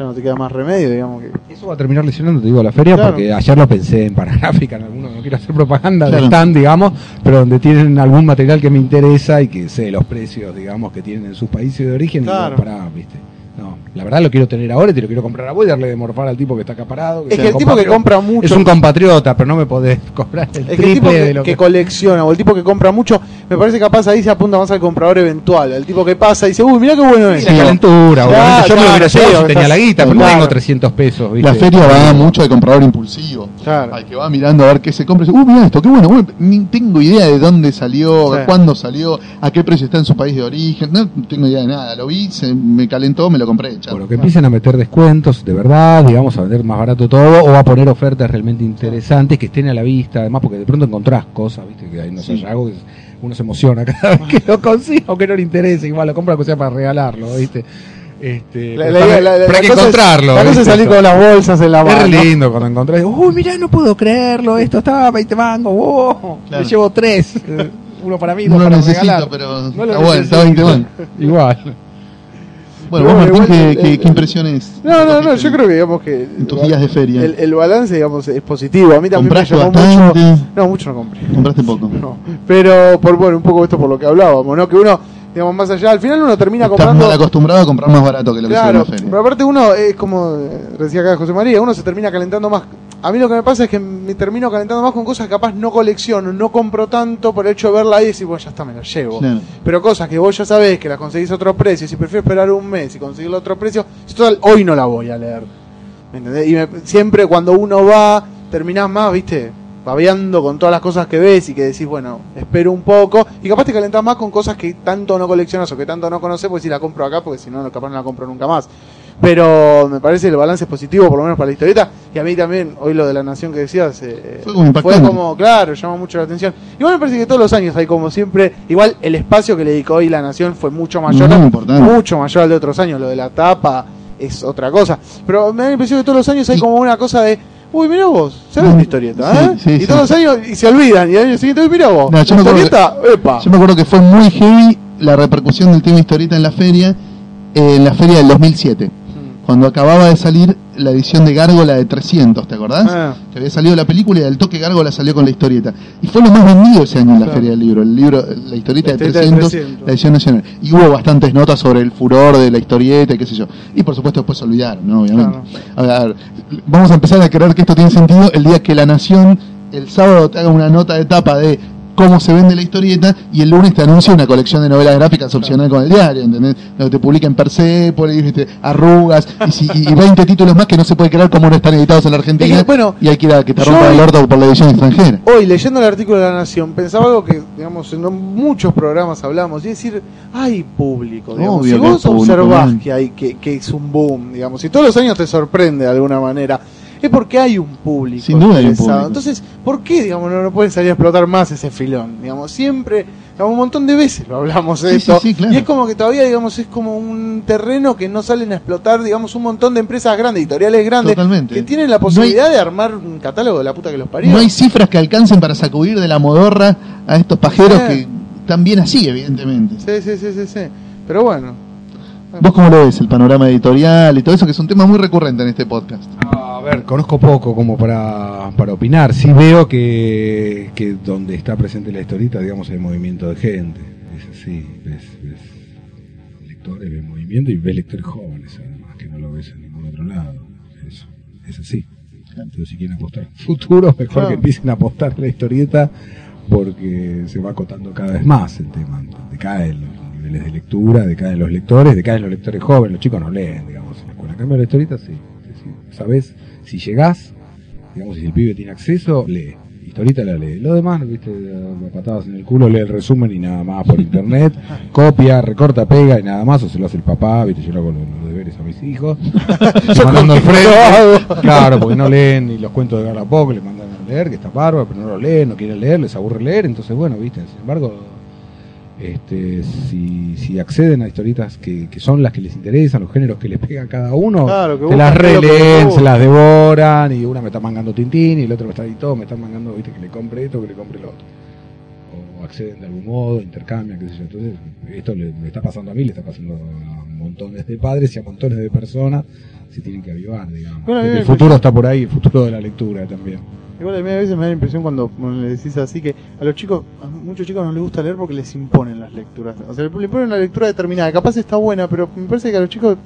ya no te queda más remedio, digamos que... eso va a terminar lesionando te digo la feria Claro. porque ayer lo pensé en Paragráfica en alguno no quiero hacer propaganda Claro. de stand digamos pero donde tienen algún material que me interesa y que sé los precios digamos que tienen en sus países de origen Claro. y pará, viste no, la verdad lo quiero tener ahora y te lo quiero comprar a vos y darle de morfar al tipo que está acá parado. Es que el tipo que compra mucho... Es un compatriota, pero no me podés cobrar el Es que el triple tipo de que, lo que que... colecciona o el tipo que compra mucho, me parece que capaz ahí se apunta más al comprador eventual, el tipo que pasa y dice, uy, mira qué bueno es. Sí, la calentura, Claro. Yo me lo hubiera si tenía la guita, pero no tengo 300 pesos, ¿viste? La feria va mucho al comprador impulsivo. Claro. Al que va mirando a ver qué se compra. y dice, Uh, mira esto, qué bueno. bueno, Ni tengo idea de dónde salió, Sí. cuándo salió, a qué precio está en su país de origen. No tengo idea de nada. Lo vi, se me calentó, me lo compré. chao. Bueno, que empiecen a meter descuentos de verdad, digamos, a vender más barato todo, o a poner ofertas realmente interesantes que estén a la vista, además, porque de pronto encontrás cosas, ¿viste? Que hay unos Sí. hallazgos que uno se emociona cada vez que lo consigue, aunque no le interese, igual lo compra que sea para regalarlo, ¿viste? Este, La- la- la- la que es- encontrarlo. Es ¿viste? salir con las bolsas en la Es mano. re lindo cuando encontrás, uy, mirá, no puedo creerlo, esto estaba a 20 mangos, wow, Claro. me llevo tres, eh, uno para mí, No dos lo para necesito, regalar. pero No está bueno, está 20 necesito. man. Igual. Bueno, vos, Martín, ¿qué, qué- qué impresiones? No, no, no, tuviste yo creo que digamos que En tus días de feria. el, el balance digamos es positivo. A mí también me ¿Compraste llamó bastante? mucho. No, mucho no compré. Compraste poco. No. Pero por bueno, un poco esto por lo que hablábamos, ¿no? Que uno, digamos, más allá, al final uno termina Estás comprando mal acostumbrado a comprar más barato que lo que se ve en Claro, la feria. pero aparte uno es como eh, decía acá José María, uno se termina calentando más a mí lo que me pasa es que me termino calentando más con cosas que capaz no colecciono, no compro tanto por el hecho de verla ahí y decir, bueno, ya está, me la llevo. Claro. Pero cosas que vos ya sabés que las conseguís a otro precio, si prefiero esperar un mes y conseguirlo a otro precio, si total, hoy no la voy a leer. ¿Me entendés? Y me- siempre cuando uno va, terminás más, viste, babeando con todas las cosas que ves y que decís, bueno, espero un poco. Y capaz te calentás más con cosas que tanto no coleccionas o que tanto no conoces, pues si la compro acá, porque si no, capaz no la compro nunca más. Pero me parece que el balance es positivo, por lo menos para la historieta. Y a mí también, hoy lo de la nación que decías, eh, Fue como impactante. como, claro, llama mucho la atención. Igual me parece que todos los años hay como siempre, igual el espacio que le dedicó hoy la nación fue mucho mayor, mucho mayor al de otros años. Lo de la tapa es otra cosa. Pero me da la impresión que todos los años hay como una cosa de, uy, mira vos, ¿sabes la historieta? Eh? sí, y sí. todos los años y se olvidan. Y al año siguiente, uy, mira vos, No, la yo me historieta, epa. Yo me acuerdo que fue muy heavy la repercusión del tema historieta en la feria, eh, en la feria del 2007, Mm. Cuando acababa de salir la edición de Gárgola de 300, ¿te acordás? Ah. Que había salido la película y al toque Gárgola salió con la historieta. Y fue lo más vendido ese año en la Claro. feria del libro, el libro, la historieta La de historieta de 300, 300. la edición nacional. Y hubo bastantes notas sobre el furor de la historieta y qué sé yo. Y por supuesto después se olvidaron, ¿no? Obviamente. A ver, a ver, vamos a empezar a creer que esto tiene sentido el día que la Nación el sábado te haga una nota de tapa de cómo se vende la historieta y el lunes te anuncia una colección de novelas gráficas opcional con el diario, ¿entendés? Donde te publiquen Persepolis, ¿viste? arrugas y, si- y 20 títulos más que no se puede creer cómo no están editados en la Argentina Es que, bueno, y hay que ir a que te rompa el orto por la edición extranjera. Hoy, leyendo el artículo de La Nación, pensaba algo que, digamos, en muchos programas hablamos, y es decir, hay público, digamos. Obvio si que vos público, observás que, hay, que, que es un boom, digamos, y todos los años te sorprende de alguna manera, es porque hay un público Sin duda hay un interesado. público. Entonces, ¿por qué, digamos, no, no pueden salir a explotar más ese filón? Digamos, siempre, digamos, un montón de veces lo hablamos de Sí, esto, sí, sí, claro. y es como que todavía, digamos, es como un terreno que no salen a explotar, digamos, un montón de empresas grandes, editoriales grandes, Totalmente. que tienen la No hay- posibilidad de armar un catálogo de la puta que los parió. No hay cifras que alcancen para sacudir de la modorra a estos pajeros que están bien así, evidentemente. Sí, sí, sí, sí, sí. Pero bueno. ¿Vos cómo lo ves? El panorama editorial y todo eso, que es un tema muy recurrente en este podcast. A ver, conozco poco como para, para opinar. Sí veo que, que donde está presente la historieta, digamos, hay movimiento de gente. Es así, ves, ves lectores, ves movimiento y ves lectores jóvenes, además, que no lo ves en ningún otro lado. Eso, es así. Pero si quieren apostar futuro, mejor Claro. que empiecen a apostar en la historieta porque se va acotando cada vez más el tema. Decaen los niveles de lectura, decaen los lectores, decaen los lectores jóvenes, los chicos no leen, digamos, en la escuela. Cambio, la historieta sí. sí. Sabes, si llegás, digamos, si el pibe tiene acceso, lee. Historieta la lee. Lo demás, viste, patadas en el culo, lee el resumen y nada más por internet, copia, recorta, pega y nada más, o se lo hace el papá, viste, yo lo hago los, los deberes a mis hijos. Yo mandando al que frente. Claro, porque no leen ni los cuentos de Garlapoc, les mandan a leer, que está bárbaro, pero no lo leen, no quieren leer, les aburre leer, entonces bueno, viste, sin embargo, este, si, si acceden a historietas que, que son las que les interesan, los géneros que les pega cada uno, Claro, se las releen, se las devoran, y una me está mangando Tintín, y el otro me está todo, me están mangando, viste, que le compre esto, que le compre lo otro. O acceden de algún modo, intercambian, qué sé yo. Entonces, esto le, está pasando a mí, le está pasando a montones de padres y a montones de personas, se tienen que avivar, digamos. Bueno, el me futuro está por ahí, el futuro de la lectura también. Igual a mí a veces me da la impresión cuando le decís así que a los chicos, a muchos chicos no les gusta leer porque les imponen las lecturas. O sea, le imponen una lectura determinada. Capaz está buena, pero me parece que a los chicos,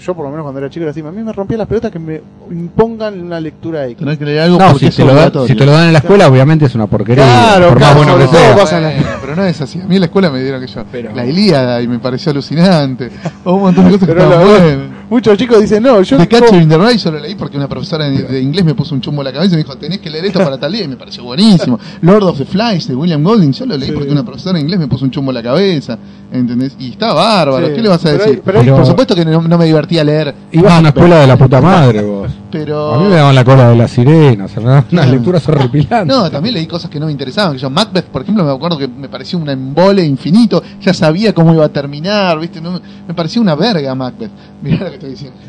yo por lo menos cuando era chico era así, a mí me rompía las pelotas que me impongan una lectura X. Tener que leer algo No, si es te, lo si te lo dan en la escuela, obviamente es una porquería. Claro, por claro, más bueno que sea. pasa la- pero no es así. A mí en la escuela me dieron que yo. Pero- La Ilíada y me pareció alucinante. O un montón de cosas que Pero estaban la- buenas. Muchos chicos dicen, no, yo The Catcher in the Rye yo lo leí porque una profesora de, inglés me puso un chumbo en la cabeza y me dijo, tenés que leer esto para tal día, y me pareció buenísimo. Lord of the Flies de William Golding, yo lo leí Sí. porque una profesora de inglés me puso un chumbo en la cabeza, ¿entendés? Y está bárbaro, Sí, ¿qué le vas a pero decir? hay- pero hay- Por supuesto que no, no me divertía leer. Ibas a una escuela de la puta madre vos. Pero... A mí me daban la cola de la sirena, o sea, unas lecturas horripilantes. No, también leí cosas que no me interesaban. Que yo, Macbeth, por ejemplo, me acuerdo que me parecía un embole infinito. Ya sabía cómo iba a terminar, ¿viste? No, me parecía una verga Macbeth. Mirá lo que estoy diciendo.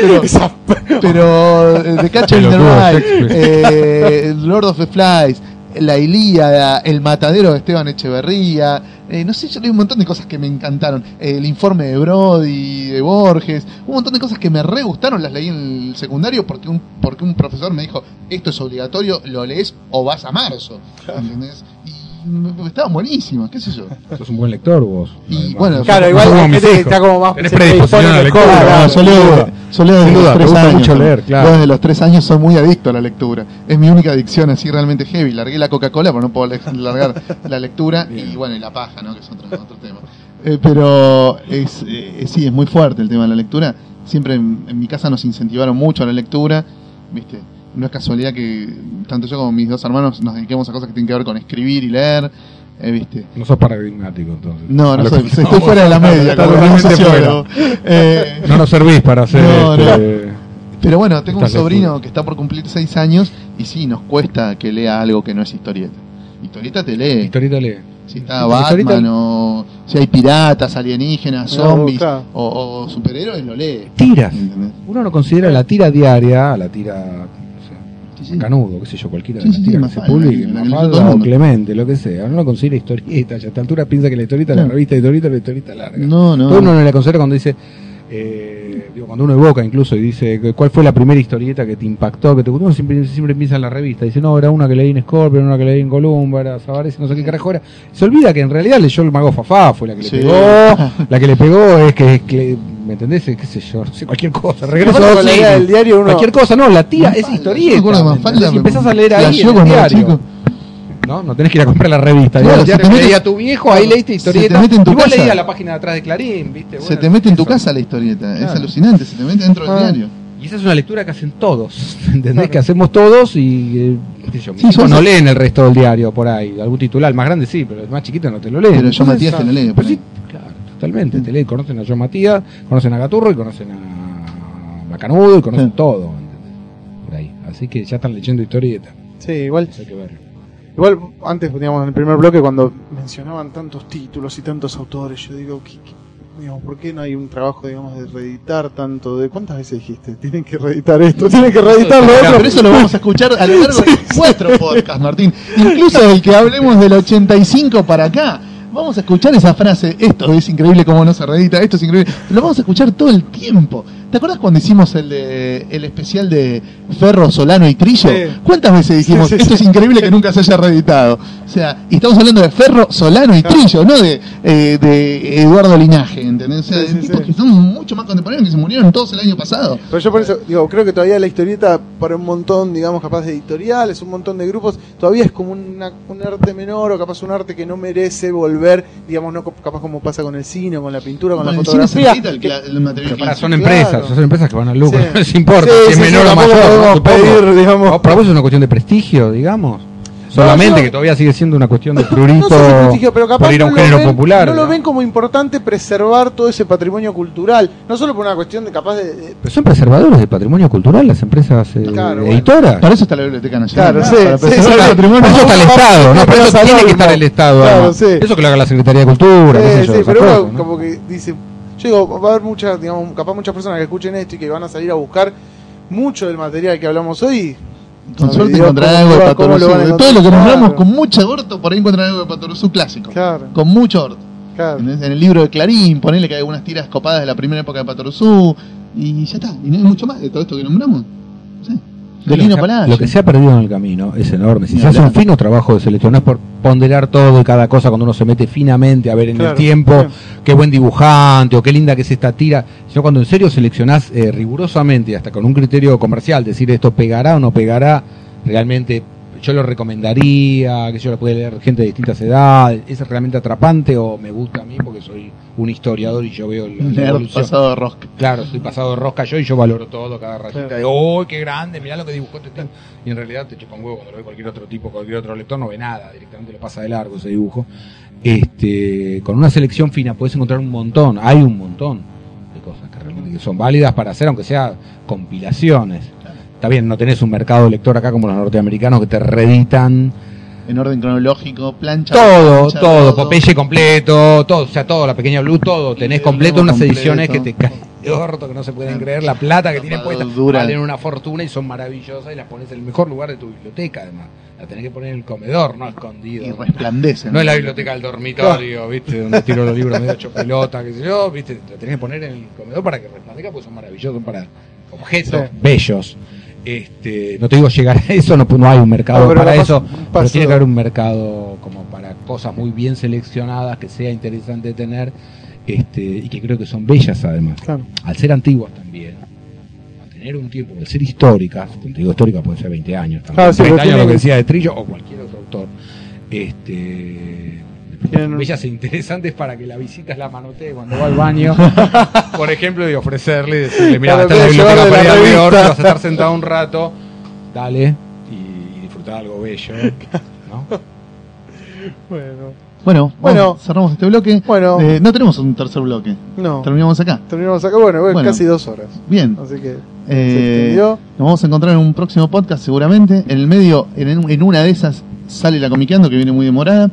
pero, pero The Catcher in the Rye, eh, Lord of the Flies, La Ilíada, El Matadero de Esteban Echeverría. eh, no sé, yo leí un montón de cosas que me encantaron. Eh, el informe de Brody, de Borges. Un montón de cosas que me re gustaron. Las leí en el secundario porque un, porque un profesor me dijo: Esto es obligatorio, lo lees o vas a marzo. ¿Entendés? Y estaban buenísimas, qué sé yo. Sos un buen lector vos. Y además. bueno, Claro, igual está como más Tenés predisposición a la lectura. Claro, yo leo, Yo leo desde Sin los tres años. mucho leer, claro. Yo desde los tres años soy muy adicto a la lectura. Es mi única adicción así realmente heavy. Largué la Coca-Cola, pero no puedo largar la lectura. Y bueno, y la paja, ¿no? Que es otro, otro tema. Eh, pero es, eh, sí, es muy fuerte el tema de la lectura. Siempre en, en mi casa nos incentivaron mucho a la lectura. ¿Viste? No es casualidad que tanto yo como mis dos hermanos nos dediquemos a cosas que tienen que ver con escribir y leer. eh, ¿Viste? No sos paradigmático, entonces. No, no soy, que- estoy no, fuera de la media, fuera. Eh, No nos servís para hacer. No, este, pero bueno, tengo un sobrino que está por cumplir seis años y sí, nos cuesta que lea algo que no es historieta. Historieta te lee. Historieta lee. Si está Historieta- Batman o si hay piratas, alienígenas, No, zombies claro. o, o superhéroes, lo lee. Tiras. ¿Entendés? Uno no considera la tira diaria, la tira. Sí. Canudo, qué sé yo, cualquiera de las sí, tiras que Mafalda, o. Clemente, lo que sea. Uno no considera historieta, ya a esta altura piensa que la historieta es la revista de historieta, la historieta larga. No, no. Uno no la considera cuando dice, eh, digo, cuando uno evoca incluso y dice, ¿cuál fue la primera historieta que te impactó, que te gustó? Uno siempre, siempre piensa en la revista. Dice, no, era una que leí en Scorpion, una que leí en Columba, era Savares, no sé qué carajo era. Se olvida que en realidad leyó el Mago Fafá, fue la que le Sí. pegó. La que le pegó es que, es que- ¿me entendés? Qué sé yo, no sé, cualquier cosa. Regreso a con la idea del diario uno- Cualquier cosa, no, la tira es historieta. me- empezás a leer ahí en el diario. chico. ¿no? No tenés que ir a comprar la revista. Claro, se te mete- leía tu viejo, ahí leíste se historieta. te mete en tu y vos casa. leías la página de atrás de Clarín, ¿viste? se te mete en tu casa la historieta. Es alucinante, se te mete dentro del Ah. diario. Y esa es una lectura que hacen todos, ¿entendés? Que hacemos todos y, eh, qué sé yo, Sí, no leen el resto del diario por ahí. Algún titular, más grande sí, pero el más chiquito no te lo leen. Pero yo Matías te lo lee. Sí, totalmente. Te leen, conocen a John Matías, conocen a Gaturro y conocen a Macanudo y conocen Sí. todo. Por ahí. Así que ya están leyendo historieta. Sí, igual. Eso hay que verlo. Igual, antes, digamos, en el primer bloque, cuando mencionaban tantos títulos y tantos autores, yo digo, ¿qué, qué- digamos, ¿por qué no hay un trabajo, digamos, de reeditar tanto? de ¿Cuántas veces dijiste? Tienen que reeditar esto, tienen que reeditar lo otro. pero eso lo vamos a escuchar a lo largo de nuestro podcast, Martín. Incluso el que hablemos del 85 para acá. Vamos a escuchar esa frase, esto es increíble cómo no se reedita, esto es increíble. Lo vamos a escuchar todo el tiempo. ¿Te acuerdas cuando hicimos el, de- el especial de Ferro, Solano y Trillo? Sí. ¿Cuántas veces dijimos, Sí, sí, esto sí. es increíble que nunca se haya reeditado? O sea, y estamos hablando de Ferro, Solano y Claro. Trillo, no de, eh, de Eduardo Linaje, ¿entendés? O sea, Sí, de sí, tipos sí. que son mucho más contemporáneos, que se murieron todos el año pasado. Pero yo por eso, digo, creo que todavía la historieta, para un montón, digamos, capaz de editoriales, un montón de grupos, todavía es como una- un arte menor o capaz un arte que no merece volver, digamos, no capaz como pasa con el cine, o con la pintura, con Bueno, la el cine se fotografía. el, que- cla- el material Pero para, clásico. son Claro. empresas, son empresas que van al lucro, Sí. no les importa Sí, si es sí, menor sí, o mayor. supongo. pedir, digamos. Oh, para vos es una cuestión de prestigio, digamos. Solamente yo- que todavía sigue siendo una cuestión de no prurito sé prestigio, pero capaz por ir a un no lo género ven- popular. No lo ¿no? ven como importante preservar todo ese patrimonio cultural, no solo por una cuestión de capaz de... de- Pero son preservadores del patrimonio cultural las empresas eh, Claro, bueno. editoras. Para eso está la Biblioteca Nacional. Claro, ¿no? sí, Para preservar sí, el sí. patrimonio. Para eso está el Estado, ¿no? Para eso tiene que estar el Estado. Claro, además. sí. Eso que lo haga la Secretaría de Cultura, Sí, yo, sí, pero uno ¿no? como que dice, yo digo, va a haber muchas, digamos, capaz muchas personas que escuchen esto y que van a salir a buscar mucho del material que hablamos hoy. Con Sabe suerte encontrarán algo de Patoruzú. De todo lo que nombramos con mucho orto, por ahí encuentran algo de Patoruzú clásico. Claro, Con mucho orto. claro. En el libro de Clarín, ponele que hay algunas tiras copadas de la primera época de Patoruzú. Y ya está. Y no hay mucho más de todo esto que nombramos. Sí. De Lino Lo que- Palacio. Lo que se ha perdido en el camino es enorme. Si Ni se hace un fino trabajo de selección, no es por ponderar todo y cada cosa cuando uno se mete finamente a ver en Claro, el tiempo claro. qué buen dibujante o qué linda que es esta tira, sino cuando en serio seleccionás eh, rigurosamente, y hasta con un criterio comercial, decir esto pegará o no pegará, realmente yo lo recomendaría, que yo lo puede leer gente de distintas edades, es realmente atrapante o me gusta a mí porque soy un historiador y yo veo la, la evolución. pasado de rosca. Claro, estoy pasado de rosca yo y yo valoro todo cada ratita. Claro. Digo, ¡oh, qué grande! Mirá lo que dibujó este tipo. Y en realidad te chupa un huevo cuando lo ve cualquier otro tipo, cualquier otro lector, no ve nada, directamente lo pasa de largo ese dibujo. Este, con una selección fina puedes encontrar un montón, hay un montón de cosas que realmente son válidas para hacer, aunque sea compilaciones. Está bien, no tenés un mercado lector acá como los norteamericanos que te reeditan En orden cronológico, plancha. todo, plancha, todo, Popeye completo, todo, o sea, todo, la pequeña Blue, todo, tenés completo unas completo. ediciones que te caen de orto, que no se pueden creer, la plata que tienen puesta, dura. valen una fortuna y son maravillosas y las pones en el mejor lugar de tu biblioteca, además. La tenés que poner en el comedor, no escondido. Y resplandece. No es la biblioteca del dormitorio, ¿viste? Donde tiro los libros medio hecho pelota, qué sé yo, ¿viste? La tenés que poner en el comedor para que resplandezca, porque son maravillosos, son para objetos Sí. bellos. Este, no te digo llegar a eso, no, no hay un mercado No, para eso, pero tiene que haber un mercado como para cosas muy bien seleccionadas, que sea interesante tener, este, y que creo que son bellas además. Claro. Al ser antiguas también, tener un tiempo de ser históricas, cuando digo histórica puede ser 20 años, también, Claro, sí, 30 pero años lo que decía de Trillo o cualquier otro autor. Este, Tienen bellas e interesantes para que la visita la manotee cuando va al baño. Por ejemplo, de ofrecerle, decirle, mira, Claro, esta es la biblioteca para ir la a New York, revista". vas a estar sentado un rato, dale y disfrutar algo bello. ¿no? Bueno, Bueno, Bueno. vamos, cerramos este bloque. Bueno. Eh, no tenemos un tercer bloque. no. Terminamos acá. Terminamos acá, bueno, Bueno. casi dos horas. Bien. Así que se Eh, nos vamos a encontrar en un próximo podcast seguramente. En el medio, en, en una de esas, sale la Comiqueando que viene muy demorada.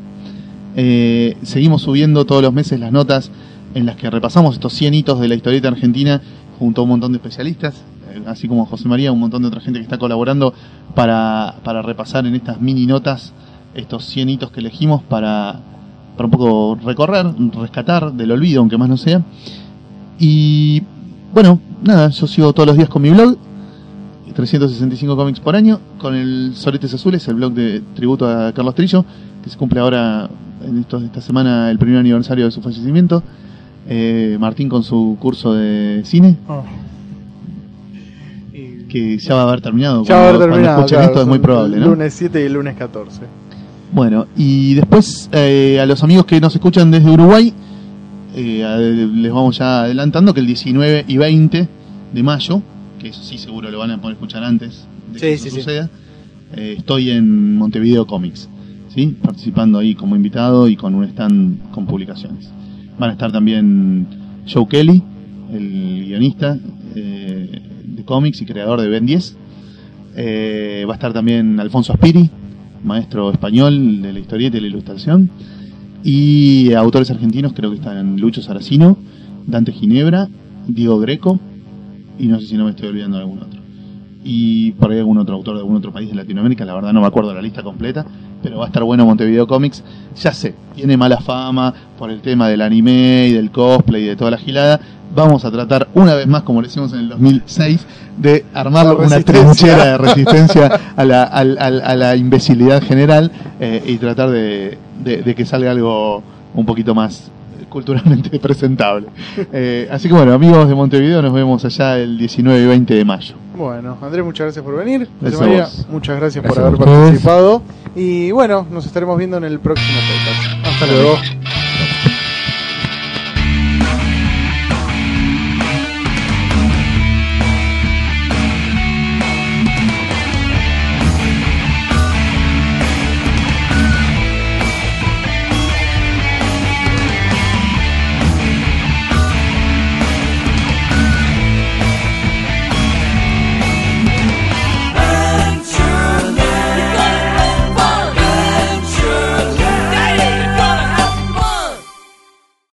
Eh, seguimos subiendo todos los meses las notas en las que repasamos estos 100 hitos de la historieta argentina junto a un montón de especialistas, eh, así como José María, un montón de otra gente que está colaborando para, para repasar en estas mini notas estos 100 hitos que elegimos para, para un poco recorrer, rescatar del olvido, aunque más no sea. Y bueno, nada, yo sigo todos los días con mi blog, 365 cómics por año, con el Soletes Azules, el blog de tributo a Carlos Trillo, que se cumple ahora en estos- esta semana el primer aniversario de su fallecimiento. Eh, Martín con su curso de cine, Oh. Y- que ya va a haber terminado. Ya va a haber cuando- cuando terminado. claro, esto es muy probable, el ¿no? Lunes 7 y el lunes 14. Bueno, y después eh, a los amigos que nos escuchan desde Uruguay, eh, les vamos ya adelantando que el 19 y 20 de mayo, que eso sí seguro lo van a poder escuchar antes de Sí, que sí, suceda, estoy en Montevideo Comics, ¿sí? participando ahí como invitado y con un stand con publicaciones. Van a estar también Joe Kelly, el guionista eh, de cómics y creador de Ben 10. Eh, va a estar también Alfonso Aspiri, maestro español de la historieta y la ilustración. Y autores argentinos, creo que están Lucho Saracino, Dante Ginebra, Diego Greco, y no sé si no me estoy olvidando de algún otro. Y por ahí algún otro autor de algún otro país de Latinoamérica, la verdad no me acuerdo la lista completa, pero va a estar bueno Montevideo Comics. Ya sé, tiene mala fama por el tema del anime y del cosplay y de toda la gilada. Vamos a tratar una vez más, como lo hicimos en el 2006, de armar una trinchera de resistencia a la, al- al- a la imbecilidad general eh, y tratar de, de- de que salga algo un poquito más culturalmente presentable. Eh, así que bueno, amigos de Montevideo, nos vemos allá el 19 y 20 de mayo. Bueno, Andrés, muchas gracias por venir. Gracias María, muchas gracias, Gracias por haber participado. Y bueno, nos estaremos viendo en el próximo podcast. Hasta luego.